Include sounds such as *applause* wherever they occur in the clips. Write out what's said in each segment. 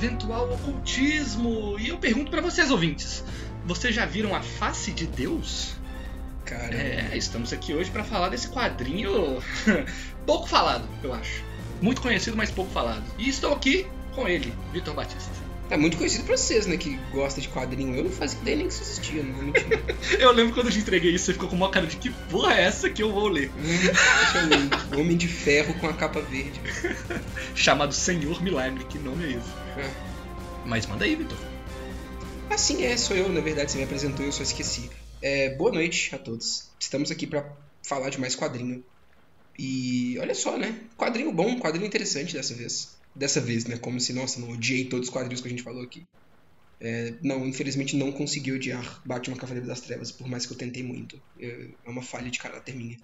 eventual ocultismo. E eu pergunto para vocês, ouvintes: vocês já viram a face de Deus? Cara, É, estamos aqui hoje para falar desse quadrinho *laughs* pouco falado, eu acho. Muito conhecido, mas pouco falado. E estou aqui com ele, Vitor Batista. É muito conhecido pra vocês, né? Que gosta de quadrinho. Eu não fazia ideia nem que isso existia, não vou mentir. *laughs* Eu lembro quando eu te entreguei isso, você ficou com uma cara de que porra é essa que eu vou ler? Hum. Homem de ferro com a capa verde. *laughs* Chamado Senhor Milagre, que nome é esse? É. Mas manda aí, Vitor. Assim é, sou eu, na verdade, você me apresentou e eu só esqueci. É, boa noite a todos. Estamos aqui pra falar de mais quadrinho. E olha só, né? Quadrinho bom, quadrinho interessante dessa vez. Dessa vez, né? Como se, nossa, não odiei todos os quadrinhos que a gente falou aqui. É, não, infelizmente não consegui odiar Batman Cavaleiro das Trevas, por mais que eu tentei muito. É é uma falha de caráter minha.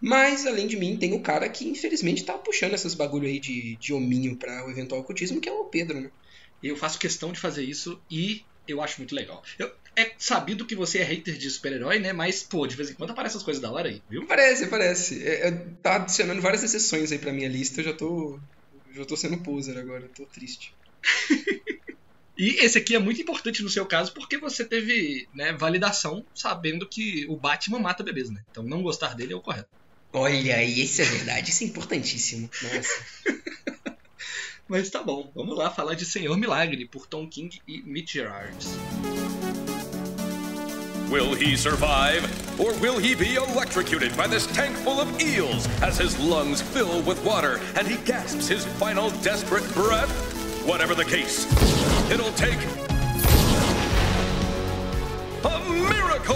Mas, além de mim, tem o cara que infelizmente tá puxando essas bagulho aí de, de hominho pra o eventual ocultismo, que é o Pedro, né? Eu faço questão de fazer isso e eu acho muito legal. Eu- é sabido que você é hater de super-herói, né? Mas, pô, de vez em quando aparecem essas coisas da hora aí, viu? Parece, parece. É, é, tá adicionando várias exceções aí pra minha lista, eu já tô. Já tô sendo poser agora, tô triste. *laughs* E esse aqui é muito importante no seu caso porque você teve né, validação sabendo que o Batman mata bebês, né? Então não gostar dele é o correto. Olha aí, isso é verdade, isso é importantíssimo. *laughs* Nossa. *laughs* Mas tá bom, vamos lá falar de Senhor Milagre por Tom King e Mitch Gerards. Will he survive? Or will he be electrocuted by this tank full of eels as his lungs fill with water and he gasps his final desperate breath? Whatever the case, it'll take a miracle!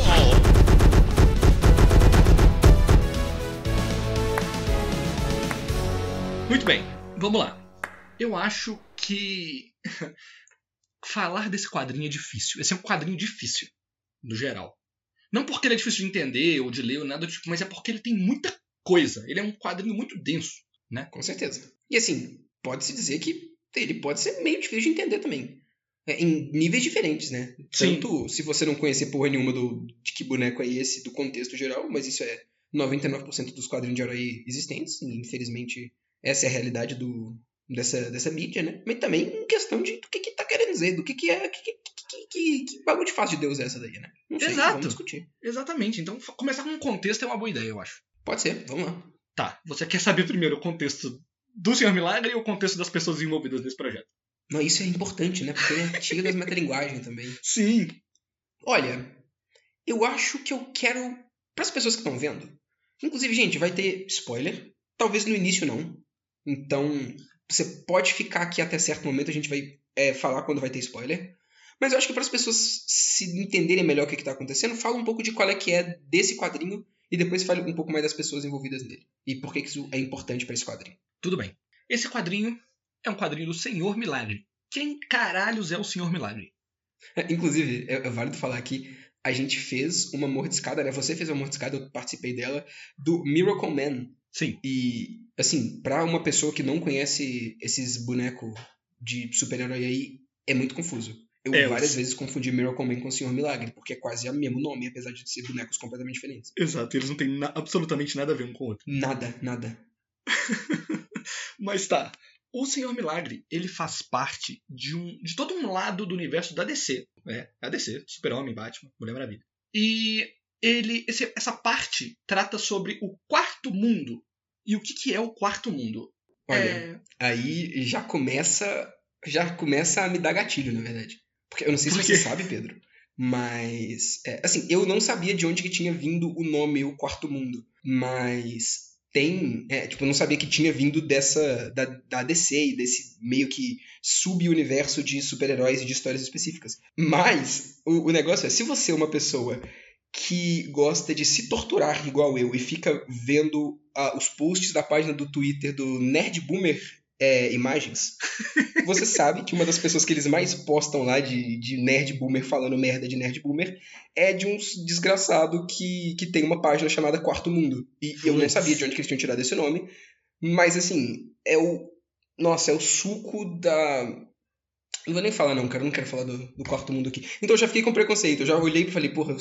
Muito bem, vamos lá. Eu acho que *laughs* falar desse quadrinho é difícil. Esse é um quadrinho difícil, no geral. Não porque ele é difícil de entender ou de ler ou nada do tipo, mas é porque ele tem muita coisa. Ele é um quadrinho muito denso, né? Com certeza. E assim, pode-se dizer que ele pode ser meio difícil de entender também. É, em níveis diferentes, né? Sim. Tanto se você não conhecer porra nenhuma do, de que boneco é esse, do contexto geral, mas isso é 99% dos quadrinhos de herói existentes, e infelizmente essa é a realidade do, dessa, dessa mídia, né? Mas também em questão de do que que tá querendo dizer, do que que é, que, que, que, que, que bagulho de fácil de Deus é essa daí, né? Não sei, Exato. vamos discutir. Exatamente. Então, começar com um contexto é uma boa ideia, eu acho. Pode ser, vamos lá. Tá, você quer saber primeiro o contexto do Senhor Milagre ou o contexto das pessoas envolvidas nesse projeto? Não, isso é importante, né? Porque é tira das metalinguagens também. *laughs* Sim. Olha, eu acho que eu quero. Para as pessoas que estão vendo. Inclusive, gente, vai ter spoiler. Talvez no início não. Então, você pode ficar aqui até certo momento, a gente vai é, falar quando vai ter spoiler. Mas eu acho que para as pessoas se entenderem melhor o que está acontecendo, fala um pouco de qual é que é desse quadrinho e depois fale um pouco mais das pessoas envolvidas nele. E por que que isso é importante para esse quadrinho. Tudo bem. Esse quadrinho é um quadrinho do Senhor Milagre. Quem caralhos é o Senhor Milagre? Inclusive, é, é válido falar que a gente fez uma mordiscada, né? Você fez uma mordiscada, eu participei dela, do Miracle Man. Sim. E, assim, pra uma pessoa que não conhece esses bonecos de super-herói aí, é muito confuso. Eu É, várias vezes confundi Miracle Man com o Senhor Milagre, porque é quase o mesmo nome, apesar de ser bonecos completamente diferentes. Exato, eles não têm na- absolutamente nada a ver um com o outro. Nada, nada. *laughs* Mas tá. O Senhor Milagre, ele faz parte de um de todo um lado do universo da DC, né? A DC, Super-Homem, Batman, Mulher Maravilha. E ele esse- essa parte trata sobre o quarto mundo. E o que, que é o quarto mundo? Olha, É, aí já começa. Já começa a me dar gatilho, na verdade. Porque eu não sei se você sabe, Pedro. Mas. é, assim, eu não sabia de onde que tinha vindo o nome O Quarto Mundo. Mas tem. é, tipo, eu não sabia que tinha vindo dessa. Da, da DC e desse meio que sub-universo de super-heróis e de histórias específicas. Mas o, o negócio é, se você é uma pessoa que gosta de se torturar igual eu e fica vendo ah, os posts da página do Twitter do Nerd Boomer é, Imagens, *laughs* você sabe que uma das pessoas que eles mais postam lá de, de Nerd Boomer falando merda de Nerd Boomer é de uns desgraçado que, que tem uma página chamada Quarto Mundo. E eu não sabia de onde que eles tinham tirado esse nome, mas assim, é o. Nossa, é o suco da. Não vou nem falar, não, cara. Eu não quero falar do, do quarto mundo aqui. Então eu já fiquei com preconceito. Eu já olhei e falei, porra,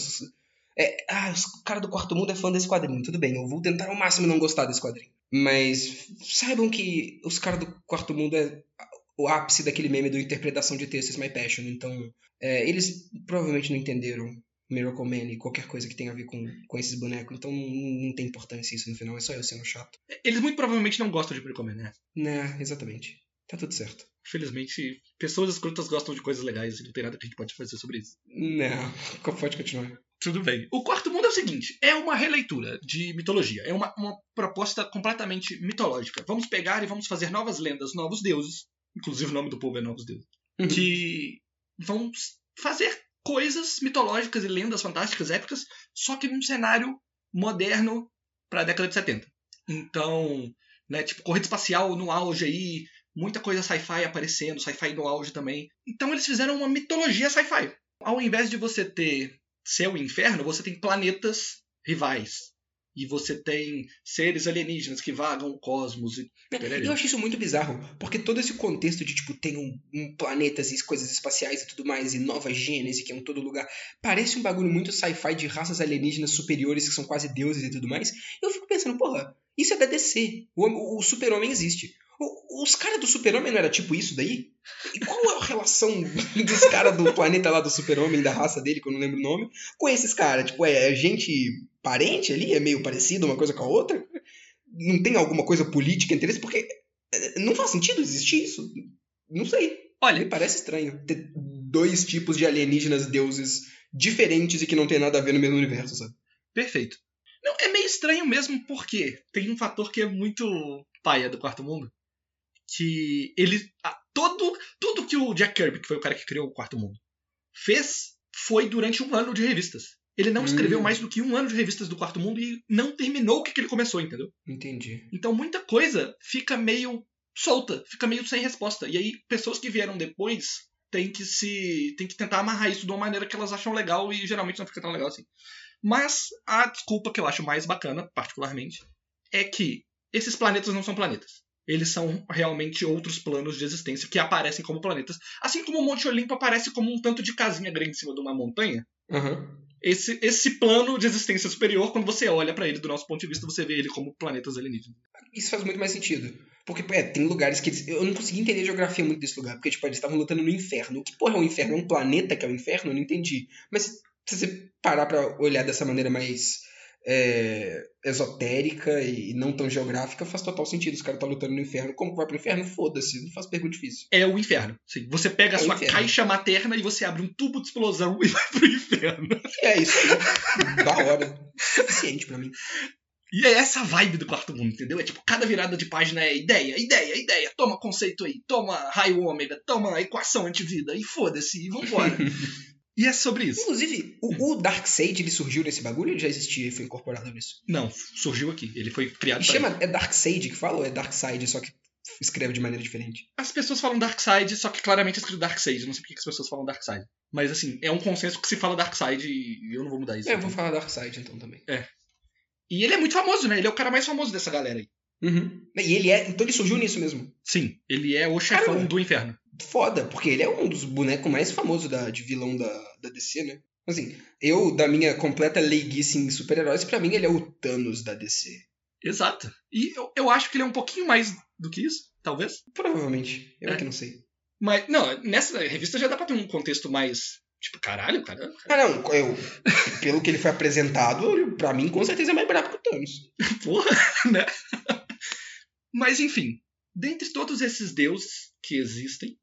é, ah, o cara do quarto mundo é fã desse quadrinho. Tudo bem, eu vou tentar ao máximo não gostar desse quadrinho. Mas saibam que os caras do quarto mundo é. o ápice daquele meme do interpretação de texto is my passion. Então, é, eles provavelmente não entenderam Miracle Man e qualquer coisa que tenha a ver com, com esses bonecos. Então não tem importância isso no final, é só eu sendo chato. Eles muito provavelmente não gostam de Miracle Man, né? Né, exatamente. Tá tudo certo. Felizmente, pessoas escrotas gostam de coisas legais e não tem nada que a gente pode fazer sobre isso. Não, *laughs* pode continuar. Tudo bem. O Quarto Mundo é o seguinte: é uma releitura de mitologia. É uma, uma proposta completamente mitológica. Vamos pegar e vamos fazer novas lendas, novos deuses. Inclusive o nome do povo é Novos Deuses. Uhum. Que vão fazer coisas mitológicas e lendas fantásticas, épicas, só que num cenário moderno para a década de 70. Então, né, tipo, corrida espacial no auge aí, muita coisa sci-fi aparecendo, sci-fi no auge também. Então eles fizeram uma mitologia sci-fi. Ao invés de você ter céu e inferno, você tem planetas rivais. E você tem seres alienígenas que vagam o cosmos. E... Eu acho isso muito bizarro, porque todo esse contexto de, tipo, tem um, um planetas e coisas espaciais e tudo mais, e nova gênese que é em todo lugar, parece um bagulho muito sci-fi de raças alienígenas superiores que são quase deuses e tudo mais. Eu fico pensando, porra, isso é da DC. O, o super-homem existe. O, os caras do super-homem não era tipo isso daí? E qual é a relação *laughs* dos caras do planeta lá do super-homem, da raça dele, que eu não lembro o nome, com esses caras? Tipo, é, é gente parente ali? É meio parecido uma coisa com a outra? Não tem alguma coisa política, interesse? Porque é, não faz sentido existir isso. Não sei. Olha, Me parece estranho ter dois tipos de alienígenas deuses diferentes e que não tem nada a ver no mesmo universo, sabe? Perfeito. Não, é meio estranho mesmo porque tem um fator que é muito paia do Quarto Mundo. Que ele. ah, todo, tudo que o Jack Kirby, que foi o cara que criou o Quarto Mundo, fez foi durante um ano de revistas. Ele não escreveu Hum. mais do que um ano de revistas do Quarto Mundo e não terminou o que, que ele começou, entendeu? Entendi. Então muita coisa fica meio solta, fica meio sem resposta. E aí pessoas que vieram depois têm que se têm que tentar amarrar isso de uma maneira que elas acham legal e geralmente não fica tão legal assim. Mas a desculpa que eu acho mais bacana, particularmente, é que esses planetas não são planetas. Eles são realmente outros planos de existência que aparecem como planetas. Assim como o Monte Olimpo aparece como um tanto de casinha grande em cima de uma montanha, Aham. esse, esse plano de existência superior, quando você olha pra ele do nosso ponto de vista, você vê ele como planetas alienígenas. Isso faz muito mais sentido. Porque, é, tem lugares que eles. Eu não consegui entender a geografia muito desse lugar. Porque, tipo, eles estavam lutando no inferno. O que porra é o inferno? É um planeta que é o inferno? Eu não entendi. Mas se você parar pra olhar dessa maneira mais é, esotérica e não tão geográfica, faz total sentido. Os caras estão lutando no inferno. Como que vai pro inferno? Foda-se. Não faz pergunta difícil. É o inferno. Sim. Você pega a É o sua inferno. caixa materna e você abre um tubo de explosão *laughs* e vai pro inferno. É isso da hora. Suficiente pra mim. E é essa a vibe do quarto mundo, entendeu? É tipo, cada virada de página é ideia, ideia, ideia. Toma conceito aí, toma raio ômega, toma equação antivida e foda-se, e vambora. *laughs* e é sobre isso. Inclusive, o, o Darkseid ele surgiu nesse bagulho ou ele já existia e foi incorporado nisso? Não, surgiu aqui. Ele foi criado E chama. É Darkseid que fala ou é Darkseid, só que escreve de maneira diferente? As pessoas falam Darkseid, só que claramente é escrito Darkseid. Não sei por que as pessoas falam Darkseid. Mas assim, é um consenso que se fala Darkseid e eu não vou mudar isso. É, eu vou falar Darkseid então também. E ele é muito famoso, né? Ele é o cara mais famoso dessa galera aí. Uhum. E ele é. Então ele surgiu nisso mesmo. Sim, ele é o chefão Caramba. do inferno. Foda, porque ele é um dos bonecos mais famosos da, de vilão da, da DC, né? Assim, eu, da minha completa leiguice em super-heróis, pra mim ele é o Thanos da DC. Exato. E eu, eu acho que ele é um pouquinho mais do que isso, talvez. Provavelmente. Eu é, É. que não sei. Mas, não, nessa revista já dá pra ter um contexto mais. Tipo, caralho, cara. Ah, não. Eu, pelo que ele foi apresentado, pra mim, com certeza é mais brabo que o Thanos. *laughs* Porra, né? Mas enfim, dentre todos esses deuses que existem,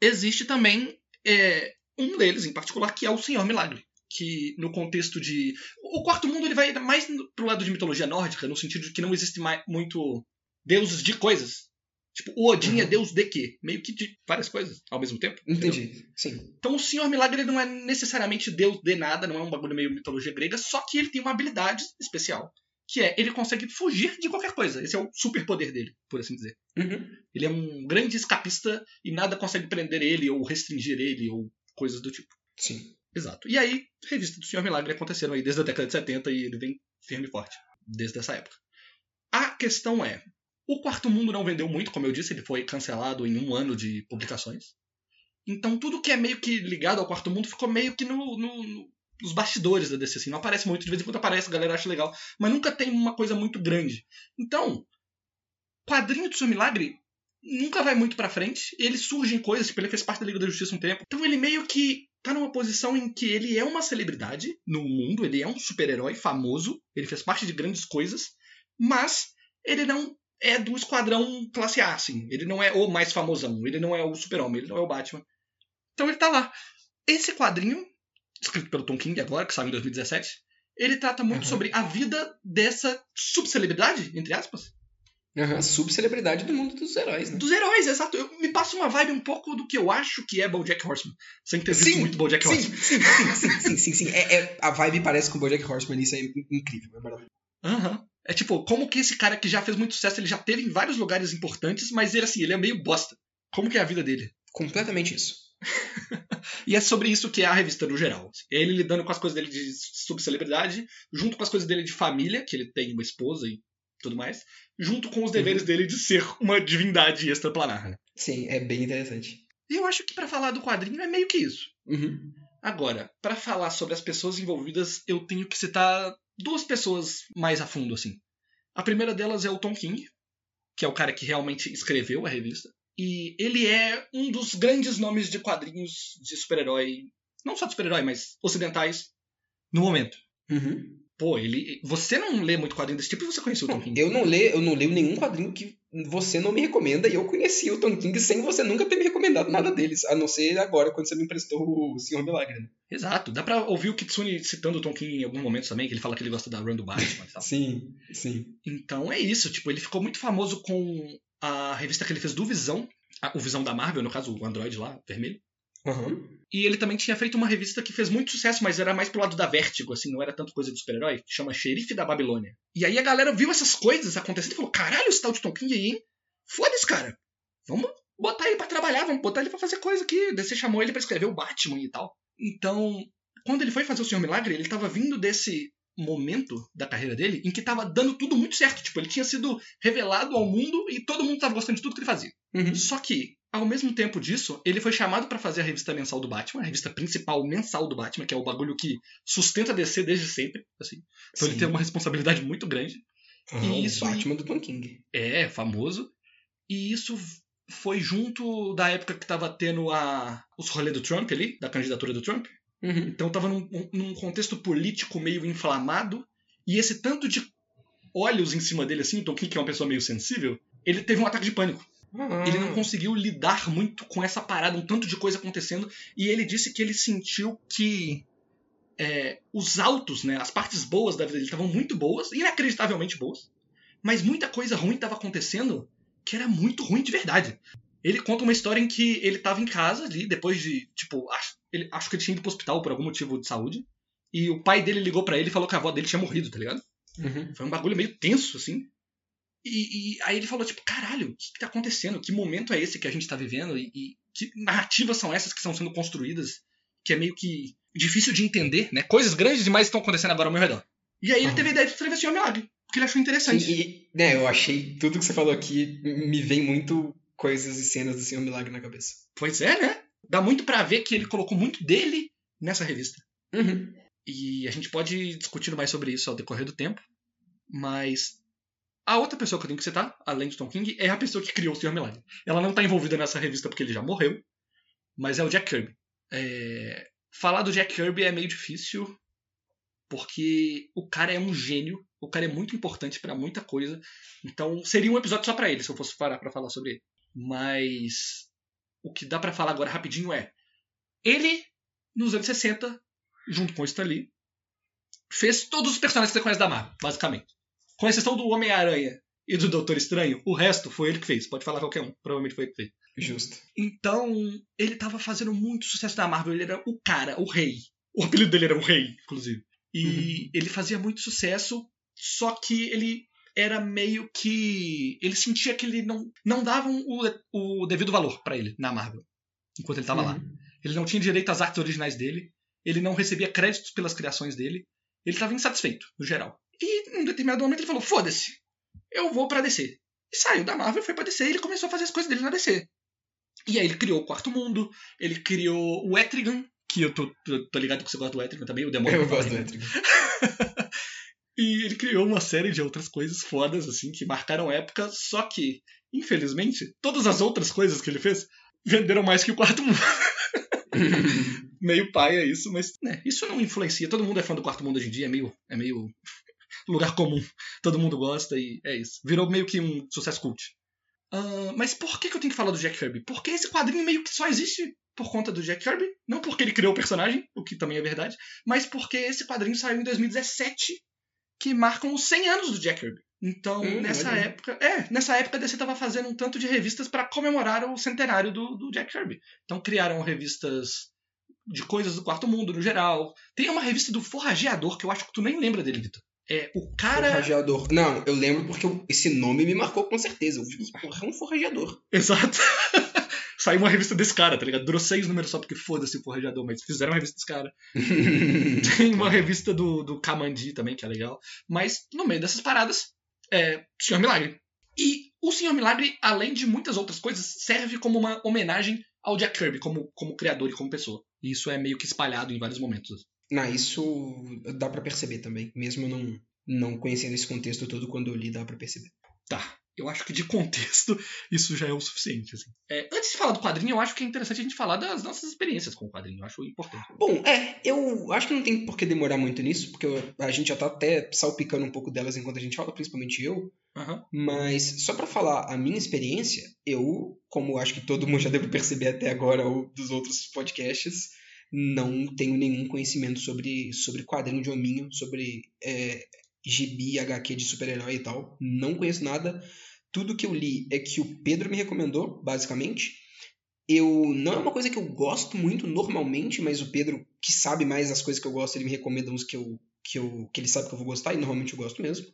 existe também é, um deles em particular que é o Senhor Milagre. Que no contexto de. O quarto mundo ele vai mais pro lado de mitologia nórdica, no sentido de que não existe mais muito deuses de coisas. Tipo, o Odin é Uhum. deus de quê? Meio que de várias coisas ao mesmo tempo. entendeu? Entendi. Sim. Então o Senhor Milagre ele não é necessariamente Deus de nada, não é um bagulho meio mitologia grega, só que ele tem uma habilidade especial, que é ele consegue fugir de qualquer coisa. Esse é o superpoder dele, por assim dizer. Uhum. Ele é um grande escapista e nada consegue prender ele ou restringir ele ou coisas do tipo. Sim. Exato. E aí, revista do Senhor Milagre aconteceram aí desde a década de 70 e ele vem firme e forte desde essa época. A questão é, o Quarto Mundo não vendeu muito, como eu disse, ele foi cancelado em um ano de publicações. Então tudo que é meio que ligado ao Quarto Mundo ficou meio que no, no- no- nos bastidores da DC, assim. Não aparece muito, de vez em quando aparece, a galera acha legal, mas nunca tem uma coisa muito grande. Então, quadrinho do Senhor Milagre nunca vai muito pra frente. Ele surge em coisas, tipo, ele fez parte da Liga da Justiça um tempo. Então ele meio que tá numa posição em que ele é uma celebridade no mundo, ele é um super-herói famoso, ele fez parte de grandes coisas, mas ele não é do esquadrão classe A, assim. Ele não é o mais famosão, ele não é o super-homem, ele não é o Batman. Então ele tá lá. Esse quadrinho, escrito pelo Tom King agora, que saiu em 2017, ele trata muito Uhum. sobre a vida dessa subcelebridade, entre aspas, Aham, subcelebridade do mundo dos heróis, né? dos heróis, exato. Eu, me passa uma vibe um pouco do que eu acho que é BoJack Horseman, sem ter visto muito BoJack sim, Horseman. sim, sim, sim, sim, sim, sim. É, é- a vibe parece com o BoJack Horseman, isso é in- incrível. É maravilhoso. Aham. É tipo, como que esse cara que já fez muito sucesso, ele já teve em vários lugares importantes, mas ele assim, ele é meio bosta. Como que é a vida dele? Completamente isso. *laughs* E é sobre isso que é a revista no geral. É ele lidando com as coisas dele de subcelebridade, junto com as coisas dele de família, que ele tem uma esposa e tudo mais, junto com os deveres dele de ser uma divindade extraplanar. né? Sim, é bem interessante. E eu acho que pra falar do quadrinho é meio que isso. Uhum. Agora, pra falar sobre as pessoas envolvidas, eu tenho que citar duas pessoas mais a fundo assim. A primeira delas é o Tom King, que é o cara que realmente escreveu a revista. E ele é um dos grandes nomes de quadrinhos de super-herói, não só de super-herói, mas ocidentais, no momento. Uhum. Pô, ele. Você não lê muito quadrinho desse tipo e você conheceu o Tom Não, King? eu não leio, eu não leio nenhum quadrinho que você não me recomenda e eu conheci o Tom King sem você nunca ter me recomendado nada deles, a não ser agora quando você me emprestou o Senhor Milagre. né? Exato. Dá pra ouvir o Kitsune citando o Tom King em alguns momentos também, que ele fala que ele gosta da run do Batman e tal. *laughs* Sim, sim. Então é isso, tipo, ele ficou muito famoso com a revista que ele fez do Visão, o Visão da Marvel, no caso, o Android lá, vermelho. Aham. E ele também tinha feito uma revista que fez muito sucesso, mas era mais pro lado da Vertigo, assim, não era tanto coisa de super-herói, que chama Xerife da Babilônia. E aí a galera viu essas coisas acontecendo e falou: caralho, esse tal de Tom King aí, hein? Foda-se, cara. Vamos botar ele pra trabalhar, vamos botar ele pra fazer coisa aqui. Daí você chamou ele pra escrever o Batman e tal. Então, quando ele foi fazer o Senhor Milagre, ele tava vindo desse momento da carreira dele em que tava dando tudo muito certo. Tipo, ele tinha sido revelado ao mundo e todo mundo tava gostando de tudo que ele fazia. Uhum. Só que, ao mesmo tempo disso, ele foi chamado pra fazer a revista mensal do Batman, a revista principal mensal do Batman, que é o bagulho que sustenta a DC desde sempre. Assim. Então ele Sim. tem uma responsabilidade muito grande. Aham, E isso- Batman do Tom King. É, famoso. E isso foi junto da época que tava tendo a, os rolês do Trump ali, da candidatura do Trump. Uhum. Então tava num, num contexto político meio inflamado. E esse tanto de olhos em cima dele, assim, o Tom King, que é uma pessoa meio sensível, ele teve um ataque de pânico. Ah. Ele não conseguiu lidar muito com essa parada, um tanto de coisa acontecendo. E ele disse que ele sentiu que é, os altos, né, as partes boas da vida dele estavam muito boas, inacreditavelmente boas. Mas muita coisa ruim estava acontecendo que era muito ruim de verdade. Ele conta uma história em que ele estava em casa ali, depois de, tipo, acho, ele, acho que ele tinha ido pro hospital por algum motivo de saúde. E o pai dele ligou pra ele e falou que a avó dele tinha morrido, tá ligado? Uhum. Foi um bagulho meio tenso, assim. E, e aí ele falou, tipo, caralho, o que, que tá acontecendo? Que momento é esse que a gente tá vivendo? E, e que narrativas são essas que estão sendo construídas? Que é meio que difícil de entender, né? Coisas grandes demais estão acontecendo agora ao meu redor. E aí ele Aham. teve a ideia de escrever Senhor Milagre, porque ele achou interessante. Sim, e, né, eu achei tudo que você falou aqui, me vem muito coisas e cenas do Senhor Milagre na cabeça. Pois é, né? Dá muito pra ver que ele colocou muito dele nessa revista. Uhum. E a gente pode discutir mais sobre isso ao decorrer do tempo. Mas a outra pessoa que eu tenho que citar, além de Tom King, é a pessoa que criou o Senhor Milagre. Ela não tá envolvida nessa revista porque ele já morreu, mas é o Jack Kirby. É, Falar do Jack Kirby é meio difícil, porque o cara é um gênio, o cara é muito importante pra muita coisa. Então seria um episódio só pra ele, se eu fosse parar pra falar sobre ele. Mas o que dá pra falar agora rapidinho é: ele, nos anos 60, junto com o Stan Lee, fez todos os personagens que você conhece da Marvel, basicamente. Com exceção do Homem-Aranha e do Doutor Estranho, o resto foi ele que fez. Pode falar qualquer um, provavelmente foi ele que fez. Justo. Então, ele tava fazendo muito sucesso na Marvel, ele era o cara, o rei. O apelido dele era o rei, inclusive. E Uhum. ele fazia muito sucesso, só que ele era meio que. Ele sentia que ele não, não davam o, o devido valor pra ele na Marvel, enquanto ele tava lá. Uhum. Ele não tinha direito às artes originais dele. Ele não recebia créditos pelas criações dele. Ele estava insatisfeito, no geral. E em um determinado momento ele falou: foda-se, eu vou pra DC. E saiu da Marvel, foi pra DC e ele começou a fazer as coisas dele na DC. E aí ele criou o Quarto Mundo, ele criou o Etrigan, que eu tô, tô- tô ligado que você gosta do Etrigan também, o demônio. Eu gosto do aí. Etrigan. *laughs* E ele criou uma série de outras coisas fodas, assim, que marcaram época, só que, infelizmente, todas as outras coisas que ele fez venderam mais que o Quarto Mundo. *laughs* meio paia isso, mas né, isso não influencia. Todo mundo é fã do Quarto Mundo hoje em dia, é meio, é meio lugar comum. Todo mundo gosta e é isso. Virou meio que um sucesso cult. Uh, mas por que, que eu tenho que falar do Jack Kirby? Porque esse quadrinho meio que só existe por conta do Jack Kirby. Não porque ele criou o personagem, o que também é verdade, mas porque esse quadrinho saiu em 2017, que marcam os 100 anos do Jack Kirby. Então, hum, nessa época. É, nessa época a DC tava fazendo um tanto de revistas para comemorar o centenário do, do Jack Kirby. Então criaram revistas de coisas do quarto mundo no geral. Tem uma revista do Forrageador que eu acho que tu nem lembra dele, Vitor. É, o cara. Forrageador. Não, eu lembro porque eu, esse nome me marcou com certeza. Eu vi, porra, é um forrageador. Exato. *laughs* Saiu uma revista desse cara, tá ligado? Durou seis números só porque foda-se o forrageador, mas fizeram uma revista desse cara. *laughs* Tem uma revista do, do Kamandi também, que é legal. Mas no meio dessas paradas, é Senhor Milagre. E o Senhor Milagre, além de muitas outras coisas, serve como uma homenagem ao Jack Kirby como, como criador e como pessoa. E isso é meio que espalhado em vários momentos. Não, isso dá para perceber também. Mesmo não, não conhecendo esse contexto todo, quando eu li, dá para perceber. Tá. Eu acho que de contexto *laughs* isso já é o suficiente. Assim. É, antes de falar do quadrinho, eu acho que é interessante a gente falar das nossas experiências com o quadrinho. Eu acho importante. Bom, é, eu acho que não tem por que demorar muito nisso, porque eu, a gente já tá até salpicando um pouco delas enquanto a gente fala, principalmente eu. Uhum. Mas só para falar a minha experiência, eu, como acho que todo mundo já deve perceber até agora ou dos outros podcasts, não tenho nenhum conhecimento sobre, sobre quadrinho de hominho, sobre é, gibi, HQ de super-herói e tal. Não conheço nada. Tudo que eu li é que o Pedro me recomendou, basicamente. Eu não é uma coisa que eu gosto muito normalmente, mas o Pedro, que sabe mais as coisas que eu gosto, ele me recomenda uns que eu que, eu, que ele sabe que eu vou gostar, e normalmente eu gosto mesmo.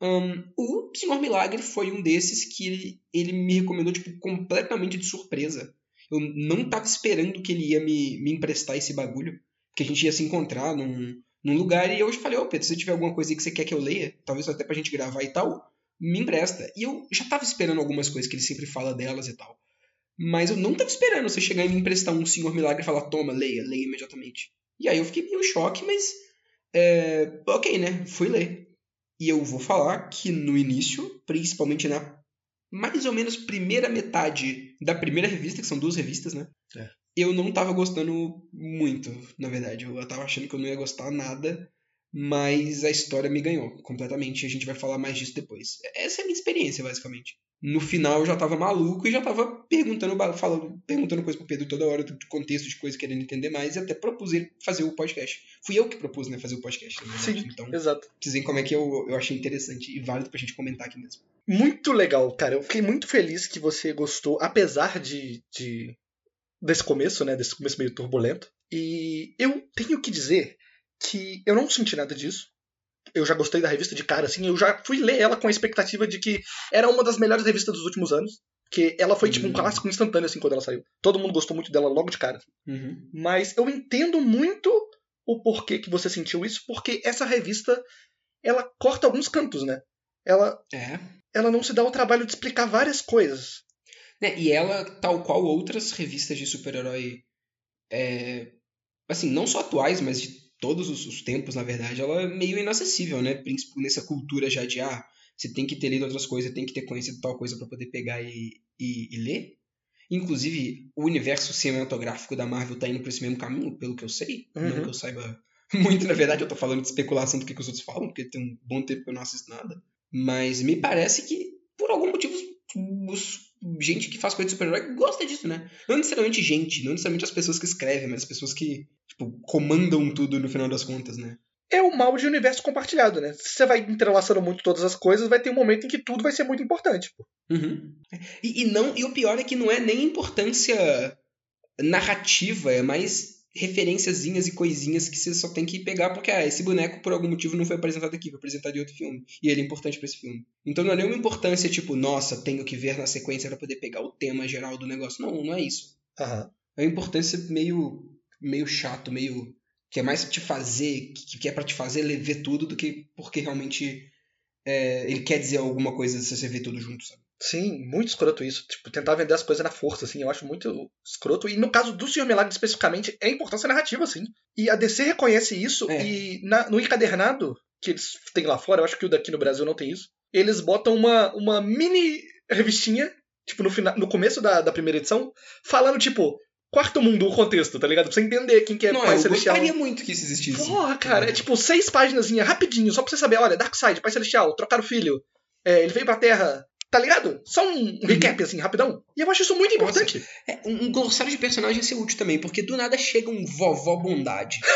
Um, o Senhor Milagre foi um desses que ele, ele me recomendou tipo, completamente de surpresa. Eu não tava esperando que ele ia me, me emprestar esse bagulho. Que a gente ia se encontrar num, num lugar. E eu falei, ô Pedro, se tiver alguma coisa aí que você quer que eu leia, talvez até pra gente gravar e tal, me empresta. E eu já tava esperando algumas coisas que ele sempre fala delas e tal. Mas eu não tava esperando você chegar e me emprestar um Senhor Milagre e falar, toma, leia, leia imediatamente. E aí eu fiquei meio choque, mas. É, ok, né? Fui ler. E eu vou falar que no início, principalmente na mais ou menos primeira metade da primeira revista, que são duas revistas, né? É. Eu não tava gostando muito, na verdade. Eu tava achando que eu não ia gostar nada, mas a história me ganhou completamente. A gente vai falar mais disso depois. Essa é a minha experiência, basicamente. No final eu já tava maluco e já tava perguntando, falando, perguntando coisa pro Pedro toda hora, do contexto de coisa, querendo entender mais, e até propus ele fazer o podcast. Fui eu que propus, né, fazer o podcast. Sim, então, exato. Dizem como é que eu, eu achei interessante e válido pra gente comentar aqui mesmo. Muito legal, cara. Eu fiquei muito feliz que você gostou, apesar de, de desse começo, né? Desse começo meio turbulento. E eu tenho que dizer que eu não senti nada disso. Eu já gostei da revista de cara, assim. Eu já fui ler ela com a expectativa de que era uma das melhores revistas dos últimos anos. Que ela foi tipo um uhum. clássico instantâneo, assim, quando ela saiu. Todo mundo gostou muito dela logo de cara. Uhum. Mas eu entendo muito o porquê que você sentiu isso, porque essa revista ela corta alguns cantos, né? Ela é ela não se dá o trabalho de explicar várias coisas. É, e ela, tal qual outras revistas de super-herói, é, assim, não só atuais, mas de todos os, os, tempos, na verdade, ela é meio inacessível, né? Nessa cultura já de, ah, você tem que ter lido outras coisas, tem que ter conhecido tal coisa para poder pegar e, e, e, ler. Inclusive, o universo cinematográfico da Marvel tá indo por esse mesmo caminho, pelo que eu sei. Uhum. Não que eu saiba *laughs* muito, na verdade, eu tô falando de especulação do que, que os outros falam, porque tem um bom tempo que eu não assisto nada. Mas me parece que, por algum motivo, os, gente que faz coisa de super-herói gosta disso, né? Não necessariamente gente, não necessariamente as pessoas que escrevem, mas as pessoas que tipo, comandam tudo no final das contas, né? É o mal de universo compartilhado, né? Se você vai entrelaçando muito todas as coisas, vai ter um momento em que tudo vai ser muito importante. Uhum. E, e, não, e o pior é que não é nem importância narrativa, é mais referenciazinhas e coisinhas que você só tem que pegar porque ah, esse boneco por algum motivo não foi apresentado aqui, foi apresentado em outro filme. E ele é importante para esse filme. Então não é nenhuma importância tipo, nossa, tenho que ver na sequência para poder pegar o tema geral do negócio. Não, não é isso. Uhum. É uma importância meio meio chato, meio que é mais te fazer, que, que é para te fazer ver tudo do que porque realmente é, ele quer dizer alguma coisa se você ver tudo junto, sabe? Sim, muito escroto isso. Tipo, tentar vender as coisas na força, assim, eu acho muito escroto. E no caso do Senhor Milagre especificamente, é importância narrativa, assim. E a DC reconhece isso é. e na, no encadernado, que eles têm lá fora, eu acho que o daqui no Brasil não tem isso. Eles botam uma, uma mini revistinha, tipo, no, final, no começo da, da primeira edição, falando, tipo, quarto mundo, o contexto, tá ligado? Pra você entender quem que é Não, Pai eu Celestial. gostaria muito que isso existisse. Porra, cara, é tipo seis páginas rapidinho, só pra você saber, olha, Darkseid, Pai Celestial, trocaram o filho, é, ele veio pra Terra, tá ligado? Só um um recap, assim, rapidão. E eu acho isso muito importante. É, um, glossário de personagens ia ser útil também, porque do nada chega um vovó bondade. *laughs*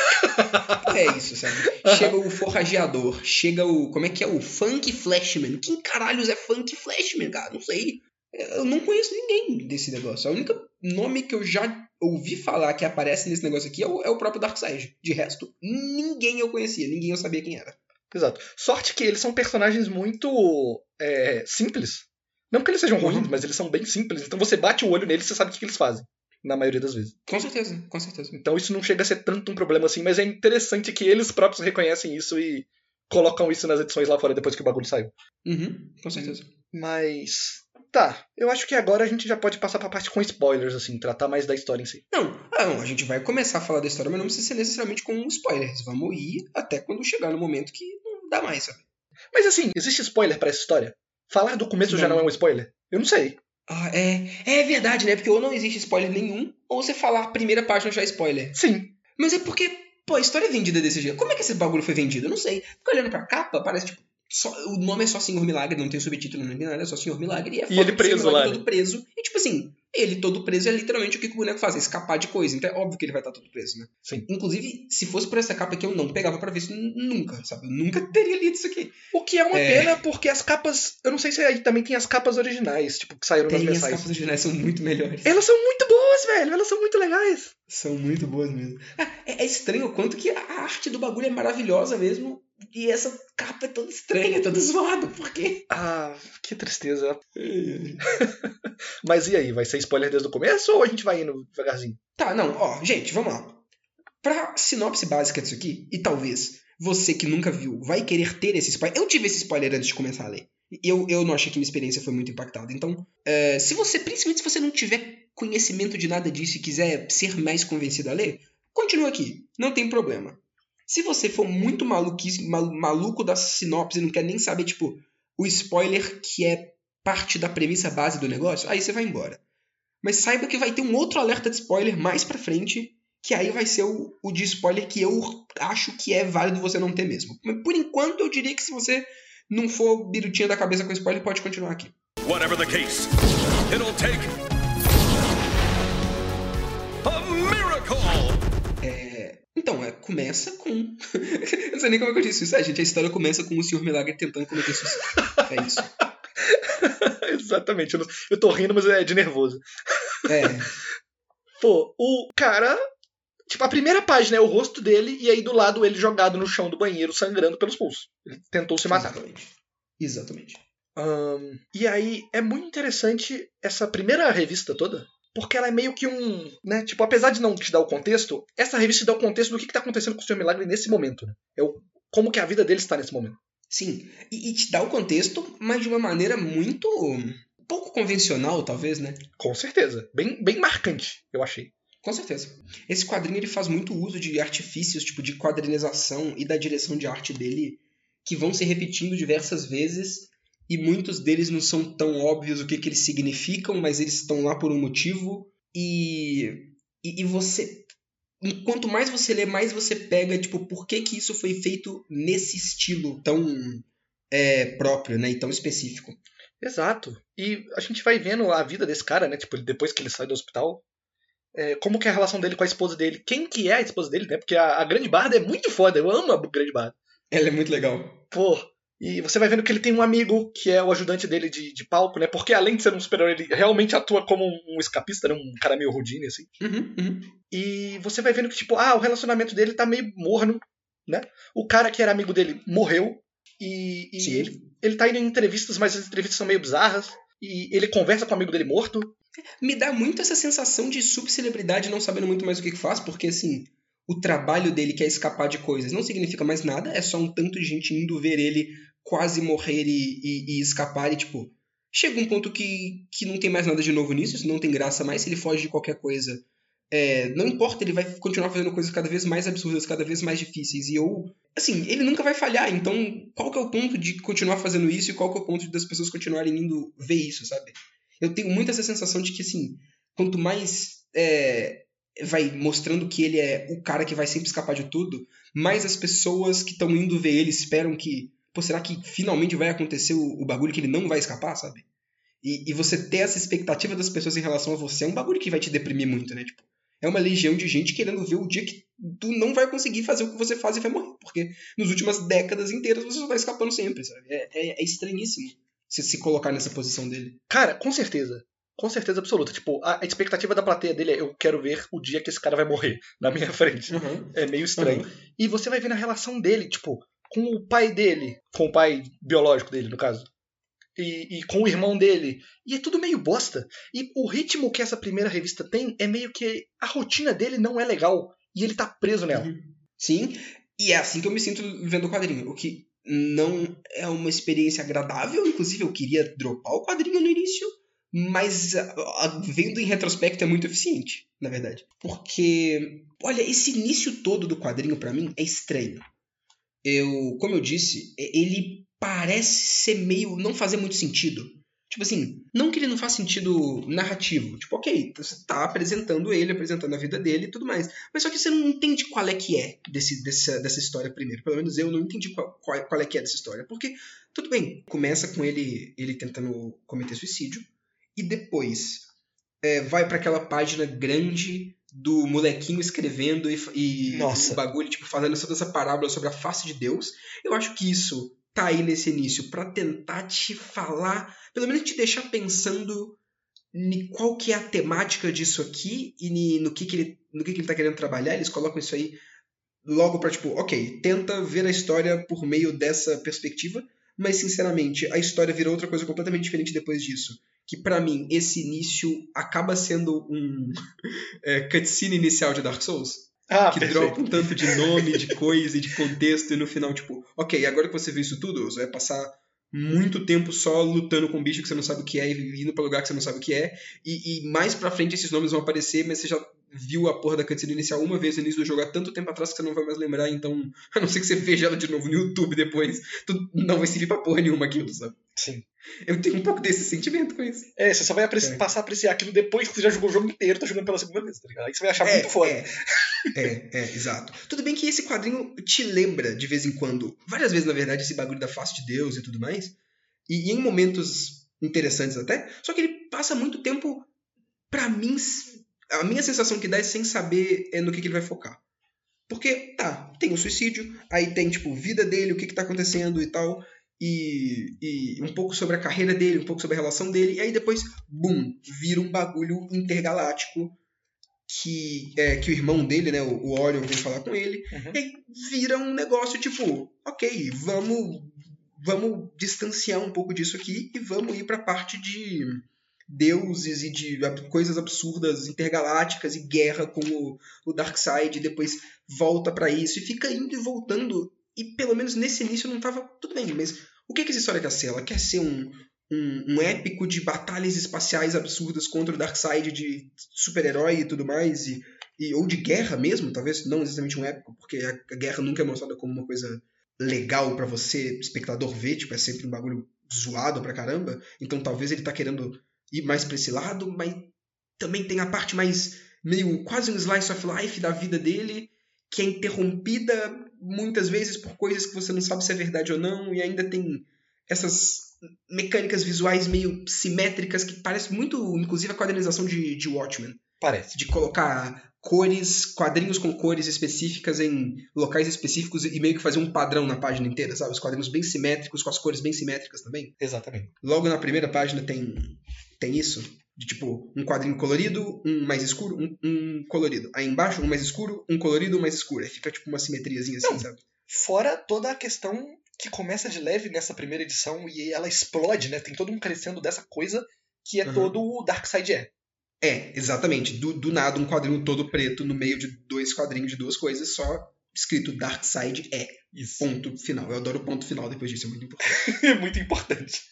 É isso, sabe? Chega o forrageador, chega o. Como é que é? O Funk Flashman. Quem caralhos é Funk Flashman, cara? Não sei. Eu não conheço ninguém desse negócio. O único nome que eu já ouvi falar que aparece nesse negócio aqui é o, é o próprio Darkseid. De resto, ninguém eu conhecia, ninguém eu sabia quem era. Exato. Sorte que eles são personagens muito é, simples. Não que eles sejam Uhum. ruins, mas eles são bem simples. Então você bate o olho neles e você sabe o que que eles fazem. Na maioria das vezes. Com certeza, com certeza. Então isso não chega a ser tanto um problema assim, mas é interessante que eles próprios reconhecem isso e colocam isso nas edições lá fora depois que o bagulho saiu. Uhum, com certeza. Mas. Tá, eu acho que agora a gente já pode passar pra parte com spoilers, assim, tratar mais da história em si. Não, ah, não, a gente vai começar a falar da história, mas não precisa ser necessariamente com spoilers. Vamos ir até quando chegar no momento que não dá mais, sabe? Mas assim, existe spoiler pra essa história? Falar do começo já Não. não é um spoiler? Eu não sei. Ah, é, é verdade, né? Porque ou não existe spoiler nenhum, ou você falar a primeira página já é spoiler. Sim. Mas é porque, pô, a história é vendida desse jeito. Como é que esse bagulho foi vendido? Eu não sei. Fica olhando pra capa, parece tipo. Só, o nome é só Senhor Milagre, não tem subtítulo, não tem nada, é só Senhor Milagre. E, é E ele preso lá, todo preso. E tipo assim, ele todo preso é literalmente o que o boneco faz, é escapar de coisa. Então é óbvio que ele vai estar todo preso, né? Sim. Inclusive, se fosse por essa capa aqui, eu não pegava pra ver isso nunca, sabe? Eu nunca teria lido isso aqui. O que é uma É. pena, porque as capas. Eu não sei se aí também tem as capas originais, tipo, que saíram nas Tem as capas originais são muito melhores. Elas são muito boas, velho. Elas são muito legais. São muito boas mesmo. Ah, é, é estranho o quanto que a arte do bagulho é maravilhosa mesmo. E essa capa é toda estranha, toda zoada. Por quê? Ah, que tristeza. *laughs* Mas e aí, vai ser spoiler desde o começo ou a gente vai indo devagarzinho? Tá, não, ó, gente, vamos lá. Pra sinopse básica disso aqui, e talvez você que nunca viu vai querer ter esse spoiler. Eu tive esse spoiler antes de começar a ler. Eu, eu não achei que minha experiência foi muito impactada. Então, é, se você, principalmente se você não tiver conhecimento de nada disso e quiser ser mais convencido a ler, continua aqui, não tem problema. Se você for muito maluquice, mal- maluco da sinopse e não quer nem saber, tipo, o spoiler que é parte da premissa base do negócio, aí você vai embora. Mas saiba que vai ter um outro alerta de spoiler mais pra frente, que aí vai ser o, o de spoiler que eu acho que é válido você não ter mesmo. Mas por enquanto eu diria que se você não for birutinha da cabeça com spoiler, pode continuar aqui. Whatever the case, it'll take Então, é, começa com. *laughs* eu não sei nem como é que eu disse isso. É, gente, a história começa com o Senhor Milagre tentando cometer suicídio. É isso. *laughs* Exatamente. Eu, não- eu tô rindo, mas é de nervoso. É. *laughs* Pô, o cara. Tipo, a primeira página é o rosto dele e aí do lado ele jogado no chão do banheiro, sangrando pelos pulsos. Ele tentou se matar. Exatamente. Exatamente. Ahn, e aí é muito interessante essa primeira revista toda, porque ela é meio que um. né? Tipo, apesar de não te dar o contexto, essa revista te dá o contexto do que, que tá acontecendo com o Senhor Milagre nesse momento. Né? É o, como que a vida dele está nesse momento. Sim. E, e te dá o contexto, mas de uma maneira muito. pouco convencional, talvez, né? Com certeza. Bem, bem marcante, eu achei. Com certeza. Esse quadrinho ele faz muito uso de artifícios, tipo de quadrinização e da direção de arte dele, que vão se repetindo diversas vezes, e muitos deles não são tão óbvios o que, que eles significam, mas eles estão lá por um motivo. E, e, e você. Quanto mais você lê, mais você pega, tipo, por que, que isso foi feito nesse estilo tão é, próprio, né? E tão específico. Exato. E a gente vai vendo a vida desse cara, né? Tipo, depois que ele sai do hospital. é, como que é a relação dele com a esposa dele. Quem que é a esposa dele, né? Porque a, a Grande Barda é muito foda. Eu amo a Grande Barda. Ela é muito legal. Pô. E você vai vendo que ele tem um amigo que é o ajudante dele de, de palco, né? Porque além de ser um super-herói, ele realmente atua como um, escapista, né? Um cara meio Houdini, assim. Uhum, uhum. E você vai vendo que, tipo, ah, o relacionamento dele tá meio morno, né? O cara que era amigo dele morreu. E, e ele, ele tá indo em entrevistas, mas as entrevistas são meio bizarras. E ele conversa com o amigo dele morto. me dá muito essa sensação de subcelebridade não sabendo muito mais o que que faz, porque assim, o trabalho dele que é escapar de coisas não significa mais nada, é só um tanto de gente indo ver ele quase morrer e, e- e escapar e tipo, chega um ponto que, que não tem mais nada de novo nisso, isso não tem graça mais, se ele foge de qualquer coisa, É, não importa, ele vai continuar fazendo coisas cada vez mais absurdas, cada vez mais difíceis. E eu. Assim, ele nunca vai falhar. Então, qual que é o ponto de continuar fazendo isso e qual que é o ponto das pessoas continuarem indo ver isso, sabe? Eu tenho muito essa sensação de que, assim, quanto mais é, vai mostrando que ele é o cara que vai sempre escapar de tudo, mais as pessoas que estão indo ver ele esperam que. Pô, será que finalmente vai acontecer o, o bagulho que ele não vai escapar, sabe? E, e, você ter essa expectativa das pessoas em relação a você é um bagulho que vai te deprimir muito, né? Tipo, é uma legião de gente querendo ver o dia que tu não vai conseguir fazer o que você faz e vai morrer. Porque nas últimas décadas inteiras você só tá escapando sempre, sabe? É, é, é estranhíssimo você se colocar nessa posição dele. Cara, com certeza. Com certeza absoluta. Tipo, a expectativa da plateia dele é eu quero ver o dia que esse cara vai morrer *laughs* na minha frente. Uhum. É meio estranho. Uhum. E você vai ver na relação dele, tipo, com o pai dele, com o pai biológico dele, no caso e, e, com o irmão dele. E é tudo meio bosta. E o ritmo que essa primeira revista tem é meio que a rotina dele não é legal. E ele tá preso nela. Uhum. Sim, e é assim que eu me sinto vendo o quadrinho. O que não é uma experiência agradável. Inclusive, eu queria dropar o quadrinho no início. Mas vendo em retrospecto é muito eficiente, na verdade. Porque, olha, esse início todo do quadrinho para mim é estranho. Eu, como eu disse, ele parece ser meio. não fazer muito sentido. Tipo assim, não que ele não faça sentido narrativo. Tipo, ok, você tá apresentando ele, apresentando a vida dele e tudo mais. Mas só que você não entende qual é que é desse, dessa, dessa história primeiro. Pelo menos eu não entendi qual, qual, qual é que é dessa história. Porque, tudo bem, começa com ele, ele tentando cometer suicídio. E depois é, vai para aquela página grande do molequinho escrevendo e, e o bagulho, tipo, fazendo toda essa parábola sobre a face de Deus. Eu acho que isso tá aí nesse início para tentar te falar, pelo menos te deixar pensando em qual que é a temática disso aqui e no que, que ele no que, que ele tá querendo trabalhar. Eles colocam isso aí logo para tipo, ok, tenta ver a história por meio dessa perspectiva, mas sinceramente a história vira outra coisa completamente diferente depois disso. Que para mim esse início acaba sendo um *laughs* é, cutscene inicial de Dark Souls. Ah, que perfeito. dropa um tanto de nome, de coisa e de contexto, e no final, tipo, ok, agora que você viu isso tudo, você vai passar muito tempo só lutando com um bicho que você não sabe o que é e indo pra lugar que você não sabe o que é. E, e mais pra frente esses nomes vão aparecer, mas você já viu a porra da cutscene inicial uma vez no início do jogo há tanto tempo atrás que você não vai mais lembrar, então, *laughs* a não ser que você veja ela de novo no YouTube depois, tu não vai servir pra porra nenhuma aquilo, sabe? Sim. Eu tenho um pouco desse sentimento com isso. É, você só vai É. passar a apreciar aquilo depois que você já jogou o jogo inteiro, tá jogando pela segunda vez, tá ligado? Aí você vai achar muito foda. É, é, é, exato. Tudo bem que esse quadrinho te lembra, de vez em quando, várias vezes, na verdade, esse bagulho da face de Deus e tudo mais. E, e em momentos interessantes até. Só que ele passa muito tempo, pra mim, a minha sensação que dá é sem saber é, no que, que ele vai focar. Porque, tá, tem o suicídio, aí tem, tipo, vida dele, o que, que tá acontecendo e tal. E, e um pouco sobre a carreira dele, um pouco sobre a relação dele, e aí depois, bum, vira um bagulho intergaláctico que, é, que o irmão dele, né, o o Orion, vem falar com ele, Uhum. e aí vira um negócio tipo, ok, vamos, vamos distanciar um pouco disso aqui e vamos ir pra parte de deuses e de coisas absurdas, intergalácticas e guerra com o, o Darkseid, e depois volta pra isso e fica indo e voltando. E pelo menos nesse início não tava tudo bem, mas o que, que essa história quer ser? Ela quer ser um, um, um épico de batalhas espaciais absurdas contra o Darkseid, de super-herói e tudo mais, e, e, ou de guerra mesmo, talvez não exatamente um épico, porque a, a guerra nunca é mostrada como uma coisa legal pra você, espectador, ver, tipo, é sempre um bagulho zoado pra caramba, então talvez ele tá querendo ir mais pra esse lado, mas também tem a parte mais meio quase um slice of life da vida dele, que é interrompida muitas vezes por coisas que você não sabe se é verdade ou não, e ainda tem essas mecânicas visuais meio simétricas que parece muito, inclusive, a quadrinização de, de Watchmen. Parece. De colocar cores, quadrinhos com cores específicas em locais específicos e meio que fazer um padrão na página inteira, sabe? Os quadrinhos bem simétricos, com as cores bem simétricas também. Exatamente. Logo na primeira página tem, tem isso. De tipo, um quadrinho colorido, um mais escuro, um, um colorido. Aí embaixo, um mais escuro, um colorido, um mais escuro. Aí fica tipo uma simetriazinha assim, Não. sabe? Fora toda a questão que começa de leve nessa primeira edição e ela explode, né? Tem todo um crescendo dessa coisa que é Uhum. todo o Darkseid é. É, exatamente. Do, do nada, um quadrinho todo preto no meio de dois quadrinhos de duas coisas, só escrito Darkseid é. Isso. Ponto final. Eu adoro o ponto final depois disso, é muito importante. *laughs* É muito importante.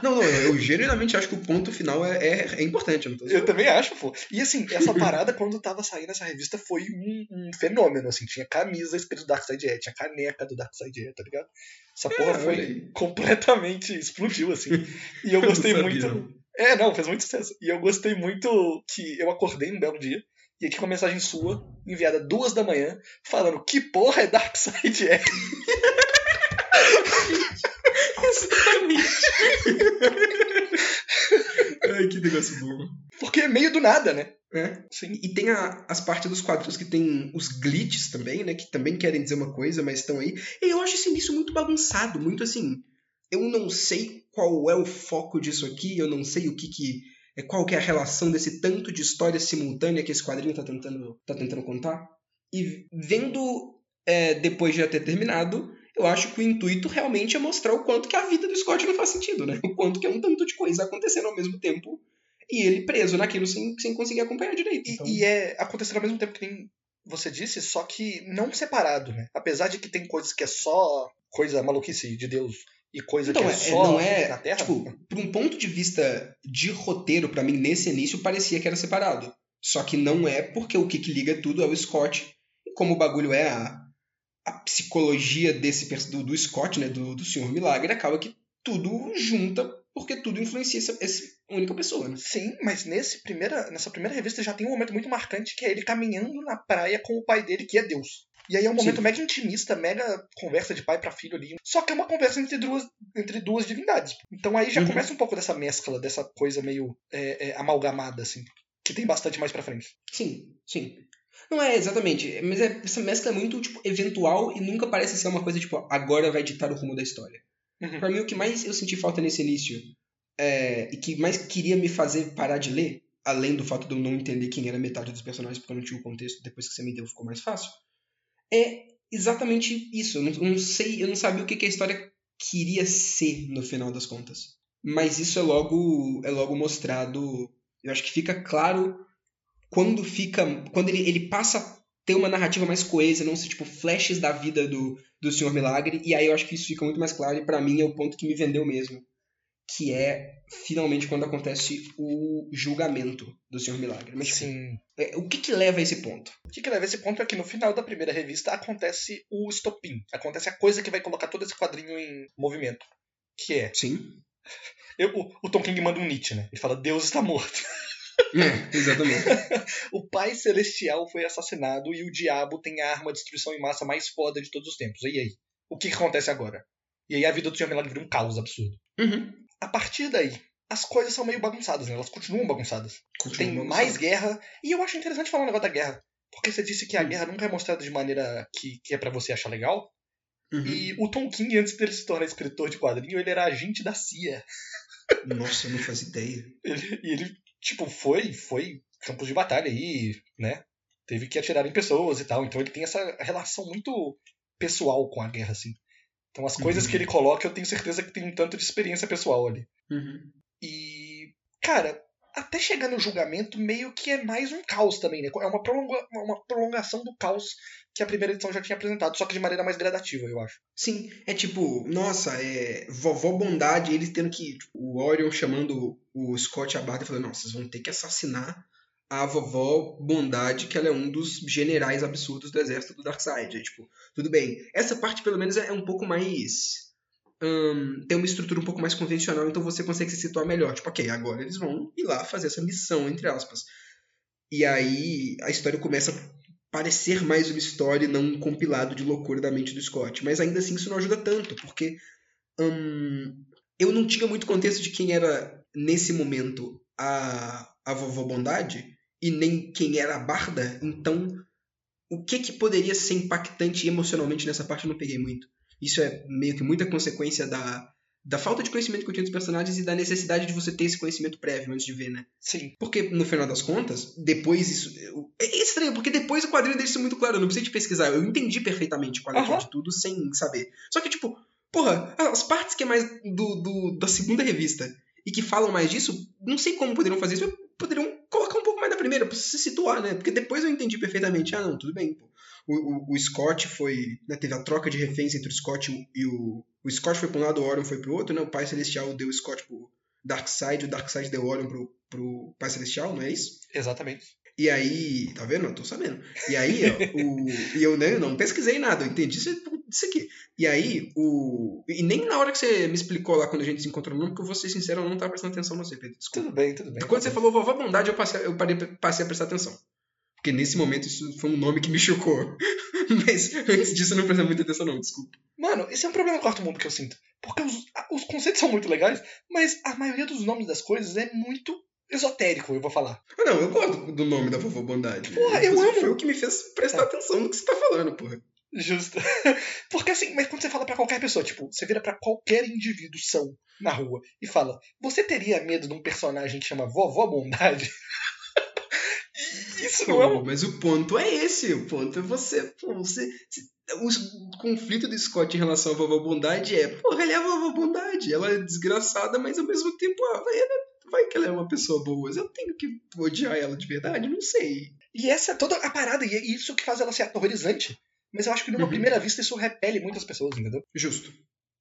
Não, não, eu genuinamente acho que o ponto final é, é, é importante. Eu, Eu também acho, pô. E assim, essa parada, quando tava saindo essa revista, foi um, um fenômeno, assim. Tinha camisa escrito Dark Side é, tinha caneca do Dark Side é, tá ligado? Essa porra É, foi completamente explodiu, assim. *laughs* E eu Eu gostei sabia, muito. É, não, fez muito sucesso. E eu gostei muito que eu acordei um belo dia e aí tinha uma mensagem sua, enviada duas da manhã, falando que porra é Dark Side é. Ai, que negócio bom. Porque é meio do nada, né? É. Sim. E tem a- as partes dos quadros que tem os glitches também, né? Que também querem dizer uma coisa, mas estão aí. E eu acho esse início muito bagunçado, muito assim. Eu não sei qual é o foco disso aqui, eu não sei o que que. É, Qual que é a relação desse tanto de história simultânea que esse quadrinho tá tentando, tá tentando contar. E vendo é, depois de já ter terminado, eu acho que o intuito realmente é mostrar o quanto que a vida do Scott não faz sentido, né? O quanto que é um tanto de coisa acontecendo ao mesmo tempo e ele preso naquilo sem, sem conseguir acompanhar direito. E, Então- e é acontecendo ao mesmo tempo que nem você disse, só que não separado, né? Apesar de que tem coisas que é só coisa maluquice de Deus e coisa Então, que é, é- só não é, na Terra. Tipo, por um ponto de vista de roteiro, pra mim, nesse início, parecia que era separado. Só que não é, porque o que, que liga tudo é o Scott. E como o bagulho é a, a psicologia desse do, do Scott, né? Do, do Senhor Milagre, acaba que tudo junta, porque tudo influencia essa, essa única pessoa, né? Sim, mas nesse primeira, nessa primeira revista já tem um momento muito marcante que é ele caminhando na praia com o pai dele, que é Deus. E aí é um momento Sim. mega intimista, mega conversa de pai pra filho ali. Só que é uma conversa entre duas, entre duas divindades. Então aí já Uhum. começa um pouco dessa mescla, dessa coisa meio é, é, amalgamada, assim. Que tem bastante mais pra frente. Sim, sim. Não é exatamente, mas é- essa mescla é muito tipo, eventual e nunca parece ser uma coisa tipo, agora vai ditar o rumo da história. Uhum. Pra mim, o que mais eu senti falta nesse início é, e que mais queria me fazer parar de ler, além do fato de eu não entender quem era metade dos personagens, porque eu não tinha o contexto, depois que você me deu ficou mais fácil, é exatamente isso. Eu não, não sei, eu não sabia o que, que a história queria ser no final das contas. Mas isso é logo, é logo mostrado. Eu acho que fica claro quando fica. Quando ele, ele passa a ter uma narrativa mais coesa, não ser tipo flashes da vida do, do Senhor Milagre, e aí eu acho que isso fica muito mais claro, e pra mim é o ponto que me vendeu mesmo. Que é finalmente quando acontece o julgamento do Senhor Milagre. Mas tipo, Sim. é, o que que leva a esse ponto? O que, que leva a esse ponto é que no final da primeira revista acontece o estopim. Acontece a coisa que vai colocar todo esse quadrinho em movimento. Que é. Sim. *laughs* eu- o, o Tom King manda um Nietzsche, né? Ele fala: Deus está morto. É, exatamente. *laughs* O Pai Celestial foi assassinado e o diabo tem a arma de destruição em massa mais foda de todos os tempos. E aí? O que, que acontece agora? E aí a vida do Senhor Milagre vira um caos absurdo. Uhum. A partir daí, as coisas são meio bagunçadas, né? Elas continuam bagunçadas. Continua Tem bagunçado. mais guerra. E eu acho interessante falar um negócio da guerra. Porque você disse que a Hum. guerra nunca é mostrada de maneira que, que é pra você achar legal. Uhum. E o Tom King, antes dele se tornar escritor de quadrinho, ele era agente da CIA. Nossa, eu não fazia ideia. Ele- e ele, tipo, foi, foi campos de batalha aí, né? Teve que atirar em pessoas e tal. Então ele tem essa relação muito pessoal com a guerra, assim. Então as coisas Uhum. que ele coloca, eu tenho certeza que tem um tanto de experiência pessoal ali. Uhum. E, cara, até chegar no julgamento, meio que é mais um caos também, né? É uma, prolonga- uma prolongação do caos que a primeira edição já tinha apresentado, só que de maneira mais gradativa, eu acho. Sim, é tipo, nossa, é vovó Bondade, eles tendo que. tipo, o Orion chamando o Scott a Barda e falando, não, vocês vão ter que assassinar a vovó Bondade, que ela é um dos generais absurdos do exército do Darkseid. É, tipo, tudo bem. Essa parte, pelo menos, é um pouco mais. tem uma estrutura um pouco mais convencional, então você consegue se situar melhor. Tipo, ok, agora eles vão ir lá fazer essa missão, entre aspas. E aí a história começa a parecer mais uma história e não um compilado de loucura da mente do Scott. Mas ainda assim isso não ajuda tanto, porque eu não tinha muito contexto de quem era, nesse momento, a, a vovó Bondade e nem quem era a Barda, então o que que poderia ser impactante emocionalmente nessa parte eu não peguei muito. Isso é meio que muita consequência da, da falta de conhecimento que eu tinha dos personagens e da necessidade de você ter esse conhecimento prévio antes de ver, né? Sim. Porque, no final das contas, depois isso. eu- É estranho, porque depois o quadrinho deixa isso muito claro. Eu não precisei de pesquisar. Eu entendi perfeitamente qual é Aham. de tudo sem saber. Só que, tipo, porra, as partes que é mais do, do- da segunda revista e que falam mais disso, não sei como poderiam fazer isso, poderiam mais da primeira, pra se situar, né? Porque depois eu entendi perfeitamente. Ah, não, tudo bem, pô. O, o, o Scott foi. Né, teve a troca de reféns entre o Scott e o. o- o Scott foi pra um lado, o Orion foi pro outro, né? O Pai Celestial deu o Scott pro, Darkseid, o Darkseid deu óleo pro, pro Pai Celestial, não é isso? Exatamente. E aí, tá vendo? Eu tô sabendo. E aí, ó, o, e eu né, não pesquisei nada, eu entendi isso, isso aqui. E aí, o. E nem na hora que você me explicou lá quando a gente se encontrou no porque eu vou ser sincero, eu não tava prestando atenção no você, Pedro. Desculpa. Tudo bem, tudo bem. Quando você falou vovó bondade, eu passei, eu parei, passei a prestar atenção. Porque nesse momento isso foi um nome que me chocou. *laughs* Mas antes disso eu não prestei muita atenção, não, desculpa. Mano, esse é um problema no quarto mundo que eu sinto. Porque os, os conceitos são muito legais, mas a maioria dos nomes das coisas é muito esotérico, eu vou falar. Ah, não, eu gosto do nome da vovó Bondade. Porra, eu amo. Foi o que me fez prestar atenção no que você tá falando, porra. Justo. *laughs* Porque assim, mas quando você fala pra qualquer pessoa, tipo, você vira pra qualquer indivíduo são na rua e fala: Você teria medo de um personagem que chama Vovó Bondade? *laughs* Isso não é um. mas o ponto é esse. O ponto é você. Pô, você o conflito do Scott em relação à vovó Bondade é: porra, ela é a vovó Bondade. Ela é desgraçada, mas ao mesmo tempo, ah, vai, ela- vai que ela é uma pessoa boa. Eu tenho que odiar ela de verdade? Não sei. E essa é toda a parada, e é isso que faz ela ser aterrorizante. Mas eu acho que numa Uhum. primeira vista isso repele muitas pessoas, entendeu? Justo.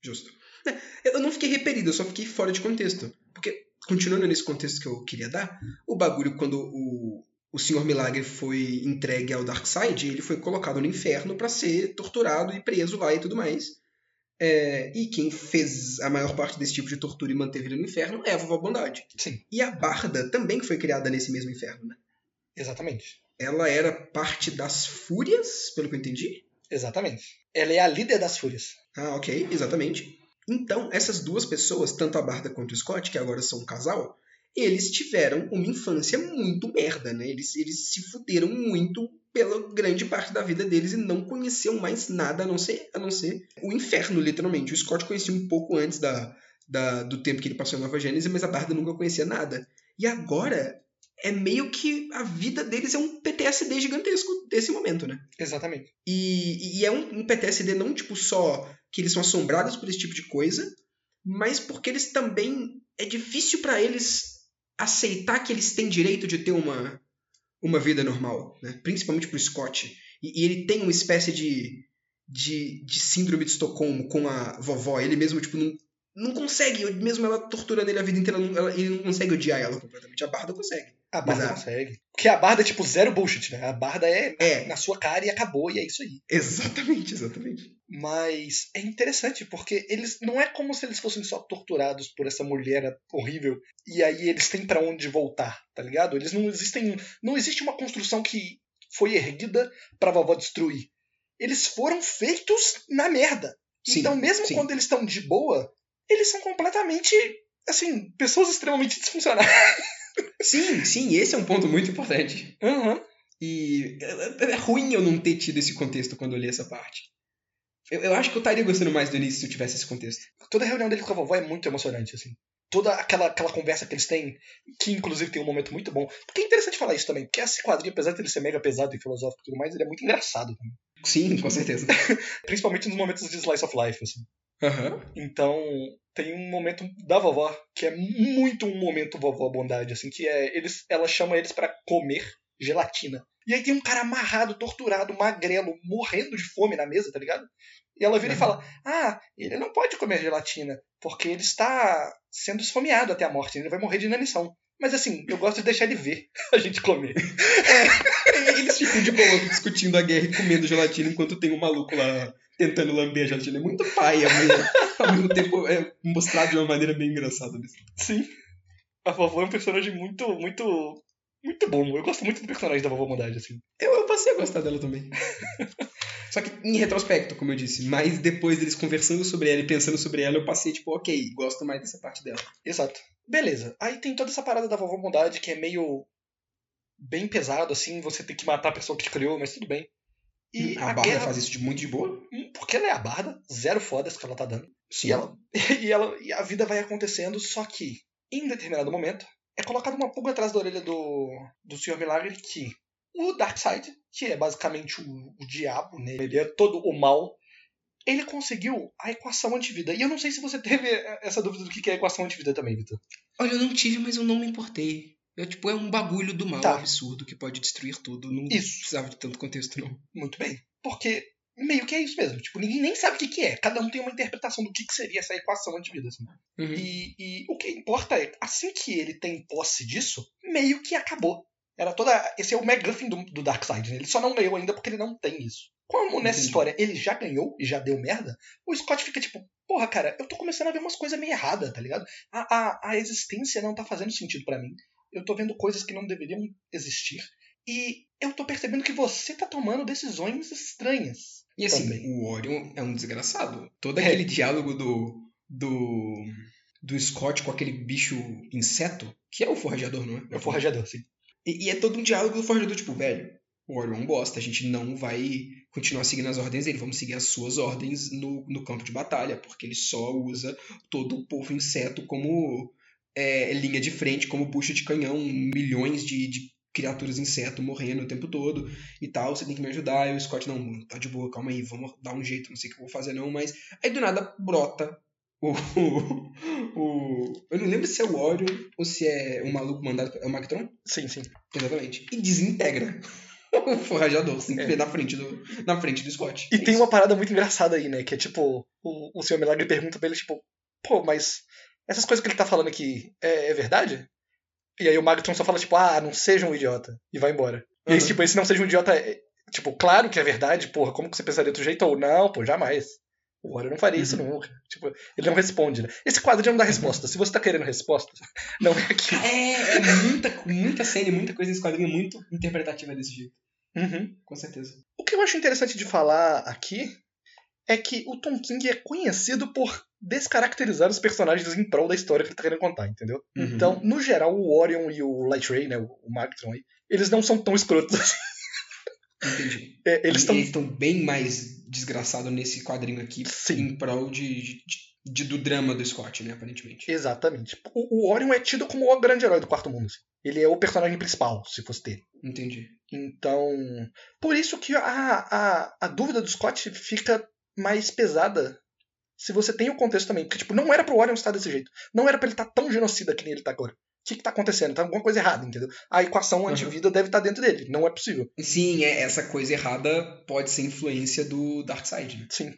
Justo. É, Eu não fiquei repelido, eu só fiquei fora de contexto. Porque, continuando nesse contexto que eu queria dar, o bagulho, quando o, o Senhor Milagre foi entregue ao Darkseid, ele foi colocado no inferno pra ser torturado e preso lá e tudo mais. É, e quem fez a maior parte desse tipo de tortura e manteve ele no inferno é a Vovó Bondade. Sim, E a Barda também foi criada nesse mesmo inferno, né? exatamente. Ela era parte das Fúrias, pelo que eu entendi. Exatamente. Ela é a líder das fúrias. Ah, ok, exatamente. Então, essas duas pessoas, tanto a Barda quanto o Scott, que agora são um casal, eles tiveram uma infância muito merda, né? Eles, eles se fuderam muito pela grande parte da vida deles e não conheciam mais nada a não ser, a não ser o inferno, literalmente. O Scott conhecia um pouco antes da, da- do tempo que ele passou em Nova Gênesis, mas a Barda nunca conhecia nada. E agora é meio que a vida deles é um PTSD gigantesco desse momento, né? Exatamente. E, e é um, um PTSD não tipo só que eles são assombrados por esse tipo de coisa, mas porque eles também é difícil pra eles aceitar que eles têm direito de ter uma uma vida normal, né? Principalmente pro Scott. E, e ele tem uma espécie de, de de síndrome de Estocolmo com a vovó. Ele mesmo tipo não não consegue, mesmo ela torturando ele a vida inteira, ela- ele não consegue odiar ela completamente. A Barda consegue. A Barda consegue. Porque a Barda é tipo zero bullshit, né? A Barda é, É. na sua cara e acabou, e é isso aí. Exatamente, exatamente. Mas é interessante, porque eles não é como se eles fossem só torturados por essa mulher horrível e aí eles têm pra onde voltar, tá ligado? Eles não existem. Não existe uma construção que foi erguida pra vovó destruir. Eles foram feitos na merda. Sim, então, mesmo sim. quando eles estão de boa, eles são completamente. Assim, pessoas extremamente disfuncionais. *laughs* Sim, sim, esse é um ponto muito importante. Aham. E é, é ruim eu não ter tido esse contexto quando eu li essa parte. Eu, eu acho que eu estaria gostando mais do início se eu tivesse esse contexto. Toda a reunião dele com a vovó é muito emocionante, assim. Toda aquela, aquela conversa que eles têm, que inclusive tem um momento muito bom. Porque é interessante falar isso também, porque esse quadrinho, apesar de ele ser mega pesado e filosófico e tudo mais, ele é muito engraçado também. Sim, com certeza. *laughs* Principalmente nos momentos de slice of life, assim. Aham. Então, tem um momento da vovó, que é muito um momento vovó bondade, assim, que é. Eles, ela chama eles pra comer gelatina. E aí tem um cara amarrado, torturado, magrelo, morrendo de fome na mesa, tá ligado? E ela vira e Uhum. fala: Ah, ele não pode comer gelatina, porque ele está sendo esfomeado até a morte, ele vai morrer de inanição. Mas assim, eu gosto de deixar ele ver *laughs* a gente comer. E Eles ficam de boa discutindo a guerra e comendo gelatina enquanto tem um maluco lá tentando lamber a gelatina. É muito paia, mas ao mesmo tempo é mostrado de uma maneira bem engraçada. mesmo. Sim. A vovó é um personagem muito, muito. Muito bom. Eu gosto muito do personagem da vovó bondade, assim. Eu, eu passei a gostar dela também. *laughs* Só que em retrospecto, como eu disse, mas depois deles conversando sobre ela e pensando sobre ela, eu passei tipo, ok, gosto mais dessa parte dela. Exato. Beleza. Aí tem toda essa parada da vovó bondade que é meio. bem pesado, assim, você tem que matar a pessoa que te criou, mas tudo bem. E a a, Barda guerra. faz isso de muito de boa. Hum, Porque ela é a barda, zero fodas que ela tá dando. Sim. E ela, *laughs* e ela. E a vida vai acontecendo, só que, em determinado momento, é colocada uma pulga atrás da orelha do, do Senhor Milagre que o Darkseid, que é basicamente o, o diabo, né? Ele é todo o mal. Ele conseguiu a equação antivida. E eu não sei se você teve essa dúvida do que é a equação antivida também, Vitor. Olha, eu não tive, mas eu não me importei. É tipo, é um bagulho do mal Tá. absurdo que pode destruir tudo. Não Isso. precisava de tanto contexto, não. Muito bem. Porque meio que é isso mesmo. Tipo, ninguém nem sabe o que, que é. Cada um tem uma interpretação do que, que seria essa equação antivida. Assim. Uhum. E, e o que importa é, assim que ele tem posse disso, meio que acabou. Era toda. Esse é o McGuffin do, do Darkseid, né? Ele só não ganhou ainda porque ele não tem isso. Como nessa Entendi. história ele já ganhou e já deu merda, o Scott fica tipo, porra, cara, eu tô começando a ver umas coisas meio erradas, tá ligado? A, a, a existência não tá fazendo sentido pra mim. Eu tô vendo coisas que não deveriam existir. E eu tô percebendo que você tá tomando decisões estranhas. E assim, Também. o Orion é um desgraçado. Todo É. aquele diálogo do, do. do Scott com aquele bicho inseto, que é o forrajador, não é? É o forrajador, sim. E, e é todo um diálogo do forjador, tipo, velho, o Orion é um bosta, a gente não vai continuar seguindo as ordens dele, vamos seguir as suas ordens no, no campo de batalha, porque ele só usa todo o povo inseto como é, linha de frente, como bucha de canhão, milhões de, de criaturas inseto morrendo o tempo todo e tal, você tem que me ajudar. E o Scott, não, mano, tá de boa, calma aí, vamos dar um jeito, não sei o que eu vou fazer não, mas aí do nada brota o, *laughs* o, eu não lembro se é o Orion ou se é um maluco mandado, é o Magtron? Sim, sim. Exatamente. E desintegra *laughs* o forrajador, assim, É. na frente do, na frente do Scott. E É tem isso. uma parada muito engraçada aí, né? Que é tipo, o, o Senhor Milagre pergunta pra ele, tipo, pô, mas essas coisas que ele tá falando aqui é, é verdade? E aí o Magtron só fala, tipo, ah, não seja um idiota. E vai embora. E aí, Uhum. tipo, esse não seja um idiota, é, tipo, claro que é verdade, porra, como que você pensaria do jeito? Ou não, pô, jamais. O Warrior não faria isso Uhum. nunca. Tipo, ele não responde, né? Esse quadro não dá resposta. Se você tá querendo resposta, *laughs* não é aqui. É, é muita, muita cena muita coisa nesse quadrinho, muito interpretativa desse jeito. Uhum. Com certeza. O que eu acho interessante de falar aqui é que o Tom King é conhecido por descaracterizar os personagens em prol da história que ele tá querendo contar, entendeu? Uhum. Então, no geral, o Orion e o Light Ray, né, o Magtron aí, eles não são tão escrotos. assim. Entendi. *laughs* É, eles estão. eles estão bem mais desgraçados nesse quadrinho aqui, Sim. em prol de, de- de- do drama do Scott, né, aparentemente. Exatamente. O, o Orion é tido como o grande herói do quarto mundo. assim. Ele é o personagem principal, se fosse ter. Entendi. Então, por isso que a, a, a dúvida do Scott fica mais pesada se você tem o contexto também. Porque, tipo, não era pro Orion estar desse jeito. Não era pra ele estar tão genocida que nem ele tá agora. O que, que tá acontecendo? Tá alguma coisa errada, entendeu? A equação Uhum. antivida deve estar dentro dele. Não é possível. Sim, é, essa coisa errada pode ser influência do Darkseid, né? Sim.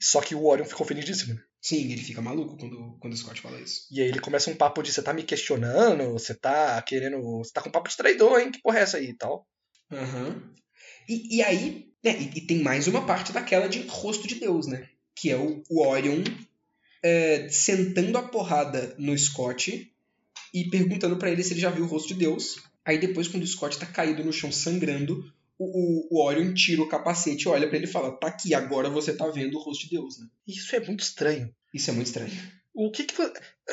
Só que o Orion ficou felizíssimo. né? Sim, ele fica maluco quando, quando o Scott fala isso. E aí ele começa um papo de você tá me questionando, você tá querendo. Você tá com papo de traidor, hein? Que porra é essa aí e tal. Aham. E, e aí, né, e, e tem mais uma parte daquela de rosto de Deus, né? Que é o, o Orion é, sentando a porrada no Scott e perguntando pra ele se ele já viu o rosto de Deus. Aí depois, quando o Scott tá caído no chão sangrando, o, o, o Orion tira o capacete, olha pra ele e fala: tá aqui, agora você tá vendo o rosto de Deus, né? Isso é muito estranho. Isso é muito estranho. O que que.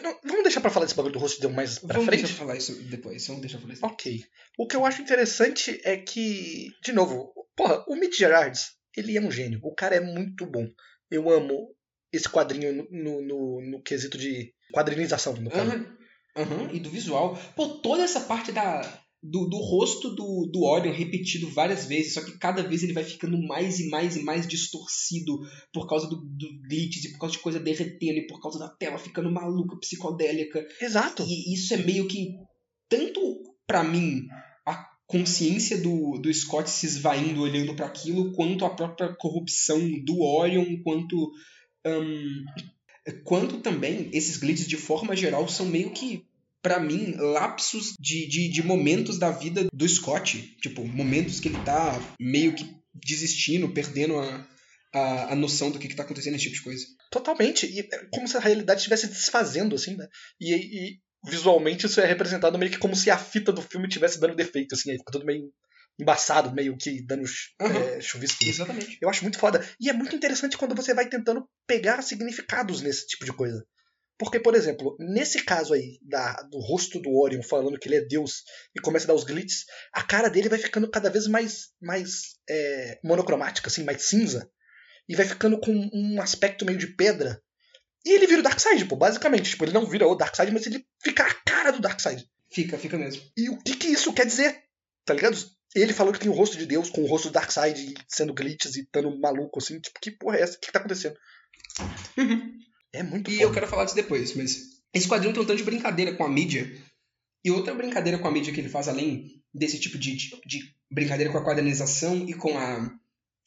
não- Vamos deixar pra falar desse bagulho do rosto de Deus mais pra Vamos frente? deixar eu falar isso depois. Vamos deixar eu falar isso depois. Ok. O que eu acho interessante é que, de novo, porra, o Mitch Gerards, ele é um gênio. O cara é muito bom. Eu amo esse quadrinho no, no, no- quesito de quadrinização, no caso. Aham, aham, e do visual. Pô, toda essa parte da, do, do rosto do, do Orion repetido várias vezes, só que cada vez ele vai ficando mais e mais e mais distorcido por causa do, do glitches e por causa de coisa derretendo e por causa da tela ficando maluca, psicodélica. Exato. E isso é meio que, tanto pra mim, consciência do, do Scott se esvaindo olhando pra aquilo, quanto a própria corrupção do Orion, quanto. hum, quanto também esses glitches de forma geral são meio que. Pra mim, lapsos de, de, de momentos da vida do Scott. Tipo, momentos que ele tá meio que desistindo, perdendo a, a, a noção do que, que tá acontecendo, esse tipo de coisa. Totalmente. E é como se a realidade estivesse desfazendo, assim, né? E, e visualmente isso é representado meio que como se a fita do filme estivesse dando defeito, assim. Aí fica tudo meio embaçado, meio que dando Aham. é, chuvisco. Exatamente. Eu acho muito foda. E é muito interessante quando você vai tentando pegar significados nesse tipo de coisa. Porque, por exemplo, nesse caso aí da, do rosto do Orion falando que ele é Deus e começa a dar os glitches, a cara dele vai ficando cada vez mais, mais é, monocromática, assim, mais cinza. E vai ficando com um aspecto meio de pedra. E ele vira o Darkseid, pô, basicamente. Tipo, ele não vira o Darkseid, mas ele fica a cara do Darkseid. Fica, fica mesmo. E o que, que isso quer dizer? Tá ligado? Ele falou que tem o rosto de Deus com o rosto do Darkseid sendo glitches e estando maluco, assim. Tipo, que porra é essa? O que, que tá acontecendo? É muito E foda. eu quero falar disso depois, mas esse quadrinho tem um tanto de brincadeira com a mídia. E outra brincadeira com a mídia que ele faz, além desse tipo de, de, de brincadeira com a quadrinização e com a,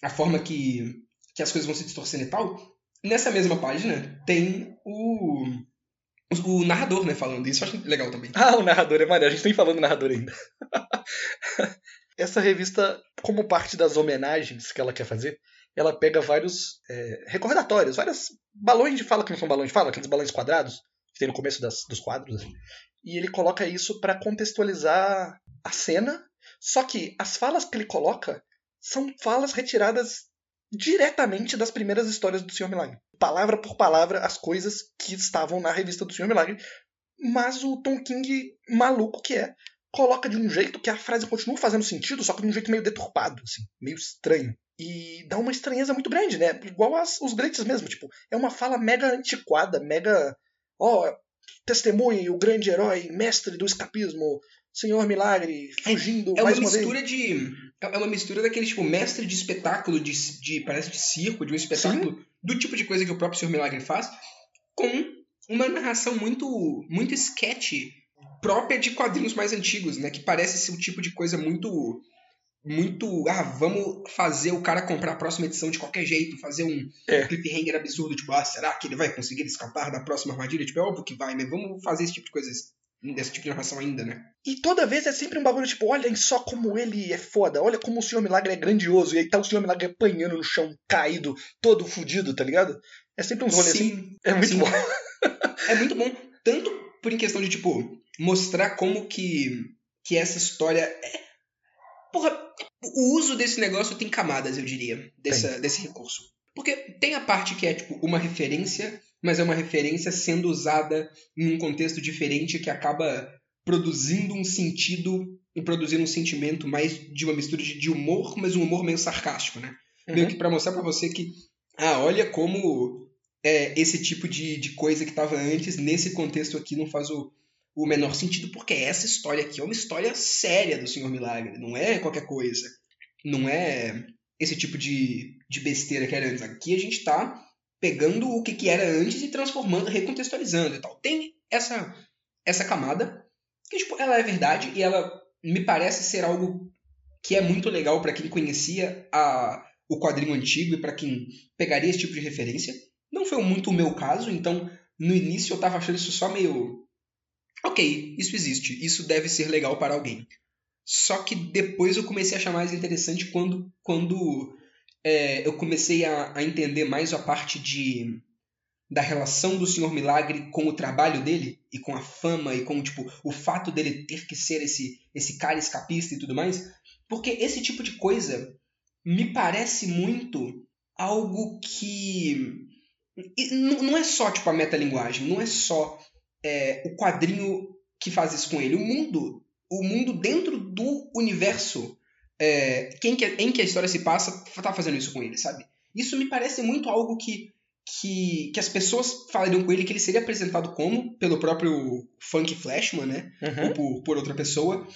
a forma que que as coisas vão se distorcendo e tal, nessa mesma página tem o, o, narrador, né, falando isso. Eu acho legal também. Ah, o narrador é maneiro. A gente nem falando do narrador ainda. *laughs* Essa revista, como parte das homenagens que ela quer fazer, ela pega vários é, recordatórios, vários balões de fala que não são balões de fala, aqueles balões quadrados que tem no começo das, dos quadros. Assim. E ele coloca isso para contextualizar a cena. Só que as falas que ele coloca são falas retiradas diretamente das primeiras histórias do Senhor Milagre. Palavra por palavra, as coisas que estavam na revista do Senhor Milagre. Mas o Tom King, maluco que é, coloca de um jeito que a frase continua fazendo sentido, só que de um jeito meio deturpado, assim, meio estranho. E dá uma estranheza muito grande, né? Igual as, os Greats mesmo, tipo, é uma fala mega antiquada, mega. Ó, oh, testemunhe o grande herói, mestre do escapismo, Senhor Milagre, fugindo é, é mais uma, uma mistura vez. de é uma mistura daquele tipo mestre de espetáculo de, de parece de circo, de um espetáculo Sim. do tipo de coisa que o próprio Senhor Milagre faz, com uma narração muito muito sketch própria de quadrinhos mais antigos, né, que parece ser o tipo de coisa muito muito. Ah, vamos fazer o cara comprar a próxima edição de qualquer jeito, fazer um é. cliffhanger absurdo, tipo, ah, será que ele vai conseguir escapar da próxima armadilha? Tipo, é óbvio que vai, mas vamos fazer esse tipo de coisa, desse tipo de narração ainda, né? E toda vez é sempre um bagulho, tipo, olhem só como ele é foda, olha como o Senhor Milagre é grandioso, e aí tá o Senhor Milagre apanhando no chão, caído, todo fudido, tá ligado? É sempre um rolê sim, assim. É muito sim. bom. é muito bom. Tanto por em questão de, tipo, mostrar como que, que essa história é Porra, o uso desse negócio tem camadas, eu diria, dessa, desse recurso. Porque tem a parte que é, tipo, uma referência, mas é uma referência sendo usada em um contexto diferente que acaba produzindo um sentido e produzindo um sentimento mais de uma mistura de, humor, mas um humor meio sarcástico, né? Uhum. Meio que pra mostrar pra você que, ah, olha como é, esse tipo de, de coisa que tava antes, nesse contexto aqui, não faz o, o menor sentido, porque essa história aqui é uma história séria do Senhor Milagre, não é qualquer coisa. Não é esse tipo de, de besteira que era antes. Aqui a gente está pegando o que, que era antes e transformando, recontextualizando e tal. Tem essa, essa camada que, tipo, ela é verdade e ela me parece ser algo que é muito legal para quem conhecia a, o quadrinho antigo e para quem pegaria esse tipo de referência. Não foi muito o meu caso, então no início eu tava achando isso só meio ok, isso existe, isso deve ser legal para alguém. Só que depois eu comecei a achar mais interessante quando, quando é, eu comecei a, a, entender mais a parte de da relação do Senhor Milagre com o trabalho dele e com a fama e com tipo o fato dele ter que ser esse esse cara escapista e tudo mais, porque esse tipo de coisa me parece muito algo que não é só tipo a metalinguagem, não é só é, o quadrinho que faz isso com ele. O mundo, o mundo dentro do universo é, quem que, em que a história se passa tá fazendo isso com ele, sabe? Isso me parece muito algo que, que, que as pessoas falariam com ele que ele seria apresentado como pelo próprio Funk Flashman, né? Uhum. Ou por, por outra pessoa.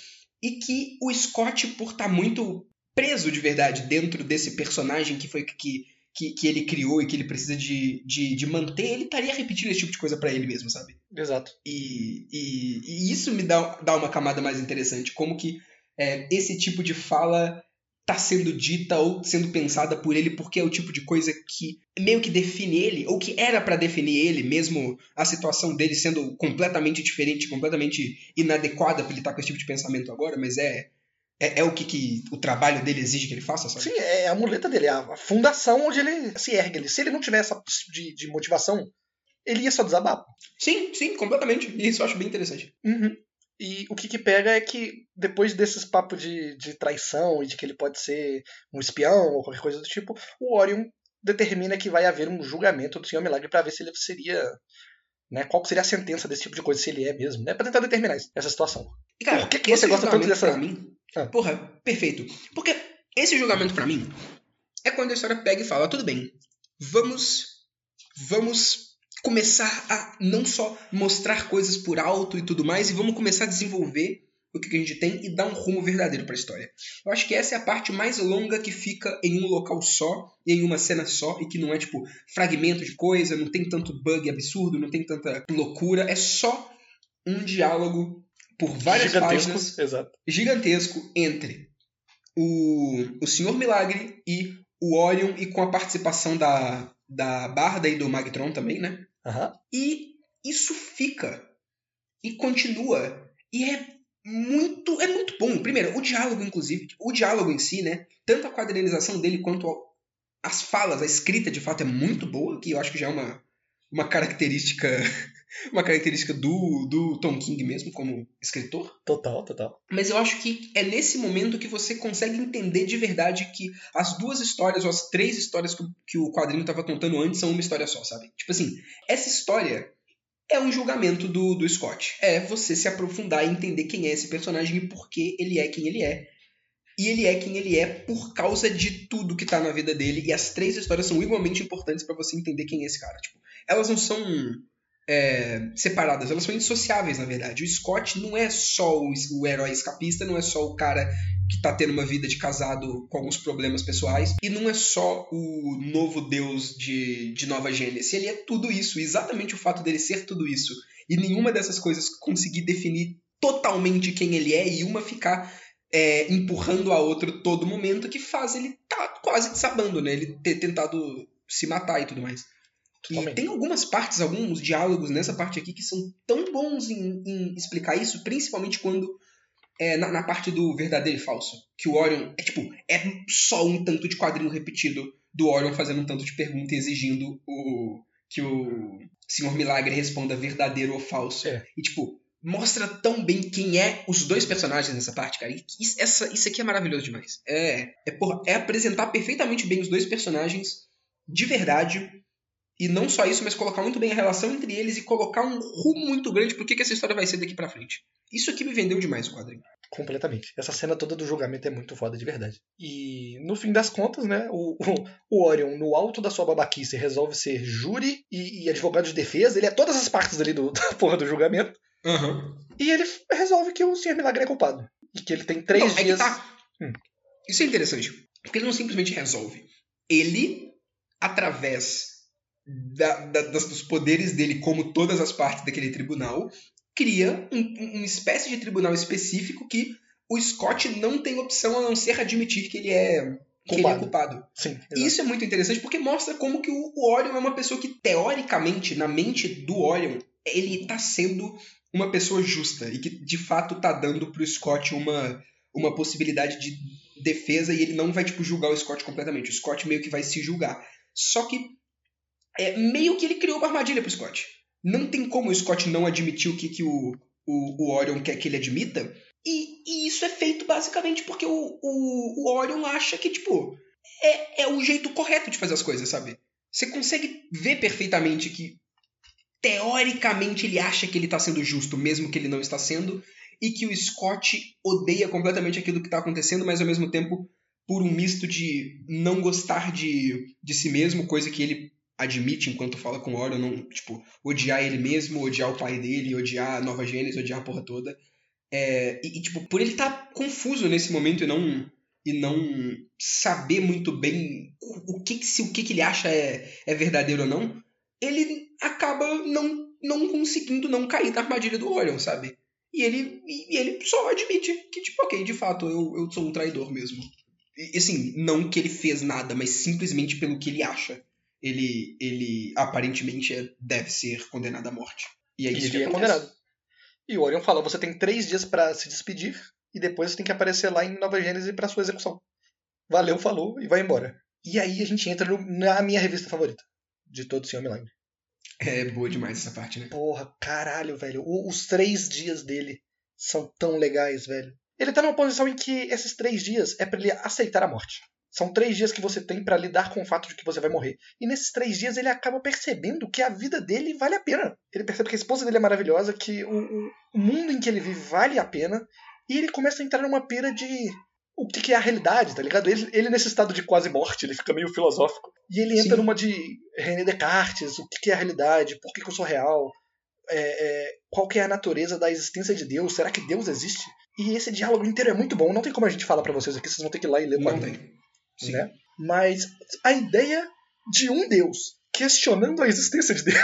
E que o Scott, por estar tá muito preso de verdade dentro desse personagem que foi que que, que ele criou e que ele precisa de, de, de manter, ele estaria repetindo esse tipo de coisa para ele mesmo, sabe? Exato. E, e, e, isso me dá, dá uma camada mais interessante, como que é, esse tipo de fala tá sendo dita ou sendo pensada por ele porque é o tipo de coisa que meio que define ele, ou que era para definir ele, mesmo a situação dele sendo completamente diferente, completamente inadequada para ele estar tá com esse tipo de pensamento agora, mas é é, é, o que, que, o trabalho dele exige que ele faça, sabe? Sim, é a muleta dele, é a fundação onde ele se ergue. Se ele não tiver essa de, de motivação, ele ia só desabar. Sim, sim, completamente. E isso eu acho bem interessante. Uhum. E o que, que pega é que depois desses papos de, de traição e de que ele pode ser um espião ou qualquer coisa do tipo, o Orion determina que vai haver um julgamento do Senhor Milagre para ver se ele seria né? Qual seria a sentença desse tipo de coisa, se ele é mesmo, né? Pra tentar determinar essa situação. E, cara, Por que, que você gosta tanto dessa. Pra mim, ah. Porra, perfeito. Porque esse julgamento para mim é quando a história pega e fala: tudo bem, vamos. Vamos começar a não só mostrar coisas por alto e tudo mais, e vamos começar a desenvolver o que a gente tem e dar um rumo verdadeiro para a história. Eu acho que essa é a parte mais longa que fica em um local só, e em uma cena só, e que não é tipo fragmento de coisa, não tem tanto bug absurdo, não tem tanta loucura, é só um diálogo por várias gigantesco, páginas exato. gigantesco entre o, o Senhor Milagre e o Orion e com a participação da, da Barda e do Magtron também, né? Aham. E isso fica e continua e é muito é muito bom. Primeiro, o diálogo inclusive, o diálogo em si, né? Tanto a quadrinização dele quanto as falas, a escrita de fato é muito boa, que eu acho que já é uma uma característica *laughs* uma característica do, do Tom King mesmo como escritor. Total, total. Mas eu acho que é nesse momento que você consegue entender de verdade que as duas histórias, ou as três histórias que, o- que o quadrinho estava contando antes são uma história só, sabe? Tipo assim, essa história é um julgamento do, do Scott. É você se aprofundar e entender quem é esse personagem e por que ele é quem ele é. E ele é quem ele é por causa de tudo que tá na vida dele. E as três histórias são igualmente importantes pra você entender quem é esse cara. Tipo, elas não são é, separadas, elas são indissociáveis, na verdade. O Scott não é só o, o herói escapista, não é só o cara que tá tendo uma vida de casado com alguns problemas pessoais, e não é só o novo deus de, de Nova Gênesis. Ele é tudo isso, exatamente o fato dele ser tudo isso, e nenhuma dessas coisas conseguir definir totalmente quem ele é, e uma ficar é, empurrando a outra todo momento, que faz ele tá quase desabando, né? Ele ter tentado se matar e tudo mais. E Totalmente. tem algumas partes, alguns diálogos nessa parte aqui que são tão bons em, em explicar isso, principalmente quando é na, na parte do verdadeiro e falso. Que o Orion é tipo, é só um tanto de quadrinho repetido do Orion fazendo um tanto de pergunta e exigindo o que o Senhor Milagre responda verdadeiro ou falso. É. E tipo, mostra tão bem quem é os dois personagens nessa parte, cara. E Isso, essa, isso aqui é maravilhoso demais. É, é, porra, é apresentar perfeitamente bem os dois personagens de verdade. E não só isso, mas colocar muito bem a relação entre eles e colocar um rumo muito grande pro que, que essa história vai ser daqui pra frente. Isso aqui me vendeu demais o quadrinho. Completamente. Essa cena toda do julgamento é muito foda de verdade. E no fim das contas, né, o, o, o Orion, no alto da sua babaquice, resolve ser júri e, e advogado de defesa. Ele é todas as partes ali do, *laughs* da porra do julgamento. Aham. E ele resolve que o Sr. Milagre é culpado. E que ele tem três Não, é dias. tá. Hum. Isso é interessante. Porque ele não simplesmente resolve. Ele, através da- da- das- dos poderes dele, como todas as partes daquele tribunal, cria um- um- uma espécie de tribunal específico que o Scott não tem opção a não ser admitir que ele é, que ele é Culpado. culpado. Sim, E isso é muito interessante porque mostra como que o o Orion é uma pessoa que, teoricamente, na mente do Orion, ele tá sendo uma pessoa justa e que, de fato, tá dando pro Scott uma, uma possibilidade de defesa e ele não vai, tipo, julgar o Scott completamente. O Scott meio que vai se julgar. Só que, é meio que ele criou uma armadilha pro Scott. Não tem como o Scott não admitir o que, que o, o, o Orion quer que ele admita. E, e isso é feito basicamente porque o, o, o Orion acha que, tipo, é, é o jeito correto de fazer as coisas, sabe? Você consegue ver perfeitamente que, teoricamente, ele acha que ele tá sendo justo, mesmo que ele não está sendo, e que o Scott odeia completamente aquilo que tá acontecendo, mas ao mesmo tempo, por um misto de não gostar de, de si mesmo, coisa que ele admite enquanto fala com o Orion, não, tipo, odiar ele mesmo, odiar o pai dele, odiar a Nova Gênesis, odiar a porra toda. É, e, e, tipo, por ele estar tá confuso nesse momento e não e não saber muito bem o, que- se o que, que ele acha é, é verdadeiro ou não, ele acaba não, não conseguindo não cair na armadilha do Orion, sabe? E ele, e ele só admite que, tipo, ok, de fato, eu, eu sou um traidor mesmo. E, assim, não que ele fez nada, mas simplesmente pelo que ele acha. Ele, ele aparentemente é- deve ser condenado à morte. E isso que ele é acontece. condenado. E o Orion fala: você tem três dias pra se despedir e depois você tem que aparecer lá em Nova Gênesis pra sua execução. Valeu, falou e vai embora. E aí a gente entra no- na minha revista favorita de todo o Senhor Milagre. É boa demais essa parte, né? Porra, caralho, velho. O- os três dias dele são tão legais, velho. Ele tá numa posição em que esses três dias é pra ele aceitar a morte. São três dias que você tem pra lidar com o fato de que você vai morrer. E nesses três dias ele acaba percebendo que a vida dele vale a pena. Ele percebe que a esposa dele é maravilhosa, que o, o- mundo em que ele vive vale a pena. E ele começa a entrar numa pira de o que, que é a realidade, tá ligado? Ele, ele nesse estado de quase morte, ele fica meio filosófico. E ele entra Sim. numa de René Descartes, o que, que é a realidade, por que, que eu sou real, é, é, qual que é a natureza da existência de Deus, será que Deus existe? E esse diálogo inteiro é muito bom, não tem como a gente falar pra vocês aqui, vocês vão ter que ir lá e ler o Não tem. Sim. né? Mas a ideia de um Deus questionando a existência de Deus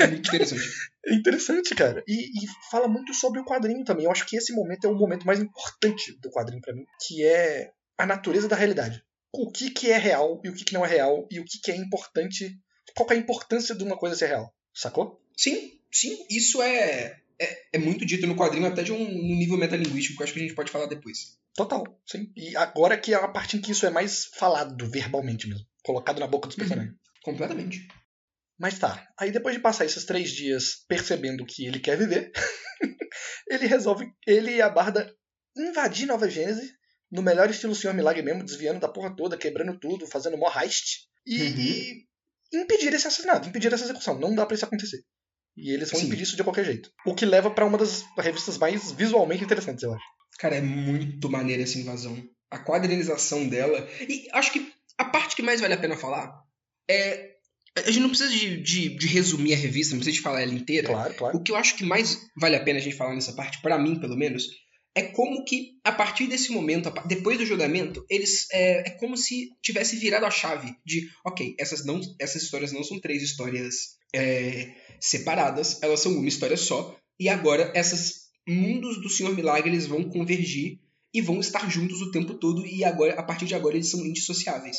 É muito interessante. *laughs* é interessante, cara. E, e fala muito sobre o quadrinho também. Eu acho que esse momento é o momento mais importante do quadrinho pra mim, que é a natureza da realidade. o que, que é real e o que, que não é real e o que, que é importante. Qual que é a importância de uma coisa ser real? Sacou? Sim, sim. Isso é, é, é muito dito no quadrinho, até de um, um nível metalinguístico, que eu acho que a gente pode falar depois. Total, sim. E agora que é a parte em que isso é mais falado verbalmente mesmo. Colocado na boca dos personagens. Uhum. Completamente. Mas tá. Aí depois de passar esses três dias percebendo que ele quer viver, *laughs* ele resolve, ele e a Barda invadir Nova Gênese, no melhor estilo Senhor Milagre mesmo, desviando da porra toda, quebrando tudo, fazendo mó heist, e, Uhum. e impedir esse assassinato, impedir essa execução. Não dá pra isso acontecer. E eles vão Sim. impedir isso de qualquer jeito. O que leva pra uma das revistas mais visualmente interessantes, eu acho. Cara, é muito maneira essa invasão. A quadrinização dela. E acho que a parte que mais vale a pena falar é. A gente não precisa de, de, de resumir a revista, não precisa de falar ela inteira. Claro, claro. O que eu acho que mais vale a pena a gente falar nessa parte, pra mim pelo menos, é como que a partir desse momento, depois do julgamento, eles é, é como se tivesse virado a chave de, ok, essas não, essas histórias não são três histórias é, separadas, elas são uma história só, e agora esses mundos do Senhor Milagre eles vão convergir e vão estar juntos o tempo todo e agora a partir de agora eles são indissociáveis.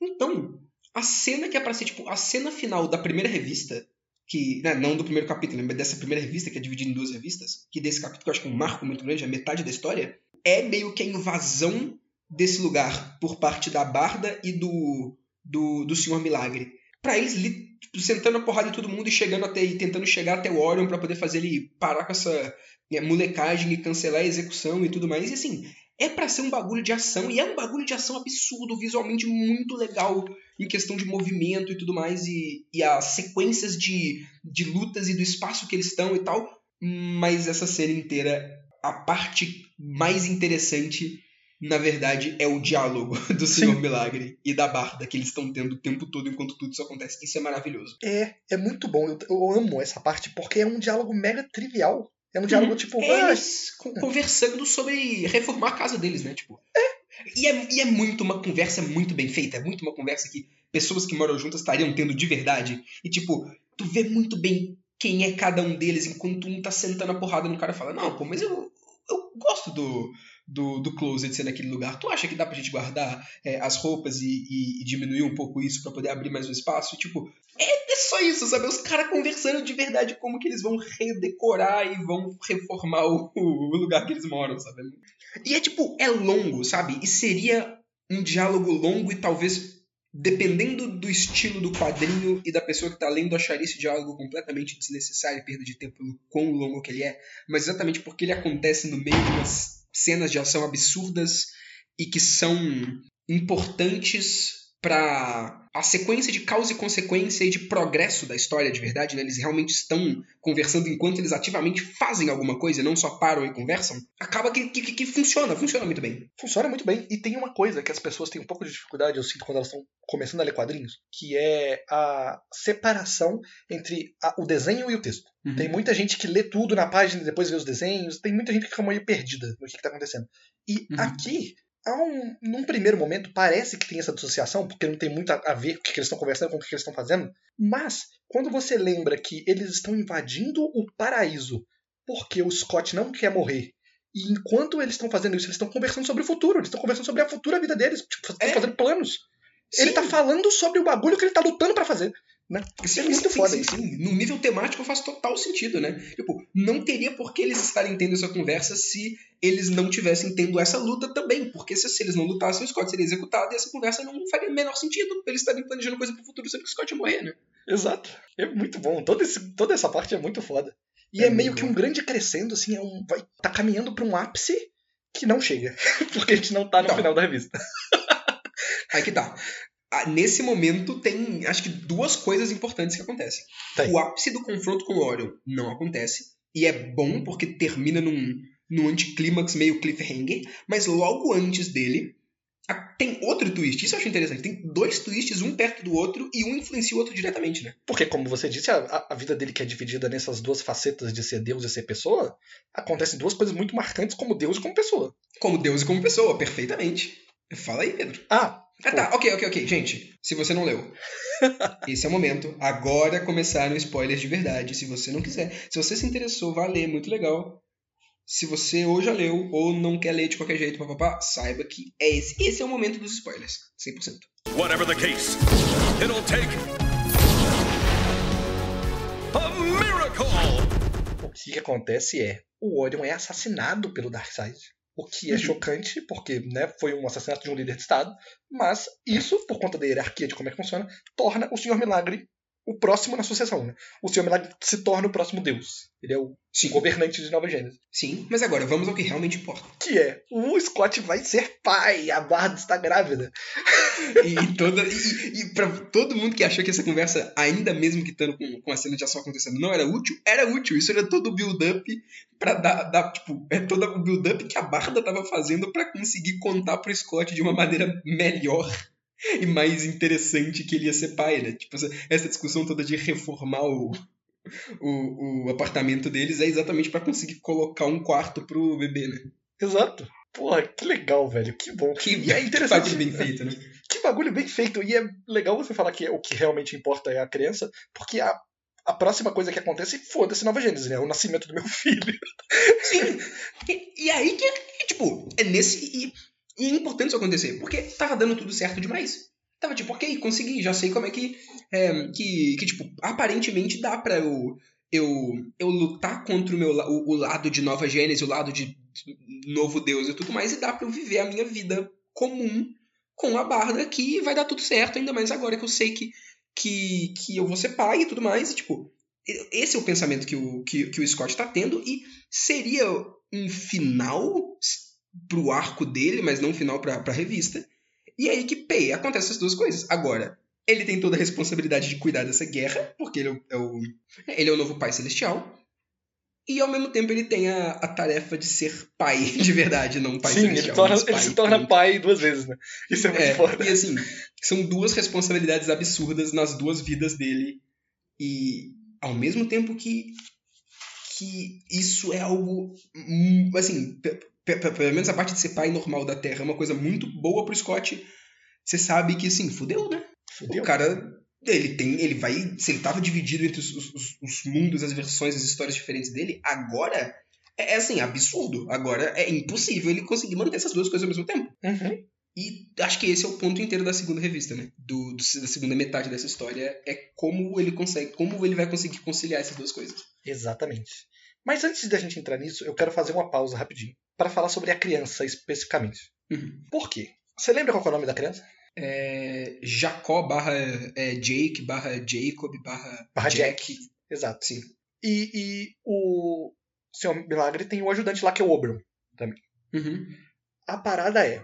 Então, a cena que é pra ser tipo a cena final da primeira revista que né, não do primeiro capítulo, mas dessa primeira revista, que é dividida em duas revistas, que desse capítulo que eu acho que é um marco muito grande, é metade da história, é meio que a invasão desse lugar por parte da Barda e do, do, do Senhor Milagre. Pra eles, tipo, sentando a porrada em todo mundo e chegando até e tentando chegar até o Orion pra poder fazer ele parar com essa né, molecagem e cancelar a execução e tudo mais. E assim, é pra ser um bagulho de ação, e é um bagulho de ação absurdo, visualmente muito legal, em questão de movimento e tudo mais, e, e as sequências de, de lutas e do espaço que eles estão e tal. Mas essa série inteira, a parte mais interessante, na verdade, é o diálogo *laughs* do Senhor Milagre e da Barda que eles estão tendo o tempo todo enquanto tudo isso acontece. Isso é maravilhoso. É, é muito bom. Eu, eu amo essa parte porque é um diálogo mega trivial. É um diálogo tipo. con- conversando sobre reformar a casa deles, né? Tipo. E, é, e é muito uma conversa muito bem feita. É muito uma conversa que pessoas que moram juntas estariam tendo de verdade. E, tipo, tu vê muito bem quem é cada um deles enquanto um tá sentando a porrada no cara e fala: Não, pô, mas eu, eu gosto do, do, do closet ser naquele lugar. Tu acha que dá pra gente guardar é, as roupas e, e- e diminuir um pouco isso pra poder abrir mais um espaço? Tipo, é, é só isso, sabe? Os caras conversando de verdade como que eles vão redecorar e vão reformar o, *laughs* o lugar que eles moram, sabe? E é tipo, é longo, sabe? E seria um diálogo longo e talvez, dependendo do estilo do quadrinho e da pessoa que tá lendo, acharia esse diálogo completamente desnecessário e perda de tempo pelo quão longo que ele é. Mas exatamente porque ele acontece no meio de umas cenas de ação absurdas e que são importantes para a sequência de causa e consequência e de progresso da história de verdade, né? Eles realmente estão conversando enquanto eles ativamente fazem alguma coisa, não só param e conversam. Acaba que, que, que funciona, funciona muito bem. Funciona muito bem. E tem uma coisa que as pessoas têm um pouco de dificuldade, eu sinto, quando elas estão começando a ler quadrinhos, que é a separação entre a- o desenho e o texto. Uhum. Tem muita gente que lê tudo na página e depois vê os desenhos. Tem muita gente que fica meio perdida no que está acontecendo. E Uhum. aqui, há um, num primeiro momento, parece que tem essa dissociação, porque não tem muito a a ver com o que eles estão conversando, com o que eles estão fazendo. Mas, quando você lembra que eles estão invadindo o paraíso porque o Scott não quer morrer. E enquanto eles estão fazendo isso, eles estão conversando sobre o futuro, eles estão conversando sobre a futura vida deles, tipo, estão É. fazendo planos. Ele Sim. tá falando sobre o bagulho que ele tá lutando pra fazer. Né? Isso é muito sim, foda sim, sim. No nível temático faz total sentido, né? Tipo, não teria por que eles estarem tendo essa conversa se eles não tivessem tendo essa luta também. Porque se, se eles não lutassem, o Scott seria executado e essa conversa não faria o menor sentido. Eles estarem planejando coisa pro futuro sendo que o Scott ia morrer, né? Exato. É muito bom. Todo esse, toda essa parte é muito foda. E É é, meio que um grande crescendo, assim, é um, vai, tá caminhando pra um ápice que não chega. *laughs* Porque a gente não tá no Então. final da revista. Aí que tá. Nesse momento tem, acho que, duas coisas importantes que acontecem. O ápice do confronto com o Orion não acontece. E é bom porque termina num, num anticlímax meio cliffhanger. Mas logo antes dele, tem outro twist. Isso eu acho interessante. Tem dois twists, um perto do outro, e um influencia o outro diretamente, né? Porque, como você disse, a, a vida dele que é dividida nessas duas facetas de ser Deus e ser pessoa, acontecem duas coisas muito marcantes como Deus e como pessoa. Como Deus e como pessoa, perfeitamente. Fala aí, Pedro. Ah, Ah, tá. Ok, ok, ok. Gente, se você não leu, *laughs* esse é o momento. Agora começaram spoilers de verdade. Se você não quiser. Se você se interessou, vá ler, muito legal. Se você ou já leu ou não quer ler de qualquer jeito, papapá, saiba que é esse. Esse é o momento dos spoilers. 100%. Whatever the case, it'll take a miracle. O que acontece é, o Orion é assassinado pelo Darkseid. O que é Uhum. chocante, porque né, foi um assassinato de um líder de Estado, mas isso, por conta da hierarquia de como é que funciona, torna o Senhor Milagre o próximo na sucessão. Né? O Senhor Milagre se torna o próximo Deus. Ele é o Sim. governante de Nova Gênesis. Sim, mas agora vamos ao que realmente importa. Que é, o Scott vai ser pai, a Bard está grávida. E, toda, e, e pra todo mundo que achou que essa conversa, ainda mesmo que estando com, com a cena de ação acontecendo, não era útil, era útil. Isso era todo o build-up pra dar, dar, tipo, é todo o build-up que a Barda tava fazendo pra conseguir contar pro Scott de uma maneira melhor e mais interessante que ele ia ser pai, né? Tipo, essa, essa discussão toda de reformar o, o, o apartamento deles é exatamente pra conseguir colocar um quarto pro bebê, né? Exato. Porra, que legal, velho. Que bom. Que, E é que interessante. bagulho bem feito, né? Que bagulho bem feito. E é legal você falar que o que realmente importa é a criança, porque a, a próxima coisa que acontece, foda-se Nova Gênesis, né? O nascimento do meu *laughs* filho. Sim. E, e aí que, que, tipo, é nesse. E, e é importante isso acontecer, porque tava dando tudo certo demais. Tava tipo, ok, consegui, já sei como é que. é, que, que, tipo, aparentemente dá pra eu. Eu, eu lutar contra o meu o, o lado de Nova Gênesis, o lado de novo Deus e tudo mais, e dá pra eu viver a minha vida comum com a Barda que vai dar tudo certo, ainda mais agora que eu sei que, que, que eu vou ser pai e tudo mais, e tipo, esse é o pensamento que o, que, que o Scott tá tendo, e seria um final pro arco dele, mas não final pra, pra revista. E aí que, pei, acontece essas duas coisas. Agora, ele tem toda a responsabilidade de cuidar dessa guerra, porque ele é o, é o- ele é o novo pai celestial. E ao mesmo tempo ele tem a, a tarefa de ser pai de verdade, não pai Sim, celestial. ele, torna- mas ele pai, se torna pai duas vezes, né? Isso é muito É, foda. e assim, são duas responsabilidades absurdas nas duas vidas dele. E ao mesmo tempo que, que isso é algo. hum, Assim, pelo menos a parte de ser pai normal da Terra é uma coisa muito boa pro Scott. Você sabe que, assim, fudeu, né? Fudeu. O cara. Ele tem. Ele vai. Se ele tava dividido entre os, os- os mundos, as versões, as histórias diferentes dele, agora. É, é assim, absurdo. Agora é impossível ele conseguir manter essas duas coisas ao mesmo tempo. Uhum. E acho que esse é o ponto inteiro da segunda revista, né? Do, do- da segunda metade dessa história. É como ele consegue. Como ele vai conseguir conciliar essas duas coisas. Exatamente. Mas antes da gente entrar nisso, eu quero fazer uma pausa rapidinho para falar sobre a criança especificamente. Uhum. Por quê? Você lembra qual é o nome da criança? É, Jacó barra é, Jake barra Jacob barra, Barra Jack. Exato. Sim. E, e o Senhor Milagre tem o ajudante lá que é o Oberon. Uhum. A parada é,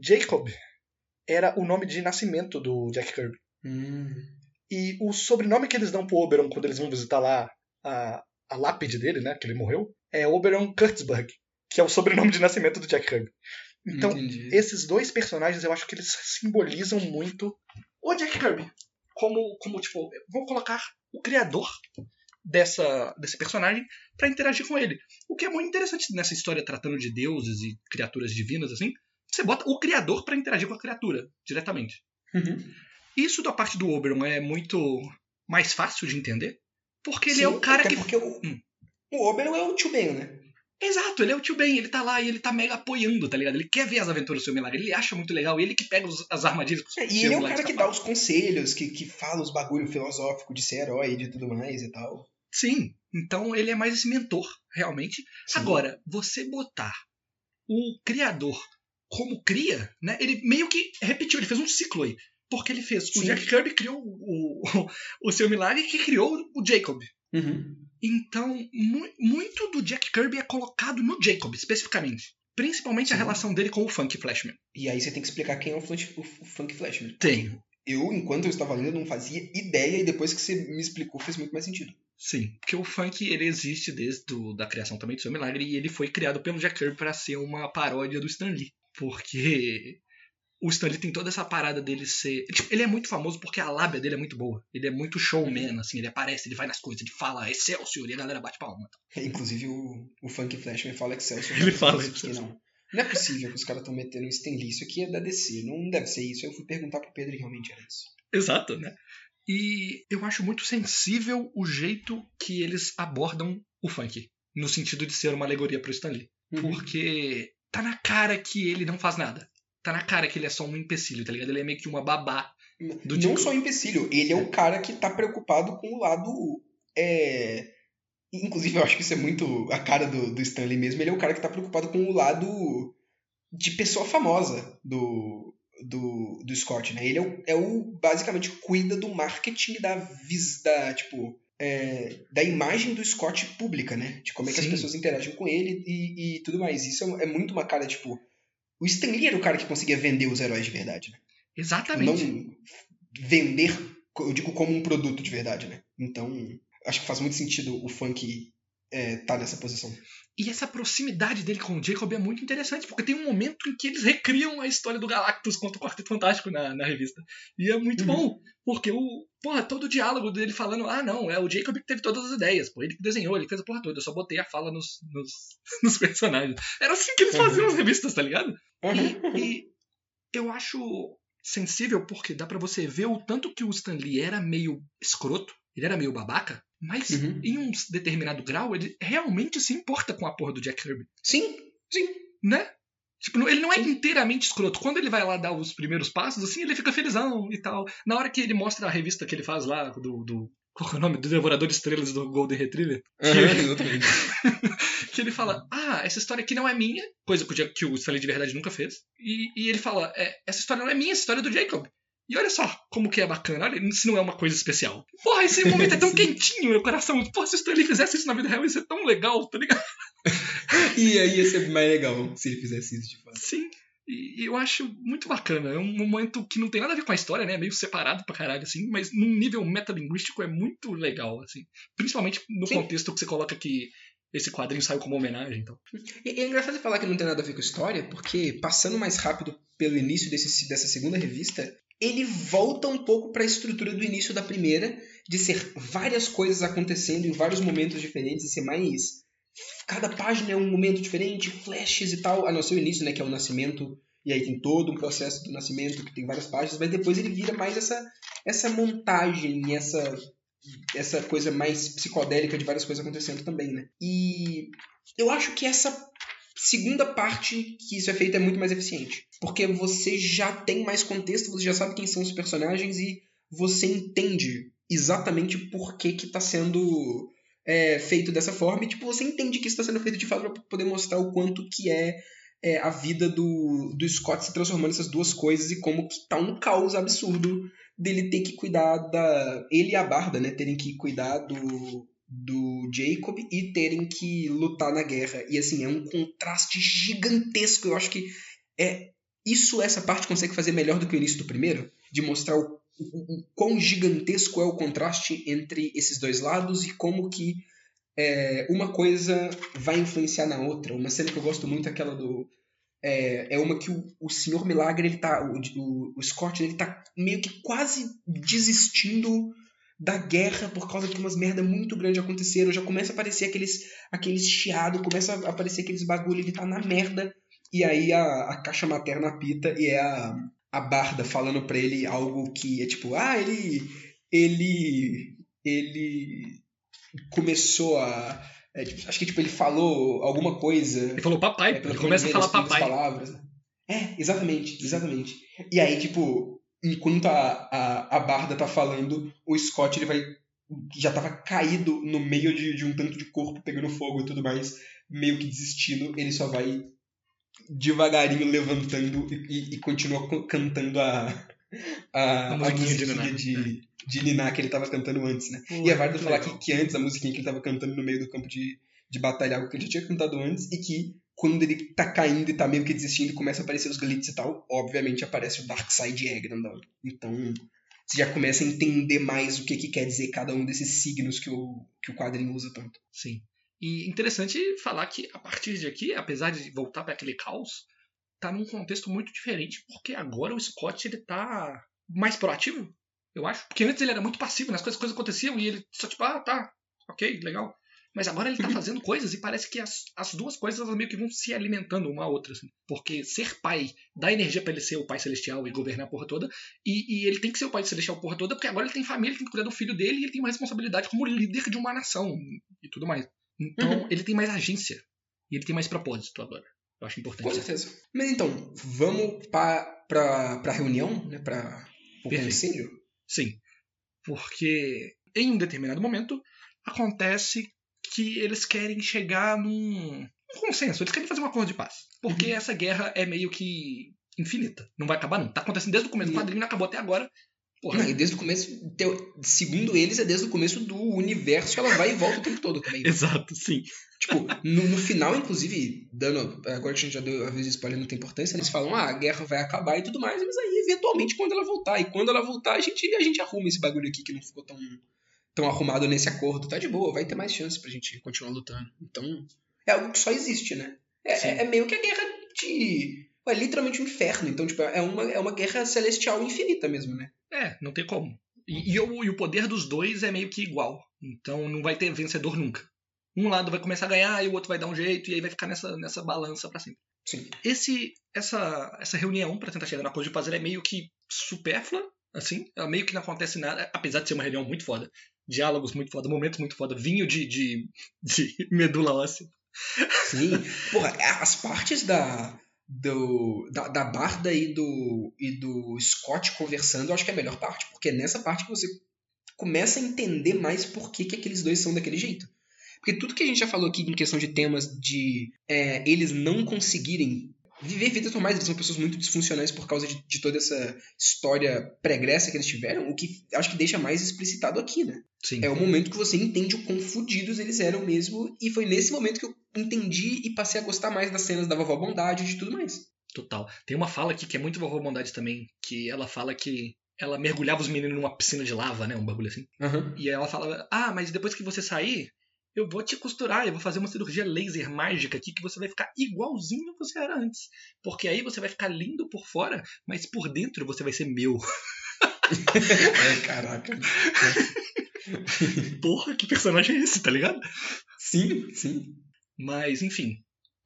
Jacob era o nome de nascimento do Jack Kirby. Hum. E o sobrenome que eles dão pro Oberon quando eles vão visitar lá a, a lápide dele, né, que ele morreu, é Oberon Kurtzberg, que é o sobrenome de nascimento do Jack Kirby. Então, Entendi. esses dois personagens, eu acho que eles simbolizam muito o Jack Kirby. Como, como tipo, vou colocar o criador dessa, desse personagem para interagir com ele. O que é muito interessante nessa história tratando de deuses e criaturas divinas, assim. Você bota o criador para interagir com a criatura diretamente. Uhum. Isso da parte do Oberon é muito mais fácil de entender, porque ele é o cara que. porque o, Hum. o Oberon é o tio Ben, né? Exato, ele é o tio Ben, ele tá lá e ele tá mega apoiando, tá ligado? Ele quer ver as aventuras do seu milagre, ele acha muito legal, ele que pega os- as armadilhas É, e ele é o cara que dá os conselhos, que, que fala os bagulho filosófico de ser herói e de tudo mais e tal. Sim, então ele é mais esse mentor, realmente. Sim. Agora, você botar o criador como cria, né? Ele meio que repetiu, ele fez um ciclo aí. Porque ele fez. O Sim. Jack Kirby criou o, o, *laughs* o seu milagre que criou o Jacob. Uhum. Então, mu- muito do Jack Kirby é colocado no Jacob, especificamente. Principalmente a Sim. relação dele com o Funk Flashman. E aí você tem que explicar quem é o, Flash- o, Funk Flashman. Tem. Eu, enquanto eu estava lendo, não fazia ideia, e depois que você me explicou, fez muito mais sentido. Sim. Porque o Funk, ele existe desde o, da criação também do seu milagre, e ele foi criado pelo Jack Kirby para ser uma paródia do Stan Lee. Porque o Stan Lee tem toda essa parada dele ser. Tipo, ele é muito famoso porque a lábia dele é muito boa. Ele é muito showman, assim, ele aparece, ele vai nas coisas, ele fala Excelsior e a galera bate palma. Inclusive, o, o Funk Flashman fala Excelsior. Ele fala isso aqui, Excelsior. não. Não é possível que os caras estão metendo um Stan Lee. Isso aqui é da DC. Não deve ser isso. Eu fui perguntar pro Pedro e realmente era isso. Exato, né? E eu acho muito sensível o jeito que eles abordam o funk. no sentido de ser uma alegoria pro Stanley. Uhum. Porque tá na cara que ele não faz nada. Tá na cara que ele é só um empecilho, tá ligado? Ele é meio que uma babá. Do não tipo- só empecilho, ele é o cara que tá preocupado com o lado. É... Inclusive, eu acho que isso é muito a cara do, do Stanley mesmo. Ele é o cara que tá preocupado com o lado de pessoa famosa do, do, do Scott, né? Ele é o, é o basicamente cuida do marketing da vis da tipo é, da imagem do Scott pública, né? De como é que Sim. as pessoas interagem com ele e, e tudo mais. Isso é, é muito uma cara tipo o Stanley era o cara que conseguia vender os heróis de verdade, né? Exatamente. não vender, eu digo como um produto de verdade, né? Então, acho que faz muito sentido o funk é, tá nessa posição. E essa proximidade dele com o Jacob é muito interessante, porque tem um momento em que eles recriam a história do Galactus contra o Quarteto Fantástico na, na revista. E é muito Uhum. bom, porque o. Porra, todo o diálogo dele falando, ah, não, é o Jacob que teve todas as ideias, pô, ele que desenhou, ele fez a porra toda, eu só botei a fala nos, nos, *laughs* nos personagens. Era assim que eles faziam as revistas, tá ligado? E, e eu acho sensível porque dá pra você ver o tanto que o Stan Lee era meio escroto, ele era meio babaca, mas Uhum. em um determinado grau ele realmente se importa com a porra do Jack Kirby, Sim, sim. né? Tipo, ele não é inteiramente escroto. Quando ele vai lá dar os primeiros passos, assim, ele fica felizão e tal. Na hora que ele mostra a revista que ele faz lá, do. do qual que é o nome? Do Devorador de Estrelas do Golden Retriever. exatamente. *laughs* que ele fala, ah, essa história aqui não é minha, coisa que o, Ja- que o Stanley de verdade nunca fez. E, e ele fala, é, essa história não é minha, essa história é do Jacob. E olha só como que é bacana, olha se não é uma coisa especial. Porra, esse momento é tão *laughs* quentinho no meu coração. Porra, se o Stanley fizesse isso na vida real, ia ser tão legal, tá ligado? *laughs* E aí ia ser mais legal se ele fizesse isso de fato. Sim. E eu acho muito bacana. É um momento que não tem nada a ver com a história, né? Meio separado pra caralho, assim, mas num nível metalinguístico é muito legal, assim. Principalmente no Sim. contexto que você coloca que esse quadrinho saiu como homenagem, então. E e é engraçado falar que não tem nada a ver com história, porque passando mais rápido pelo início desse, dessa segunda revista, ele volta um pouco para a estrutura do início da primeira, de ser várias coisas acontecendo em vários momentos diferentes, e ser mais. Cada página é um momento diferente, flashes e tal, a não ser o início, né, que é o nascimento, e aí tem todo um processo do nascimento que tem várias páginas, mas depois ele vira mais essa, essa montagem, essa essa coisa mais psicodélica de várias coisas acontecendo também, né? E eu acho que essa segunda parte que isso é feito é muito mais eficiente. Porque você já tem mais contexto, você já sabe quem são os personagens e você entende exatamente por que que tá sendo é, feito dessa forma. E, tipo, você entende que isso está sendo feito de fato para poder mostrar o quanto que é, é, a vida do, do Scott se transformando nessas duas coisas e como que tá um caos absurdo dele ter que cuidar da... Ele e a Barda, né? Terem que cuidar do, do Jacob e terem que lutar na guerra. E assim, é um contraste gigantesco. Eu acho que é isso essa parte consegue fazer melhor do que o início do primeiro, de mostrar o, quão gigantesco é o contraste entre esses dois lados e como que é, uma coisa vai influenciar na outra. Uma cena que eu gosto muito é aquela do é, é uma que o, o Senhor Milagre ele tá o, o, o Scott ele tá meio que quase desistindo da guerra por causa que umas merda muito grande aconteceram. Já começa a aparecer aqueles, aqueles chiado, começa a aparecer aqueles bagulho, ele tá na merda. E aí a, a caixa materna apita e é a, a Barda falando pra ele algo que é tipo, ah, ele. Ele. Ele começou a. é, tipo, acho que tipo, ele falou alguma coisa. Ele falou papai, É, ele começa a falar primeiras papai. Palavras. né? É, exatamente, exatamente. E aí, tipo, enquanto a, a, a Barda tá falando, o Scott ele vai. Já tava caído no meio de, de um tanto de corpo pegando fogo e tudo mais, meio que desistindo, ele só vai devagarinho levantando e, e- continua co- cantando a, a, A musiquinha de Niná. de, de Niná que ele tava cantando antes, né? Pô, E a Varda que falar que, que antes a musiquinha que ele tava cantando no meio do campo de, de batalha, algo que ele já tinha cantado antes, e que quando ele tá caindo e tá meio que desistindo e começa a aparecer os glitches e tal, obviamente aparece o Darkseid E grandão. Então, você já começa a entender mais o que, que quer dizer cada um desses signos que o, que o quadrinho usa tanto. Sim. E interessante falar que a partir de aqui, apesar de voltar para aquele caos, tá num contexto muito diferente, porque agora o Scott ele tá mais proativo, eu acho. Porque antes ele era muito passivo, nas coisas, coisas aconteciam e ele só tipo, ah, tá, ok, legal. Mas agora ele tá fazendo coisas e parece que as, as duas coisas elas meio que vão se alimentando uma a outra. Assim. Porque ser pai dá energia pra ele ser o pai celestial e governar a porra toda. E, e ele tem que ser o pai celestial a porra toda, porque agora ele tem família, ele tem que cuidar do filho dele e ele tem uma responsabilidade como líder de uma nação e tudo mais. Então ele tem mais agência. E ele tem mais propósito agora. Eu acho importante. Com certeza. Mas então, vamos para pra, pra reunião, né? Pra o conselho? Sim. Porque em um determinado momento acontece que eles querem chegar num um consenso, eles querem fazer um acordo de paz. Porque Uhum. essa guerra é meio que infinita. Não vai acabar, não. Tá acontecendo desde o começo do Uhum. quadrinho, não acabou até agora. Porra. E desde o começo, segundo eles, é desde o começo do universo que ela vai e volta o tempo todo também. *laughs* Exato, sim. Tipo, no, no final, inclusive, dando. Agora que a gente já deu a vez de spoiler, não tem importância, eles falam, ah, a guerra vai acabar e tudo mais, mas aí, eventualmente, quando ela voltar. E quando ela voltar, a gente, a gente arruma esse bagulho aqui que não ficou tão, tão arrumado nesse acordo. Tá de boa, vai ter mais chance pra gente continuar lutando. Então, é algo que só existe, né? É, é, é meio que a guerra de. É literalmente um inferno. Então, tipo, é uma, é uma guerra celestial infinita mesmo, né? É, não tem como. E, e o, e o poder dos dois é meio que igual. Então não vai ter vencedor nunca. Um lado vai começar a ganhar e o outro vai dar um jeito, e aí vai ficar nessa, nessa balança pra sempre. Sim. Esse, essa, essa reunião pra tentar chegar no acordo de paz ela é meio que supérflua, assim. Ela meio que não acontece nada, apesar de ser uma reunião muito foda. Diálogos muito foda, momentos muito foda, vinho de, de, de *laughs* medula óssea. Sim. Porra, as partes da. Do, da, da Barda e do, e do Scott conversando, eu acho que é a melhor parte, porque é nessa parte que você começa a entender mais por que, que aqueles dois são daquele jeito. Porque tudo que a gente já falou aqui em questão de temas de é, eles não conseguirem viver vidas normais, eles são pessoas muito disfuncionais por causa de, de toda essa história pregressa que eles tiveram, o que acho que deixa mais explicitado aqui, né? Sim. É o momento que você entende o quão fudidos eles eram mesmo, e foi nesse momento que eu entendi e passei a gostar mais das cenas da vovó Bondade e de tudo mais. Total. Tem uma fala aqui que é muito vovó Bondade também, que ela fala que ela mergulhava os meninos numa piscina de lava, né? Um bagulho assim. Aham. E aí ela fala: Ah, mas depois que você sair, eu vou te costurar, eu vou fazer uma cirurgia laser mágica aqui que você vai ficar igualzinho você era antes. Porque aí você vai ficar lindo por fora, mas por dentro você vai ser meu. *laughs* É, caraca. *laughs* Porra, que personagem é esse, tá ligado? Sim, sim. Mas, enfim,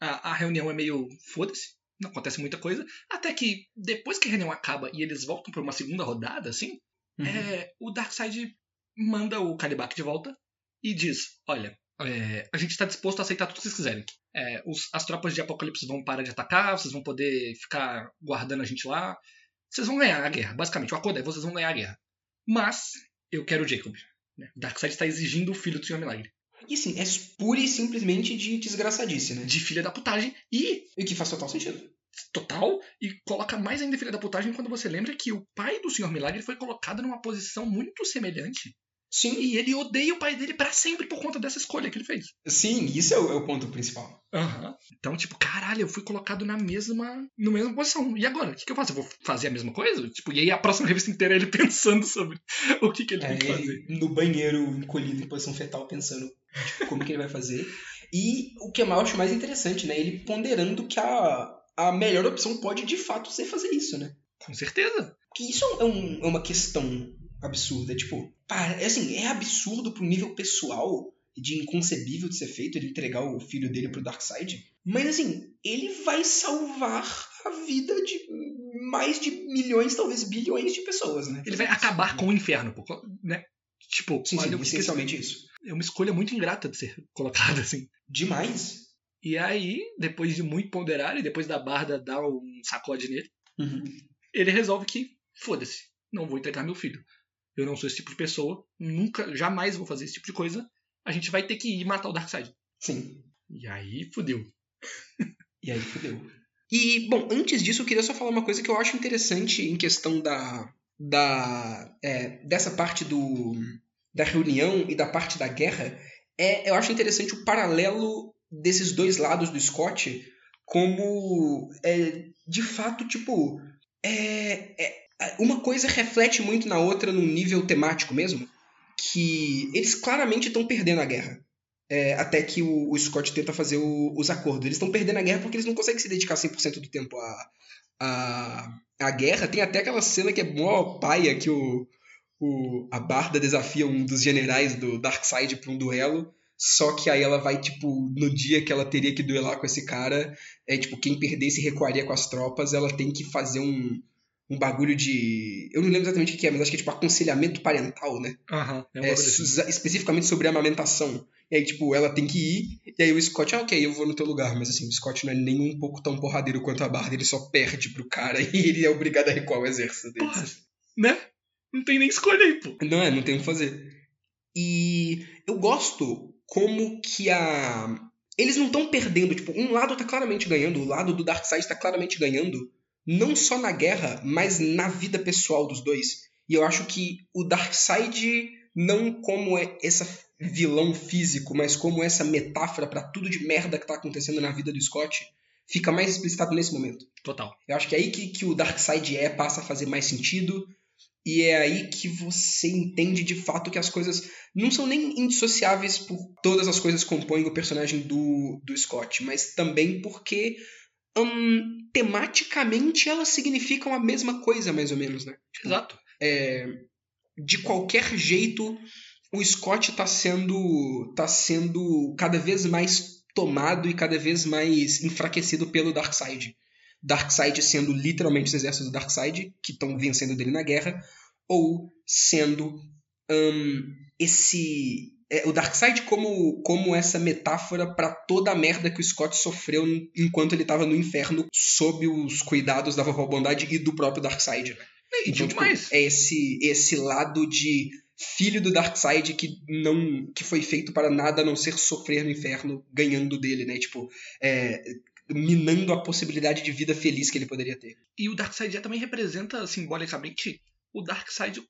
a, a reunião é meio foda-se, não acontece muita coisa. Até que depois que a reunião acaba e eles voltam pra uma segunda rodada, assim, Uhum. é, o Darkseid manda o Kalibak de volta e diz: Olha, é, a gente está disposto a aceitar tudo que vocês quiserem. É, os- as tropas de Apocalipse vão parar de atacar, vocês vão poder ficar guardando a gente lá. Vocês vão ganhar a guerra, basicamente. O acordo é: vocês vão ganhar a guerra. Mas eu quero o Jacob. Né? Darkseid está exigindo o filho do Senhor Milagre. E assim, é pura e simplesmente de desgraçadice, né? De filha da putagem e E que faz total sentido. total e coloca mais ainda filha da putagem quando você lembra que o pai do Senhor Milagre foi colocado numa posição muito semelhante Sim, e ele odeia o pai dele pra sempre por conta dessa escolha que ele fez. sim, isso é o, é o ponto principal. Então, tipo, caralho, eu fui colocado na mesma, na mesma posição. E agora? O que, que eu faço? Eu vou fazer a mesma coisa? Tipo, e aí a próxima *laughs* revista inteira é ele pensando sobre *laughs* o que, que ele É, tem que fazer. ele no banheiro, encolhido em posição fetal, pensando tipo, como que ele vai fazer. E o que eu acho mais interessante, né? Ele ponderando que a, a melhor opção pode de fato ser fazer isso, né? Com certeza. Porque isso é, um- é uma questão absurda. Tipo, pá, é assim, é absurdo pro nível pessoal e de inconcebível de ser feito ele entregar o filho dele pro Darkseid. Mas assim, ele vai salvar a vida de mais de milhões, talvez bilhões de pessoas, né? Ele vai acabar com o inferno, pô, né? Tipo, Sim, sim, essencialmente isso. é uma escolha muito ingrata de ser colocada assim. Demais. E aí, depois de muito ponderar e depois da Barda dar um sacode nele, Uhum. ele resolve que, foda-se, não vou entregar meu filho. Eu não sou esse tipo de pessoa, nunca, jamais vou fazer esse tipo de coisa. A gente vai ter que ir matar o Darkseid. Sim. E aí, fudeu. *laughs* E aí fudeu. E, bom, antes disso, eu queria só falar uma coisa que eu acho interessante em questão da. da é, dessa parte do. da reunião e da parte da guerra. É, eu acho interessante o paralelo desses dois lados do Scott como. É, de fato, tipo. É, é, uma coisa reflete muito na outra num nível temático mesmo. Que eles claramente estão perdendo a guerra. É, até que o, o Scott tenta fazer o- os acordos. Eles estão perdendo a guerra porque eles não conseguem se dedicar 100% do tempo à, à, à guerra. Tem até aquela cena que é mó paia que o, o, a Barda desafia um dos generais do Darkseid para um duelo. Só que aí ela vai, tipo, no dia que ela teria que duelar com esse cara, é tipo, quem perdesse recuaria com as tropas, ela tem que fazer um, um bagulho de. Eu não lembro exatamente o que é, mas acho que é tipo aconselhamento parental, né? Aham, é um É, bagulho assim. especificamente sobre amamentação. E aí, tipo, ela tem que ir, e aí o Scott, ah, ok, eu vou no teu lugar. Mas assim, o Scott não é nem um pouco tão porradeiro quanto a Barda, ele só perde pro cara *laughs* e ele é obrigado a recuar o exército dele. Porra, né? Não tem nem escolha aí, pô. Não é, não tem o que fazer. E eu gosto como que a. Eles não estão perdendo, tipo, um lado tá claramente ganhando, o lado do Darkseid tá claramente ganhando, não só na guerra, mas na vida pessoal dos dois. E eu acho que o Darkseid, não como é essa vilão físico, mas como essa metáfora pra tudo de merda que tá acontecendo na vida do Scott, fica mais explicitado nesse momento. Total. Eu acho que é aí que, que o Darkseid é, passa a fazer mais sentido. E é aí que você entende de fato que as coisas não são nem indissociáveis por todas as coisas que compõem o personagem do, do Scott, mas também porque hum, tematicamente elas significam a mesma coisa, mais ou menos, né? Exato. É, de qualquer jeito, o Scott tá sendo, tá sendo cada vez mais tomado e cada vez mais enfraquecido pelo Darkseid. Darkseid sendo literalmente os exércitos do Darkseid, que estão vencendo dele na guerra, ou sendo esse. É, o Darkseid como, como essa metáfora para toda a merda que o Scott sofreu enquanto ele tava no inferno, sob os cuidados da Vovó Bondade e do próprio Darkseid. né? E digo tipo, mais. é esse, esse lado de filho do Darkseid que não que foi feito para nada a não ser sofrer no inferno ganhando dele, né? Tipo, é, minando a possibilidade de vida feliz que ele poderia ter. E o Darkseid também representa simbolicamente o Darkseid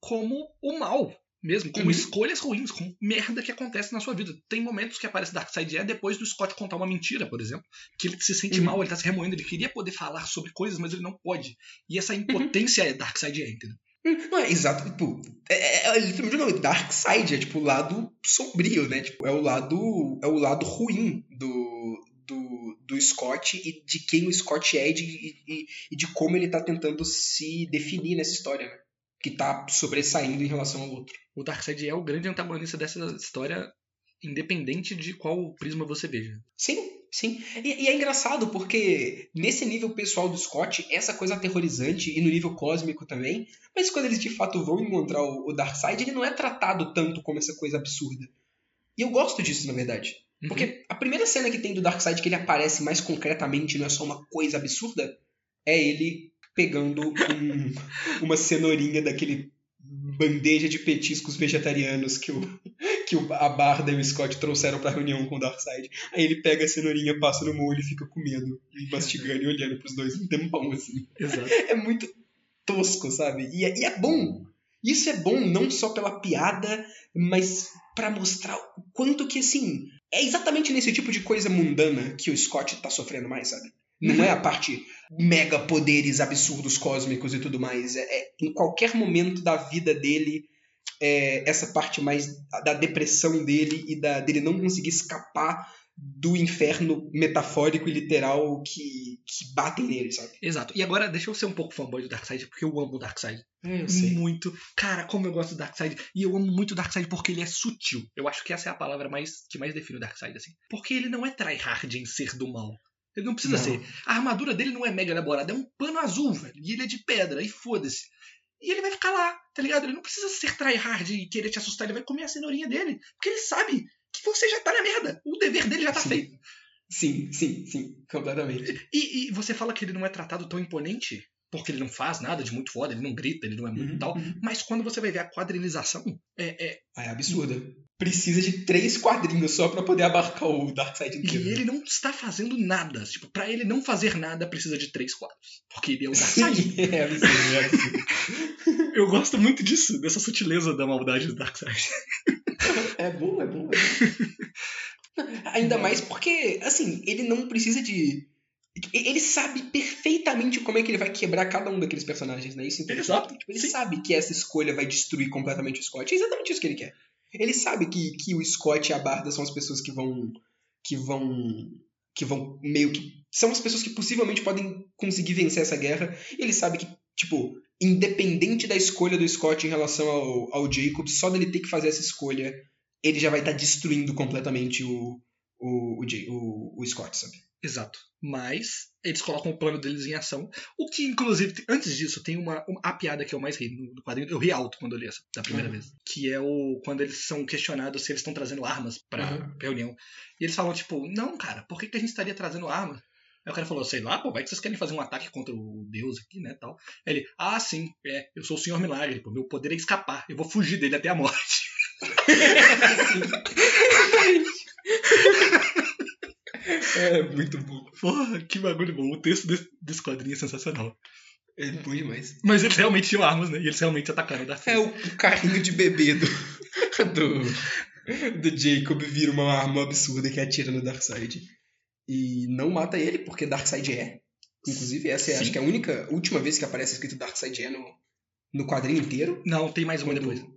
como o mal mesmo, como Uhum. escolhas ruins, como merda que acontece na sua vida. Tem momentos que aparece Darkseid é depois do Scott contar uma mentira, por exemplo, que ele se sente Uhum. mal, ele tá se remoendo, ele queria poder falar sobre coisas, mas ele não pode. E Uhum. essa impotência é Darkseid é, entendeu? Hum, Não, é exato, tipo, é, é, é literalmente o nome, Darkseid, é tipo o lado sombrio, né? Tipo, é o lado, é o lado ruim do, do, do Scott e de quem o Scott é e de, e, e de como ele tá tentando se definir nessa história, né? Que tá sobressaindo em relação ao outro. O Darkseid é o grande antagonista dessa história, independente de qual prisma você veja. Sim, sim. E, e é engraçado porque nesse nível pessoal do Scott, essa coisa aterrorizante e no nível cósmico também, mas quando eles de fato vão encontrar o, o Darkseid, ele não é tratado tanto como essa coisa absurda. E eu gosto disso, na verdade. Uhum. Porque a primeira cena que tem do Darkseid que ele aparece mais concretamente, não é só uma coisa absurda, é ele pegando um- uma cenourinha daquele bandeja de petiscos vegetarianos que, o, que o- a Barda e o Scott trouxeram pra reunião com o Darkseid. Aí ele pega a cenourinha, passa no molho e fica comendo, e mastigando e olhando pros dois um tempão, assim. Exato. É muito tosco, sabe? E é, e é bom. Isso é bom não só pela piada, mas pra mostrar o quanto que, assim, é exatamente nesse tipo de coisa mundana que o Scott tá sofrendo mais, sabe? Não é a parte mega poderes absurdos cósmicos e tudo mais. É, é em qualquer momento da vida dele, é, essa parte mais da depressão dele e da, dele não conseguir escapar do inferno metafórico e literal que, que batem nele, sabe? Exato. E agora, deixa eu ser um pouco fanboy do Darkseid, porque eu amo o Darkseid. É, Muito. Cara, como eu gosto do Darkseid. E eu amo muito o Darkseid porque ele é sutil. Eu acho que essa é a palavra mais que mais define o Darkseid, assim. Porque ele não é tryhard em ser do mal. Ele não precisa Não. ser. A armadura dele não é mega elaborada, é um pano azul, velho. E ele é de pedra, e foda-se. E ele vai ficar lá, tá ligado? Ele não precisa ser tryhard e querer te assustar, ele vai comer a cenourinha dele. Porque ele sabe que você já tá na merda. O dever dele já tá Sim. feito. Sim, sim, sim, completamente. E, e você fala que ele não é tratado tão imponente, porque ele não faz nada de muito foda, ele não grita, ele não é muito Uhum, tal. uhum. Mas quando você vai ver a quadrilização, é, é, Ah, É absurda. Precisa de três quadrinhos só pra poder abarcar o Darkseid E inteiro. ele não está fazendo nada. Tipo, pra ele não fazer nada, precisa de três quadros. Porque ele é o Sim, Darkseid. *laughs* é absurdo, é absurdo. *laughs* Eu gosto muito disso, dessa sutileza da maldade do Darkseid. É bom, é bom. É bom. Ainda mais porque, assim, ele não precisa de. Ele sabe perfeitamente como é que ele vai quebrar cada um daqueles personagens, né? Isso é interessante. Exato, Tipo, ele sim. sabe que essa escolha vai destruir completamente o Scott. É exatamente isso que ele quer. Ele sabe que, que o Scott e a Barda são as pessoas que vão. que vão. que vão meio que. são as pessoas que possivelmente podem conseguir vencer essa guerra. E ele sabe que, tipo, independente da escolha do Scott em relação ao, ao Jacob, só dele ter que fazer essa escolha, ele já vai estar destruindo completamente o, o, o, o, o Scott, sabe? Exato. Mas eles colocam o plano deles em ação. O que, inclusive, antes disso, tem uma, uma a piada que eu mais ri no, no quadrinho. Eu ri alto quando eu li essa, da primeira Uhum. vez. Que é o quando eles são questionados se eles estão trazendo armas pra Uhum. reunião. E eles falam, tipo, não, cara, por que, que a gente estaria trazendo armas? Aí o cara falou, sei lá, pô, vai que vocês querem fazer um ataque contra o deus aqui, né, tal. Aí ele, ah, sim, é, eu sou o Senhor Milagre, pô, meu poder é escapar, eu vou fugir dele até a morte. *laughs* *laughs* É muito bom. Porra, que bagulho bom. O texto desse, desse quadrinho é sensacional. É bom demais. Mas eles realmente tinham armas, né? E eles realmente atacaram o Darth É o, o carrinho de bebê do, *laughs* do, do Jacob vira uma arma absurda que atira no Darkseid. E não mata ele, porque Darkseid é. Inclusive, essa é Sim. acho que é a única, última vez que aparece escrito Darkseid é no, no quadrinho inteiro. Não, tem mais uma Quando- depois.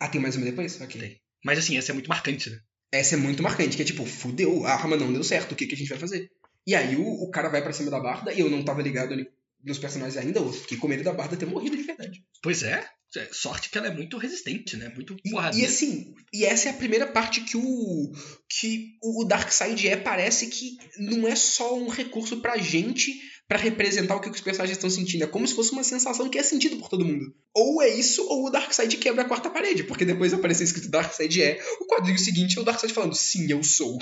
Ah, tem mais uma depois? Ok. Tem. Mas assim, essa é muito marcante, né? Essa é muito marcante, que é tipo, fudeu, a arma não deu certo, o que, que a gente vai fazer? E aí o, o cara vai pra cima da Barda, e eu não tava ligado ali nos personagens ainda, eu fiquei com medo da Barda ter morrido de verdade. Pois é. É, Sorte que ela é muito resistente, né? Muito E, porradeira. e assim, e essa é a primeira parte que o que o Darkseid é, parece que não é só um recurso pra gente pra representar o que os personagens estão sentindo, é como se fosse uma sensação que é sentido por todo mundo. Ou é isso, ou o Darkseid quebra a quarta parede, porque depois aparecer escrito Darkseid é, o quadrinho seguinte é o Darkseid falando, sim, eu sou.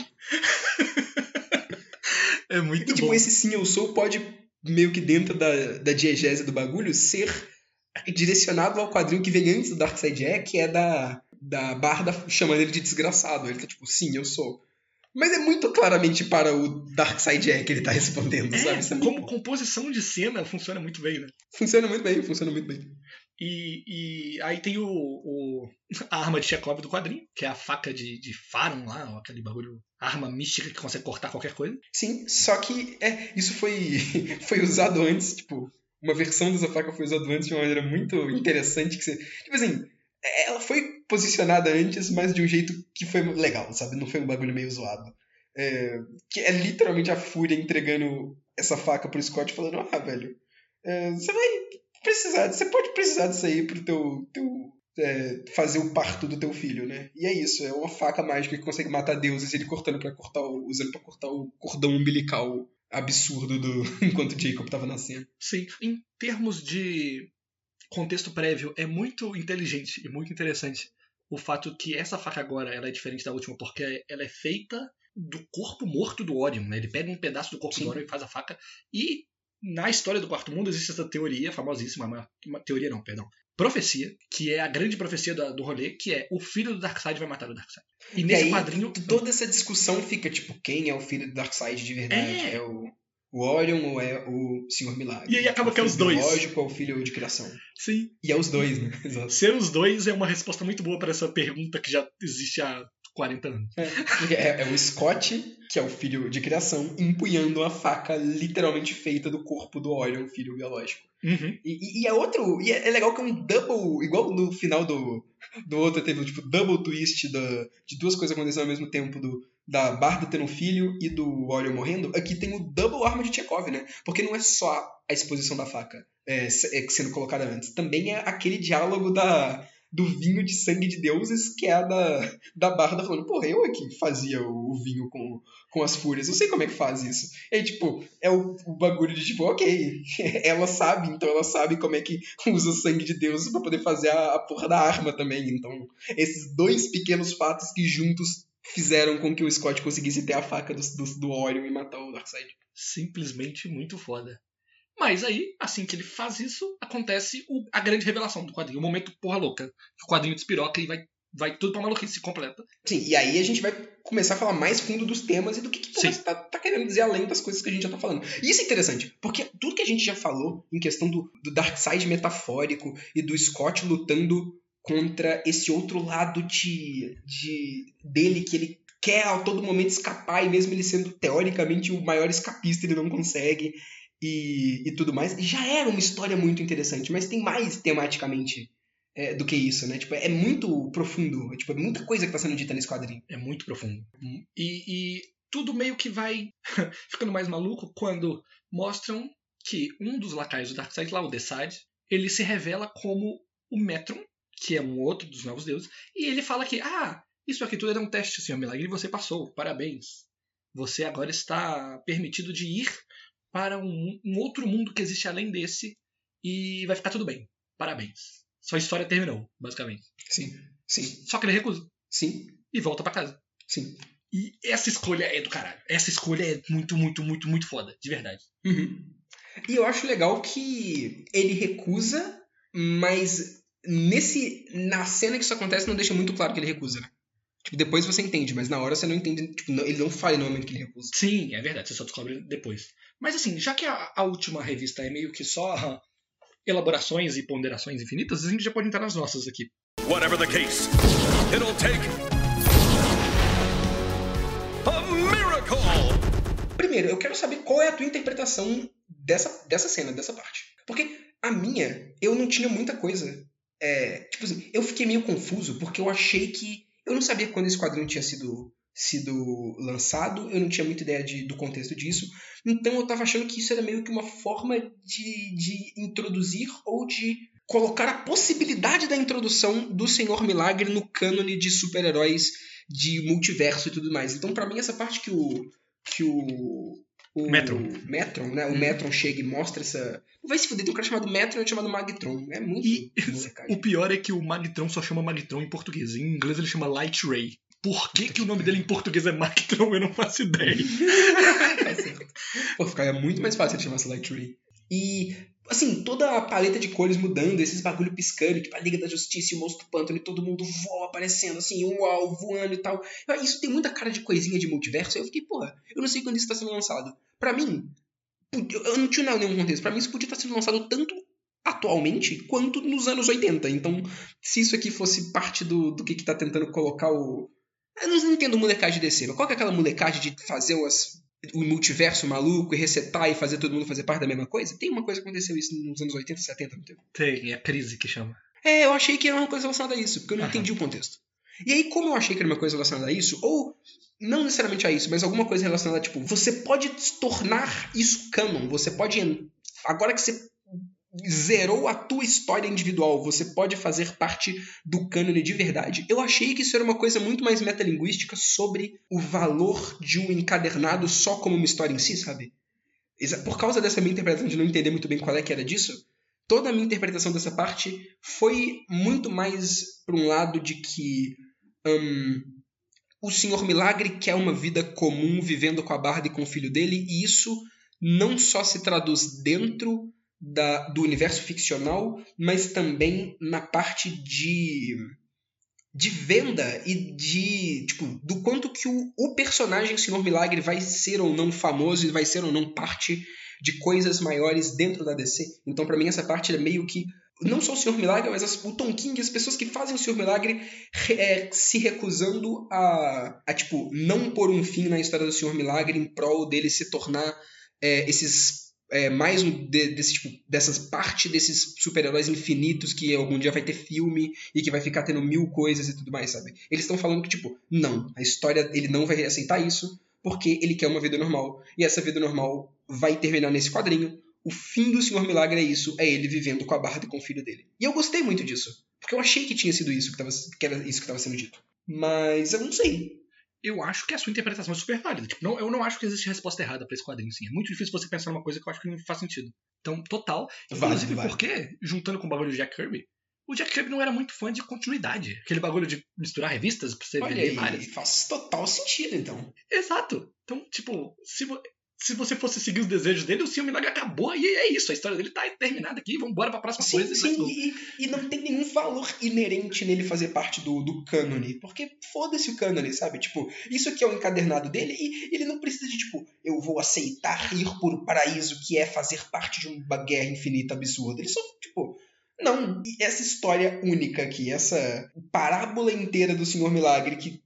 É muito E tipo, bom. esse sim, eu sou pode, meio que dentro da, da diegese do bagulho, ser direcionado ao quadrinho que vem antes do Darkseid é, que é da, da Barda chamando ele de desgraçado. Ele tá tipo, sim, eu sou. Mas é muito claramente para o Darkseid é que ele tá respondendo, sabe? É, Isso é como composição de cena funciona muito bem, né? Funciona muito bem, funciona muito bem. E, e aí tem o, o- a arma de Chekhov do quadrinho, que é a faca de, de Faron lá, aquele bagulho, arma mística que consegue cortar qualquer coisa. Sim, só que é, isso foi, *laughs* foi usado antes, tipo, uma versão dessa faca foi usada antes de uma maneira muito interessante, que você, tipo assim, ela foi posicionada antes, mas de um jeito que foi legal, sabe? Não foi um bagulho meio zoado. É, que é literalmente a Fúria entregando essa faca pro Scott falando, ah, velho, é, você vai precisar, você pode precisar disso aí pro teu, teu é, fazer o parto do teu filho, né? E é isso, é uma faca mágica que consegue matar deuses, ele cortando para cortar, o, usando para cortar o cordão umbilical absurdo do *laughs* enquanto Jacob tava nascendo. Sim, em termos de contexto prévio, é muito inteligente e muito interessante o fato que essa faca agora ela é diferente da última, porque ela é feita do corpo morto do Orion, né? Ele pega um pedaço do corpo Sim. do Orion e faz a faca. E na história do Quarto Mundo existe essa teoria famosíssima, uma, uma teoria não, perdão, profecia, que é a grande profecia da- do rolê, que é o filho do Darkseid vai matar o Darkseid. E E nesse aí, quadrinho toda essa discussão fica tipo, quem é o filho do Darkseid de verdade? É. É, o, o Orion ou é o Senhor Milagre? E aí acaba que é os dois. biológico ou o filho de criação? sim, E é os dois, né? *laughs* Exato. ser os dois é uma resposta muito boa para essa pergunta que já existe há 40 anos. Porque é, é o Scott, que é o filho de criação, empunhando a faca literalmente feita do corpo do Orion, filho biológico. Uhum. E, e- e é outro. E é, é legal que é um double. Igual no final do, do outro teve tipo double twist da, de duas coisas acontecendo ao mesmo tempo. Do, da Barda tendo um filho e do Orion morrendo. Aqui tem o double arma de Chekhov, né? Porque não é só a exposição da faca é, é, sendo colocada antes. Também é aquele diálogo da. Do vinho de sangue de deuses, que é a da, da Barda falando, porra, eu aqui fazia o, o vinho com, com as fúrias, eu sei como é que faz isso. E aí, tipo, é o, o bagulho de tipo, ok, *laughs* ela sabe, então ela sabe como é que usa o sangue de Deus pra poder fazer a, a porra da arma também. Então, esses dois pequenos fatos que juntos fizeram com que o Scott conseguisse ter a faca do, do, do Orion e matar o Darkseid. Simplesmente muito foda. Mas aí, assim que ele faz isso, acontece o- a grande revelação do quadrinho. O momento porra louca. O quadrinho despiroca e vai, vai tudo pra maluquice completa. Sim, e aí a gente vai começar a falar mais fundo dos temas e do que, que porra tá, tá querendo dizer além das coisas que a gente já tá falando. E isso é interessante, porque tudo que a gente já falou em questão do, do Darkseid metafórico e do Scott lutando contra esse outro lado de, de dele que ele quer a todo momento escapar e mesmo ele sendo teoricamente o maior escapista ele não consegue e, e tudo mais. Já era uma história muito interessante mas tem mais tematicamente é, do que isso né? Tipo é muito profundo é, tipo é muita coisa que tá sendo dita nesse quadrinho. É muito profundo. E, e tudo meio que vai *laughs* ficando mais maluco quando mostram que um dos lacaios do Darkseid, lá o Decide, ele se revela como o Metron, que é um outro dos novos deuses, e ele fala que, ah, isso aqui tudo era um teste, senhor Milagre, e você passou, parabéns. Você agora está permitido de ir para um, um outro mundo que existe além desse e vai ficar tudo bem. Parabéns. Sua história terminou, basicamente. Sim, sim, Só que ele recusa sim, e volta pra casa. sim. E essa escolha é do caralho. Essa escolha é muito, muito, muito, muito foda, de verdade. Uhum. E eu acho legal que ele recusa, mas nesse na cena que isso acontece não deixa muito claro que ele recusa, né? Tipo, depois você entende, mas na hora você não entende. Tipo, não- ele não fala no momento que ele recusa. Sim, é verdade, você só descobre depois. Mas assim, já que a, a última revista é meio que só elaborações e ponderações infinitas, a gente já pode entrar nas nossas aqui. Whatever the case, it'll take a miracle. Primeiro, eu quero saber qual é a tua interpretação dessa, dessa cena, dessa parte. Porque a minha, eu não tinha muita coisa. É, tipo assim, eu fiquei meio confuso porque eu achei que. Eu não sabia quando esse quadrinho tinha sido, sido lançado, eu não tinha muita ideia de, do contexto disso. Então eu tava achando que isso era meio que uma forma de, de introduzir ou de colocar a possibilidade da introdução do Senhor Milagre no cânone de super-heróis de multiverso e tudo mais. Então, pra mim, essa parte que o. que o. o Metron. Metron, né? O Hum. Metron chega e mostra essa. Vai se fuder, tem um cara chamado Metron e outro chamado Magtron. É muito E o pior é que o Magtron só chama Magtron em português. Em inglês ele chama Light Ray. Por que, que o nome dele em português é Magtron? Eu não faço ideia. *laughs* tá certo. Pô, ficaria muito mais fácil de chamar Light Ray. E, assim, toda a paleta de cores mudando, esses bagulho piscando, tipo a Liga da Justiça e o Monstro Pântano, e todo mundo voa aparecendo, assim, uau, voando e tal. Isso tem muita cara de coisinha de multiverso. Eu fiquei, porra, eu não sei quando isso tá sendo lançado. Pra mim, eu não tinha nenhum contexto. Pra mim, isso podia estar sendo lançado tanto atualmente quanto nos anos 80. Então, se isso aqui fosse parte do, do que, que tá tentando colocar o. Eu não entendo molecagem de mas qual que é aquela molecagem de fazer umas, o multiverso maluco e resetar e fazer todo mundo fazer parte da mesma coisa? Tem uma coisa que aconteceu isso nos anos 80, 70, não teve? Tem, é a crise que chama. É, eu achei que era uma coisa relacionada a isso, porque eu não Aham. entendi o contexto. E aí, como eu achei que era uma coisa relacionada a isso, ou não necessariamente a isso, mas alguma coisa relacionada a, tipo, você pode tornar isso canon, você pode. Agora que você zerou a tua história individual, você pode fazer parte do cânone de verdade. Eu achei que isso era uma coisa muito mais metalinguística sobre o valor de um encadernado só como uma história em si, sabe? Por causa dessa minha interpretação de não entender muito bem qual é que era disso, toda a minha interpretação dessa parte foi muito mais para um lado de que hum, o Senhor Milagre quer uma vida comum vivendo com a Barbie e com o filho dele, e isso não só se traduz dentro da- do universo ficcional, mas também na parte de de venda e de tipo do quanto que o, o personagem Senhor Milagre vai ser ou não famoso e vai ser ou não parte de coisas maiores dentro da DC. Então, pra mim, essa parte é meio que. Não só o Senhor Milagre, mas as- o Tom King, as pessoas que fazem o Senhor Milagre re- é, se recusando a, a, tipo, não pôr um fim na história do Senhor Milagre em prol dele se tornar é, esses. É, mais um de- desse, tipo, dessas parte desses super-heróis infinitos que algum dia vai ter filme e que vai ficar tendo mil coisas e tudo mais, sabe? Eles estão falando que, tipo, não, a história, ele não vai aceitar isso porque ele quer uma vida normal. E essa vida normal vai terminar nesse quadrinho. O fim do Senhor Milagre é isso, é ele vivendo com a Barbie e com o filho dele. E eu gostei muito disso, porque eu achei que tinha sido isso que, tava, que era isso que estava sendo dito. Mas eu não sei. Eu acho que a sua interpretação é super válida. Tipo, não, eu não acho que existe resposta errada pra esse quadrinho, sim. É muito difícil você pensar numa coisa que eu acho que não faz sentido. Então, total. Inclusive válido. porque, juntando com o bagulho de Jack Kirby, o Jack Kirby não era muito fã de continuidade. Aquele bagulho de misturar revistas pra você Olha vender aí, várias. faz total sentido, então. Exato. Então, tipo, se, se você fosse seguir os desejos dele, o Senhor Milagre acabou e é isso. A história dele tá terminada aqui. Vambora pra próxima Sim, coisa. e sim, e, e não tem nenhum valor inerente nele fazer parte do, do cânone, porque foda-se o cânone, sabe? Tipo, isso aqui é o encadernado dele e ele não precisa de, tipo, eu vou aceitar ir por um paraíso que é fazer parte de uma guerra infinita absurda. Ele só, tipo, não. E essa história única aqui, essa parábola inteira do Senhor Milagre, que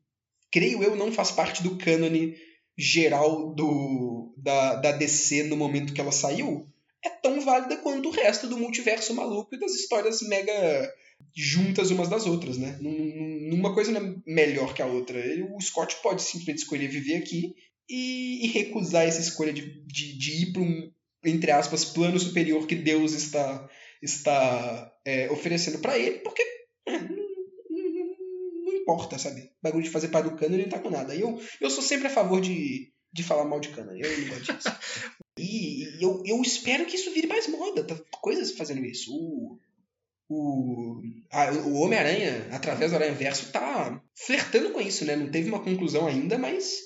creio eu não faz parte do cânone geral do, da, da DC no momento que ela saiu, é tão válida quanto o resto do multiverso maluco e das histórias mega juntas umas das outras, né? Num- num- Numa coisa não é melhor que a outra. O Scott pode simplesmente escolher viver aqui e, e recusar essa escolha de, de, de ir para um, entre aspas, plano superior que Deus está, está é, oferecendo para ele, porque é, não, não- não importa, sabe? O bagulho de fazer parte do cano ele não tá com nada. E eu, eu sou sempre a favor de, de falar mal de cana. Eu não gosto disso. *laughs* e e eu, eu espero que isso vire mais moda. Tá coisas fazendo isso. O, o, a- o Homem-Aranha, através do Aranha Verso, tá flertando com isso, né? Não teve uma conclusão ainda, mas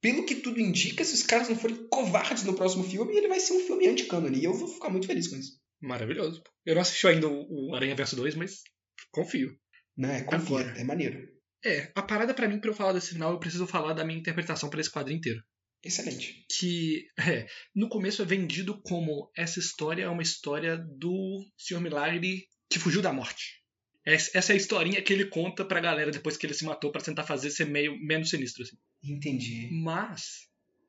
pelo que tudo indica, se os caras não forem covardes no próximo filme, ele vai ser um filme anti-canon. E eu vou ficar muito feliz com isso. Maravilhoso. Eu não assisti ainda o Aranha Verso 2, mas confio. Né? Confia, Agora. é maneiro. É, a parada pra mim, pra eu falar desse final, eu preciso falar da minha interpretação pra esse quadro inteiro. Excelente. Que, é, no começo é vendido como essa história é uma história do Sr. Milagre que fugiu da morte. Essa é a historinha que ele conta pra galera depois que ele se matou pra tentar fazer ser meio menos sinistro. Assim. Entendi. Mas.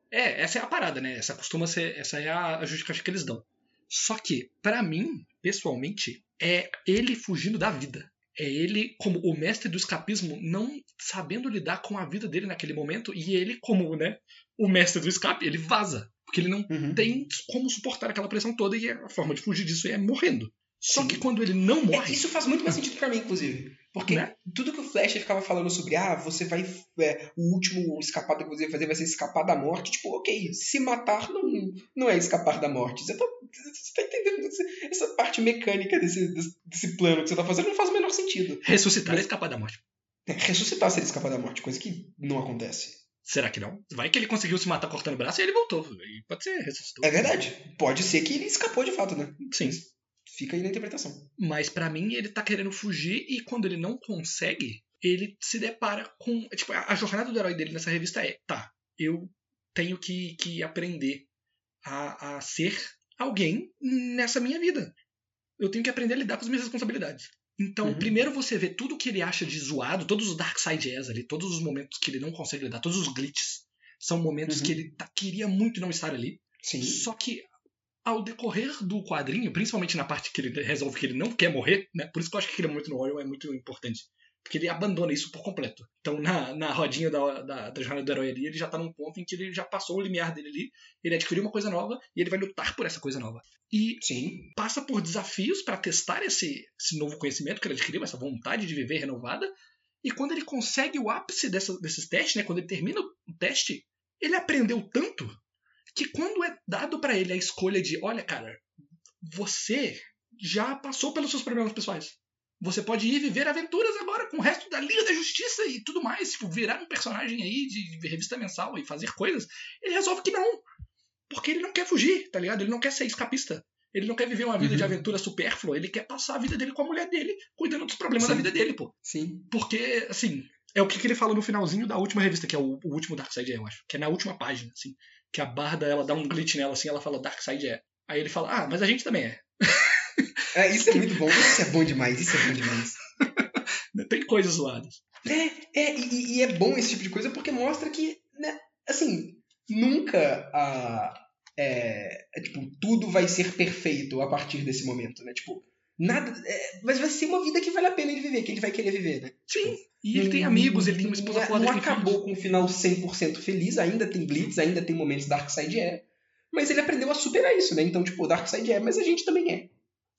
É, essa é a parada, né? Essa costuma ser. Essa é a justificativa que eles dão. Só que, pra mim, pessoalmente, é ele fugindo da vida. É ele, como o mestre do escapismo, não sabendo lidar com a vida dele naquele momento, e ele, como, né, o mestre do escape, ele vaza. Porque ele não Uhum. tem como suportar aquela pressão toda, e a forma de fugir disso é morrendo. Só Sim. que quando ele não É, morre. isso faz muito mais sentido pra mim, inclusive. Porque Né? tudo que o Flash ficava falando sobre, ah, você vai. é, o último escapado que você vai fazer vai ser escapar da morte. Tipo, ok, se matar não, não é escapar da morte. Você tá, você tá entendendo? Essa parte mecânica desse, desse, plano que você tá fazendo não faz o menor sentido. Ressuscitar e escapar da morte. É, Ressuscitar seria escapar da morte, coisa que não acontece. Será que não? Vai que ele conseguiu se matar cortando o braço e ele voltou. E pode ser, ressuscitou. É verdade. Pode ser que ele escapou de fato, né? Sim. Fica aí na interpretação. Mas pra mim ele tá querendo fugir e quando ele não consegue, ele se depara com. Tipo, a jornada do herói dele nessa revista é: tá, eu tenho que, que aprender a, a ser alguém nessa minha vida. Eu tenho que aprender a lidar com as minhas responsabilidades. Então, Uhum. primeiro você vê tudo que ele acha de zoado, todos os Dark Side S ali, todos os momentos que ele não consegue lidar, todos os glitches. São momentos Uhum. que ele tá- queria muito não estar ali. Sim. Só que ao decorrer do quadrinho, principalmente na parte que ele resolve que ele não quer morrer, né? Por isso que eu acho que aquele momento no Royal é muito importante. Porque ele abandona isso por completo. Então, na, na rodinha da, da, da jornada do herói ali, ele já tá num ponto em que ele já passou o limiar dele ali, ele adquiriu uma coisa nova e ele vai lutar por essa coisa nova. E Sim. passa por desafios para testar esse, esse novo conhecimento que ele adquiriu, essa vontade de viver renovada. E quando ele consegue o ápice dessa- desses testes, né, quando ele termina o teste, ele aprendeu tanto que quando é dado para ele a escolha de, olha, cara, você já passou pelos seus problemas pessoais. Você pode ir viver aventuras agora com o resto da Liga da Justiça e tudo mais, tipo, virar um personagem aí de, revista mensal e fazer coisas. Ele resolve que não. Porque ele não quer fugir, tá ligado? Ele não quer ser escapista. Ele não quer viver uma vida Uhum. de aventura supérflua, ele quer passar a vida dele com a mulher dele, cuidando dos problemas Sim. da vida dele, pô. Sim. Porque, assim, é o que, que ele falou no finalzinho da última revista, que é o, o último Darkseid, eu acho. Que é na última página, assim. Que a Barda, ela dá um glitch nela, assim, ela fala Darkseid é. Aí ele fala, ah, mas a gente também é. É, isso é muito bom. Isso é bom demais. Isso é bom demais. *laughs* Tem coisas zoadas. É, é e, e é bom esse tipo de coisa porque mostra que, né, assim, nunca a, é, é, tipo, tudo vai ser perfeito a partir desse momento, né? Tipo, nada. é, mas vai ser uma vida que vale a pena ele viver, que ele vai querer viver, né? Sim. E ele tem amigos, ele tem uma esposa foda. não acabou filhos. com um final 100% feliz, ainda tem Blitz, ainda tem momentos Darkseid é. Mas ele aprendeu a superar isso, né? Então, tipo, Darkseid é, mas a gente também é.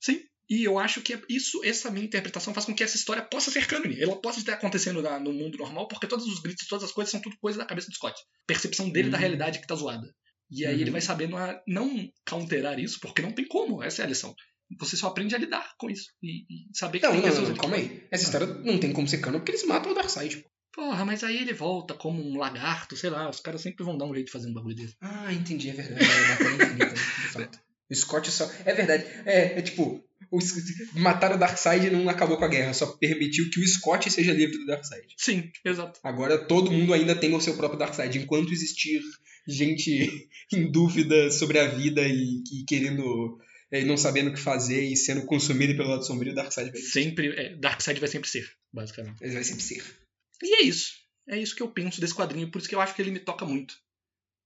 Sim. E eu acho que isso, essa minha interpretação faz com que essa história possa ser cânone. Ela possa estar acontecendo na- no mundo normal, porque todos os gritos, todas as coisas são tudo coisa da cabeça do Scott. Percepção dele da Uhum. realidade que tá zoada. E aí Uhum. ele vai sabendo a não counterar isso, porque não tem como. Essa é a lição. Você só aprende a lidar com isso. E, e saber que Não, tem não, pessoas. não, calma aí. Essa história não tem como ser cano porque eles matam o Darkseid. pô. Porra, mas aí ele volta como um lagarto, sei lá. Os caras sempre vão dar um jeito de fazer um bagulho desse. Ah, entendi, é verdade. É infinita, de fato. O Scott só. É verdade. É, é tipo, o... matar o Darkseid não acabou com a guerra, só permitiu que o Scott seja livre do Darkseid. Sim, exato. Agora todo mundo ainda tem o seu próprio Darkseid. Enquanto existir gente *laughs* em dúvida sobre a vida e, e querendo. E não sabendo o que fazer e sendo consumido pelo lado sombrio, Darkseid vai, Sempre. É, Darkseid vai sempre ser, basicamente. ele vai sempre ser. E é isso. É isso que eu penso desse quadrinho, por isso que eu acho que ele me toca muito.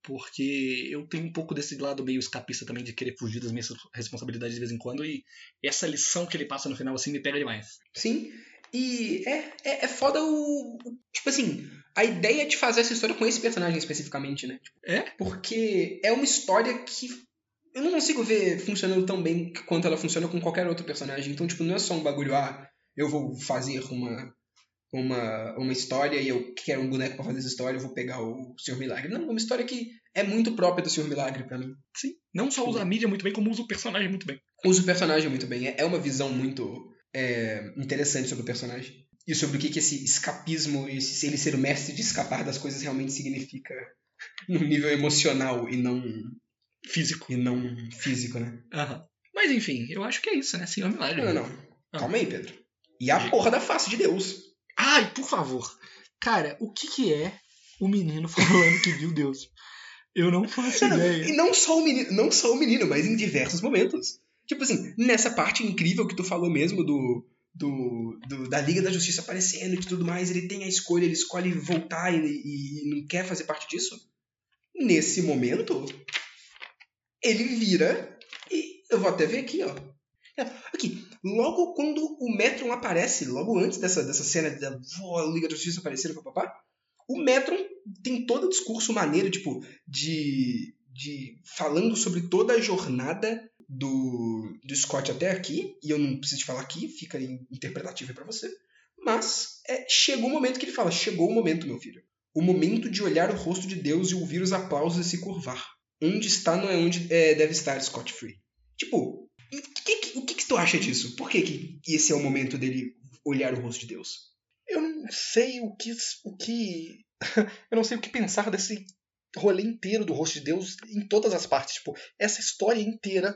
Porque eu tenho um pouco desse lado meio escapista também de querer fugir das minhas responsabilidades de vez em quando, e essa lição que ele passa no final assim me pega demais. Sim. E é, é, é foda o. o- Tipo assim, a ideia de fazer essa história com esse personagem especificamente, né? É? Porque é uma história que eu não consigo ver funcionando tão bem quanto ela funciona com qualquer outro personagem. Então, tipo, não é só um bagulho, ah, eu vou fazer uma. uma, uma história e eu quero um boneco pra fazer essa história, eu vou pegar o Senhor Milagre. Não, uma história que é muito própria do Senhor Milagre pra mim. Sim. Não só usa a mídia muito bem, como usa o personagem muito bem. Usa o personagem muito bem. É, é uma visão muito é, interessante sobre o personagem. E sobre o que, que esse escapismo, esse, ele ser o mestre de escapar das coisas realmente significa *laughs* no nível emocional e não Físico. e não físico, né? Aham. Mas enfim, eu acho que é isso, né? Senhor Milagre. Não, não, não. Ah. Calma aí, Pedro. E a porra da face de Deus. Ai, por favor. Cara, o que que é o menino falando que viu Deus? Eu não faço Não, não, ideia. E não só o menino, não só o menino, mas em diversos momentos. Tipo assim, nessa parte incrível que tu falou mesmo do, do, do- da Liga da Justiça aparecendo e tudo mais, ele tem a escolha, ele escolhe voltar e- e não quer fazer parte disso. Nesse momento, ele vira e eu vou até ver aqui, ó. Aqui, logo quando o Metron aparece, logo antes dessa, dessa cena da "Vó, a Liga da Justiça aparecendo, papapá, o Metron tem todo o discurso maneiro, tipo, de, de falando sobre toda a jornada do, do Scott até aqui, e eu não preciso te falar aqui, fica in- interpretativo pra você, mas é, chegou o momento que ele fala, chegou o momento, meu filho. O momento de olhar o rosto de Deus e ouvir os aplausos e se curvar. Onde está não é onde é, deve estar Scott Free. Tipo, o que, que- o que, que tu acha disso? Por que, que esse é o momento dele olhar o rosto de Deus? Eu não sei o que. O que. *laughs* eu não sei o que pensar desse rolê inteiro do rosto de Deus em todas as partes. Tipo, essa história inteira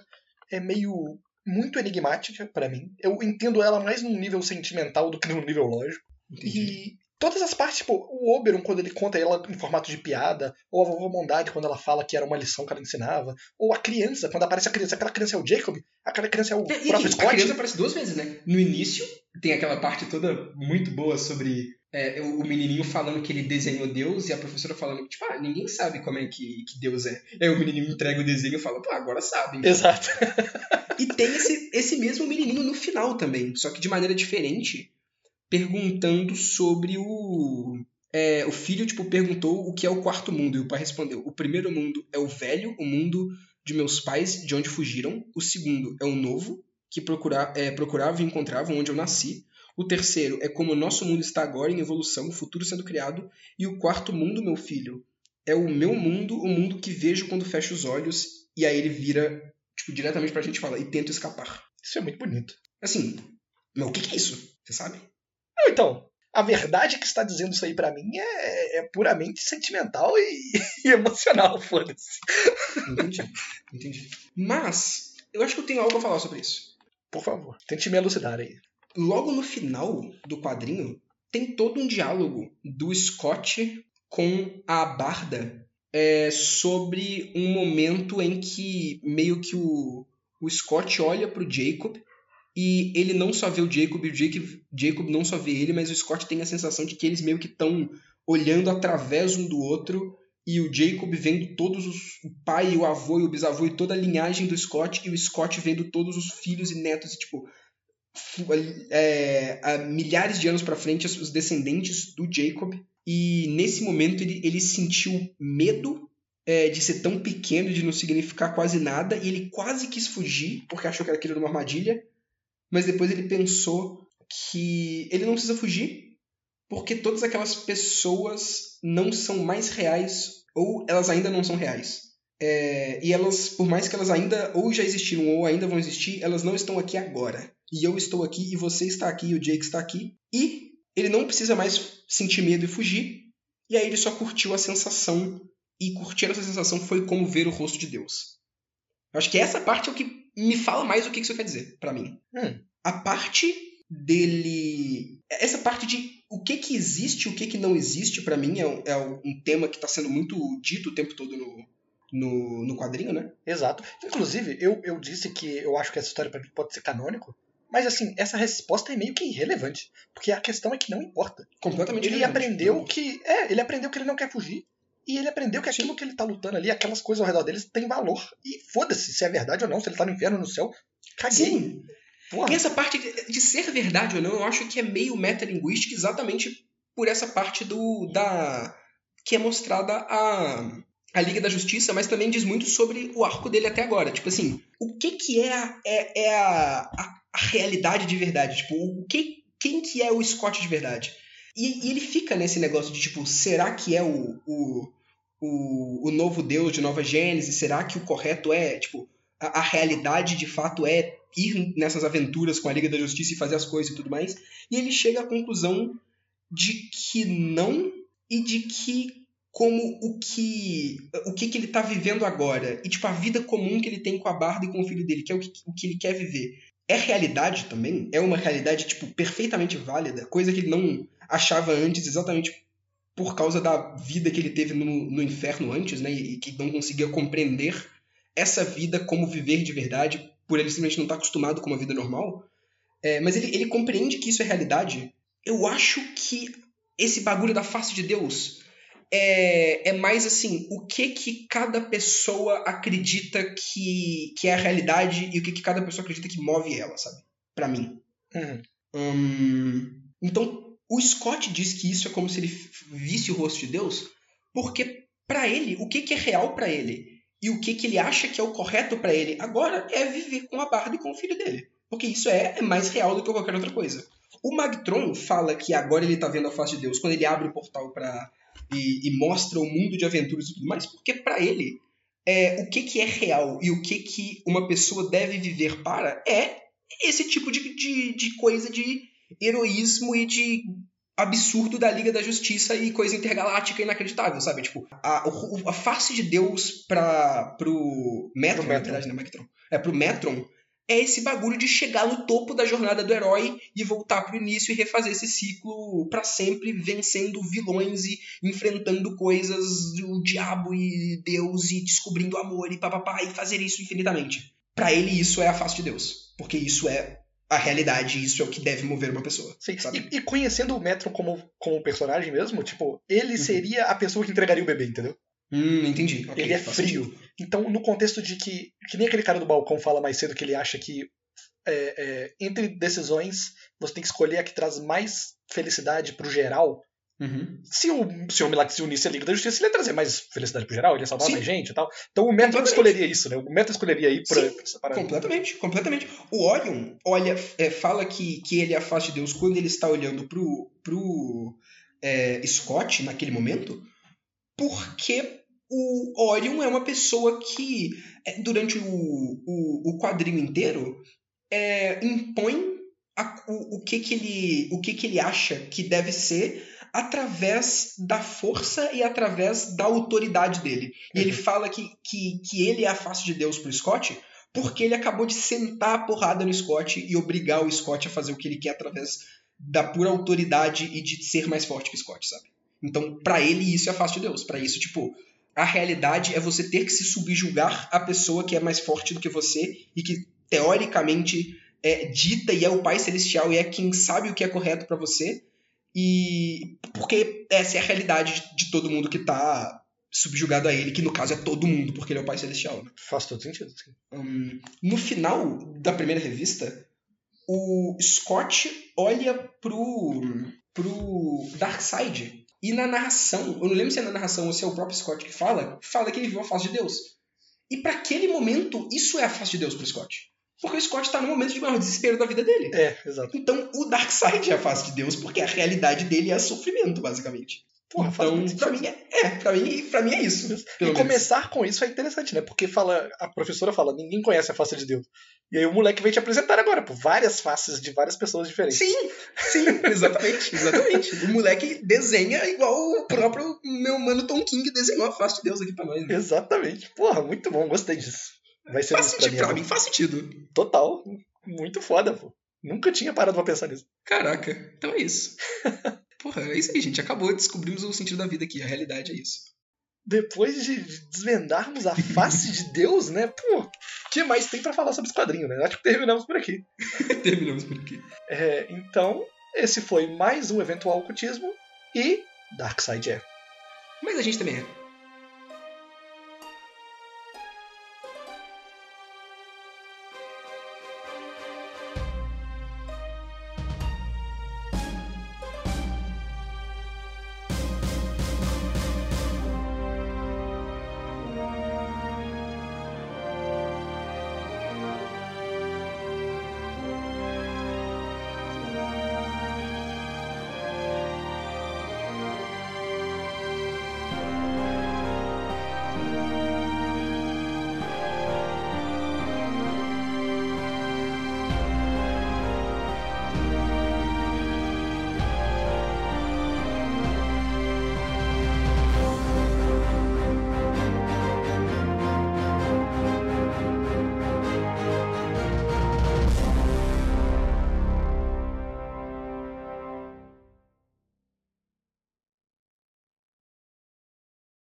é meio. muito enigmática pra mim. Eu entendo ela mais num nível sentimental do que num nível lógico. E todas as partes, tipo, o Oberon, quando ele conta ela em formato de piada, ou a vovó Mondade, quando ela fala que era uma lição que ela ensinava, ou a criança, quando aparece a criança, aquela criança é o Jacob, aquela criança é o E próprio a Scott. criança aparece duas vezes, né? No início, tem aquela parte toda muito boa sobre é, o menininho falando que ele desenhou Deus e a professora falando, tipo, ah, ninguém sabe como é que, que Deus é. Aí o menininho entrega o desenho e fala, pô, agora sabem. Exato. E tem esse, esse mesmo menininho no final também, só que de maneira diferente, perguntando sobre o. é, o filho, tipo, perguntou o que é o quarto mundo, e o pai respondeu: o primeiro mundo é o velho, o mundo de meus pais, de onde fugiram. O segundo é o novo, que procura, é, procurava e encontrava onde eu nasci. O terceiro é como o nosso mundo está agora em evolução, o futuro sendo criado. E o quarto mundo, meu filho, é o meu mundo, o mundo que vejo quando fecho os olhos. E aí ele vira, tipo, diretamente pra gente e fala, e tento escapar. Isso é muito bonito. Assim, mas o que, que é isso? Você sabe? Então, a verdade que está dizendo isso aí pra mim é, é puramente sentimental e, *laughs* e emocional, foda-se. Entendi, entendi. Mas, eu acho que eu tenho algo a falar sobre isso. Por favor, tente me elucidar aí. Logo no final do quadrinho, tem todo um diálogo do Scott com a Barda é, sobre um momento em que meio que o, o Scott olha pro Jacob e ele não só vê o Jacob, e o Jacob, Jacob não só vê ele, mas o Scott tem a sensação de que eles meio que estão olhando através um do outro e o Jacob vendo todos os o pai, o avô e o bisavô e toda a linhagem do Scott e o Scott vendo todos os filhos e netos e tipo é, há milhares de anos pra frente os descendentes do Jacob. E nesse momento ele, ele sentiu medo é, de ser tão pequeno de não significar quase nada e ele quase quis fugir porque achou que era aquilo era uma armadilha mas depois ele pensou que ele não precisa fugir porque todas aquelas pessoas não são mais reais ou elas ainda não são reais é, e elas, por mais que elas ainda ou já existiram ou ainda vão existir, elas não estão aqui agora. E eu estou aqui, e você está aqui, e o Jake está aqui. E ele não precisa mais sentir medo e fugir. E aí ele só curtiu a sensação. E curtir essa sensação foi como ver o rosto de Deus. Eu acho que essa parte é o que me fala mais o que isso quer dizer pra mim. Hum. A parte dele. Essa parte de o que que existe e o que que não existe pra mim é, um- é um tema que tá sendo muito dito o tempo todo no, no, no quadrinho, né? Exato. Inclusive, eu, eu disse que eu acho que essa história pra mim pode ser canônico, mas assim, essa resposta é meio que irrelevante. Porque a questão é que não importa. Completamente Ele aprendeu que. É, ele aprendeu que ele não quer fugir. E ele aprendeu que aquilo que ele tá lutando ali, aquelas coisas ao redor deles, tem valor. E foda-se se é verdade ou não, se ele tá no inferno ou no céu. Caguei. Sim. Porra. E essa parte de, de ser verdade ou não, eu acho que é meio metalinguística exatamente por essa parte do da que é mostrada a a Liga da Justiça, mas também diz muito sobre o arco dele até agora. Tipo assim, o que que é a, é, é a, a, a realidade de verdade? Tipo, o que, quem que é o Scott de verdade? E, e ele fica nesse negócio de tipo, será que é o, o, o, o novo Deus de Nova Gênesis? Será que o correto é, tipo, a, a realidade de fato é ir nessas aventuras com a Liga da Justiça e fazer as coisas e tudo mais? E ele chega à conclusão de que não e de que como o que o que, que ele tá vivendo agora e tipo a vida comum que ele tem com a Barda e com o filho dele, que é o que, o que ele quer viver. É realidade também? É uma realidade tipo perfeitamente válida, coisa que ele não achava antes exatamente por causa da vida que ele teve no, no inferno antes, né? E, e que não conseguia compreender essa vida como viver de verdade, por ele simplesmente não estar tá acostumado com uma vida normal. É, mas ele, ele compreende que isso é realidade. Eu acho que esse bagulho da face de Deus é, é mais assim, o que que cada pessoa acredita que, que é a realidade e o que que cada pessoa acredita que move ela, sabe? Para mim. Uhum. Hum, então, o Scott diz que isso é como se ele visse o rosto de Deus, porque para ele, o que que é real para ele e o que que ele acha que é o correto para ele agora é viver com a Barbie e com o filho dele. Porque isso é, é mais real do que qualquer outra coisa. O Magtron fala que agora ele tá vendo a face de Deus quando ele abre o portal para e, e, mostra o mundo de aventuras e tudo mais, porque para ele é, o que, que é real e o que, que uma pessoa deve viver para é esse tipo de, de, de coisa de heroísmo e de absurdo da Liga da Justiça e coisa intergaláctica inacreditável, sabe? Tipo, a, a face de Deus para pro Metron, pro Metron. na verdade, né, Metron? É, pro Metron é esse bagulho de chegar no topo da jornada do herói e voltar pro início e refazer esse ciclo para sempre, vencendo vilões e enfrentando coisas do diabo e Deus e descobrindo amor e papapá e fazer isso infinitamente. Para ele isso é a face de Deus, porque isso é a realidade, isso é o que deve mover uma pessoa. Sim, e, e, conhecendo o Metro como, como personagem mesmo, tipo, ele uhum. seria a pessoa que entregaria o bebê, entendeu? Hum, entendi. Okay, ele é frio. Sentido. Então, no contexto de que. Que nem aquele cara do balcão fala mais cedo que ele acha que é, é, entre decisões você tem que escolher a que traz mais felicidade pro geral. Uhum. Se o Senhor Milagre se unisse à Liga da Justiça, ele ia trazer mais felicidade pro geral, ele ia salvar Sim. mais gente e tal. Então o Metro escolheria isso, né? O Metro escolheria ir pra, Sim, pra. Completamente, completamente. O Orion olha, é, fala que, que ele é a face de Deus quando ele está olhando pro, pro é, Scott naquele momento, porque o Orion é uma pessoa que, é, durante o, o, o quadrinho inteiro, é, impõe a, o, o, que, que, ele, o que, que ele acha que deve ser através da força e através da autoridade dele. E ele uhum. fala que, que, que ele é a face de Deus pro Scott porque ele acabou de sentar a porrada no Scott e obrigar o Scott a fazer o que ele quer através da pura autoridade e de ser mais forte que o Scott, sabe? Então, para ele, isso é a face de Deus. para isso, tipo, a realidade é você ter que se subjugar à pessoa que é mais forte do que você e que, teoricamente, é dita e é o Pai Celestial e é quem sabe o que é correto para você. E porque essa é a realidade de todo mundo que tá subjugado a ele, que no caso é todo mundo, porque ele é o Pai Celestial. Né? Faz todo sentido, sim. Um, no final da primeira revista, o Scott olha pro, pro Darkseid e na narração, eu não lembro se é na narração ou se é o próprio Scott que fala, fala que ele viu a face de Deus. E para aquele momento, isso é a face de Deus pro Scott. Porque o Scott tá no momento de maior desespero da vida dele. É, exato. Então o Darkseid é a face de Deus, porque a realidade dele é sofrimento, basicamente. Porra, então, pra mim é, é, pra mim, pra mim é isso. E menos. começar com isso é interessante, né? Porque fala, a professora fala, ninguém conhece a face de Deus. E aí o moleque vem te apresentar agora, por várias faces de várias pessoas diferentes. Sim, sim, exatamente, exatamente. *laughs* o moleque desenha igual o próprio meu mano Tom King desenhou a face de Deus aqui pra nós. Né? Exatamente. Porra, muito bom, gostei disso. Vai ser faz sentido, pra mim, pra mim faz sentido. Total. Muito foda, pô. Nunca tinha parado pra pensar nisso. Caraca, então é isso. *laughs* Porra, é isso aí, gente. Acabou, descobrimos o sentido da vida aqui. A realidade é isso. Depois de desvendarmos a face de Deus, né? Pô, o que mais tem para falar sobre esse quadrinho, né? Acho que terminamos por aqui. *laughs* terminamos por aqui. É, então, esse foi mais um eventual ocultismo e Darkseid é. Mas a gente também é.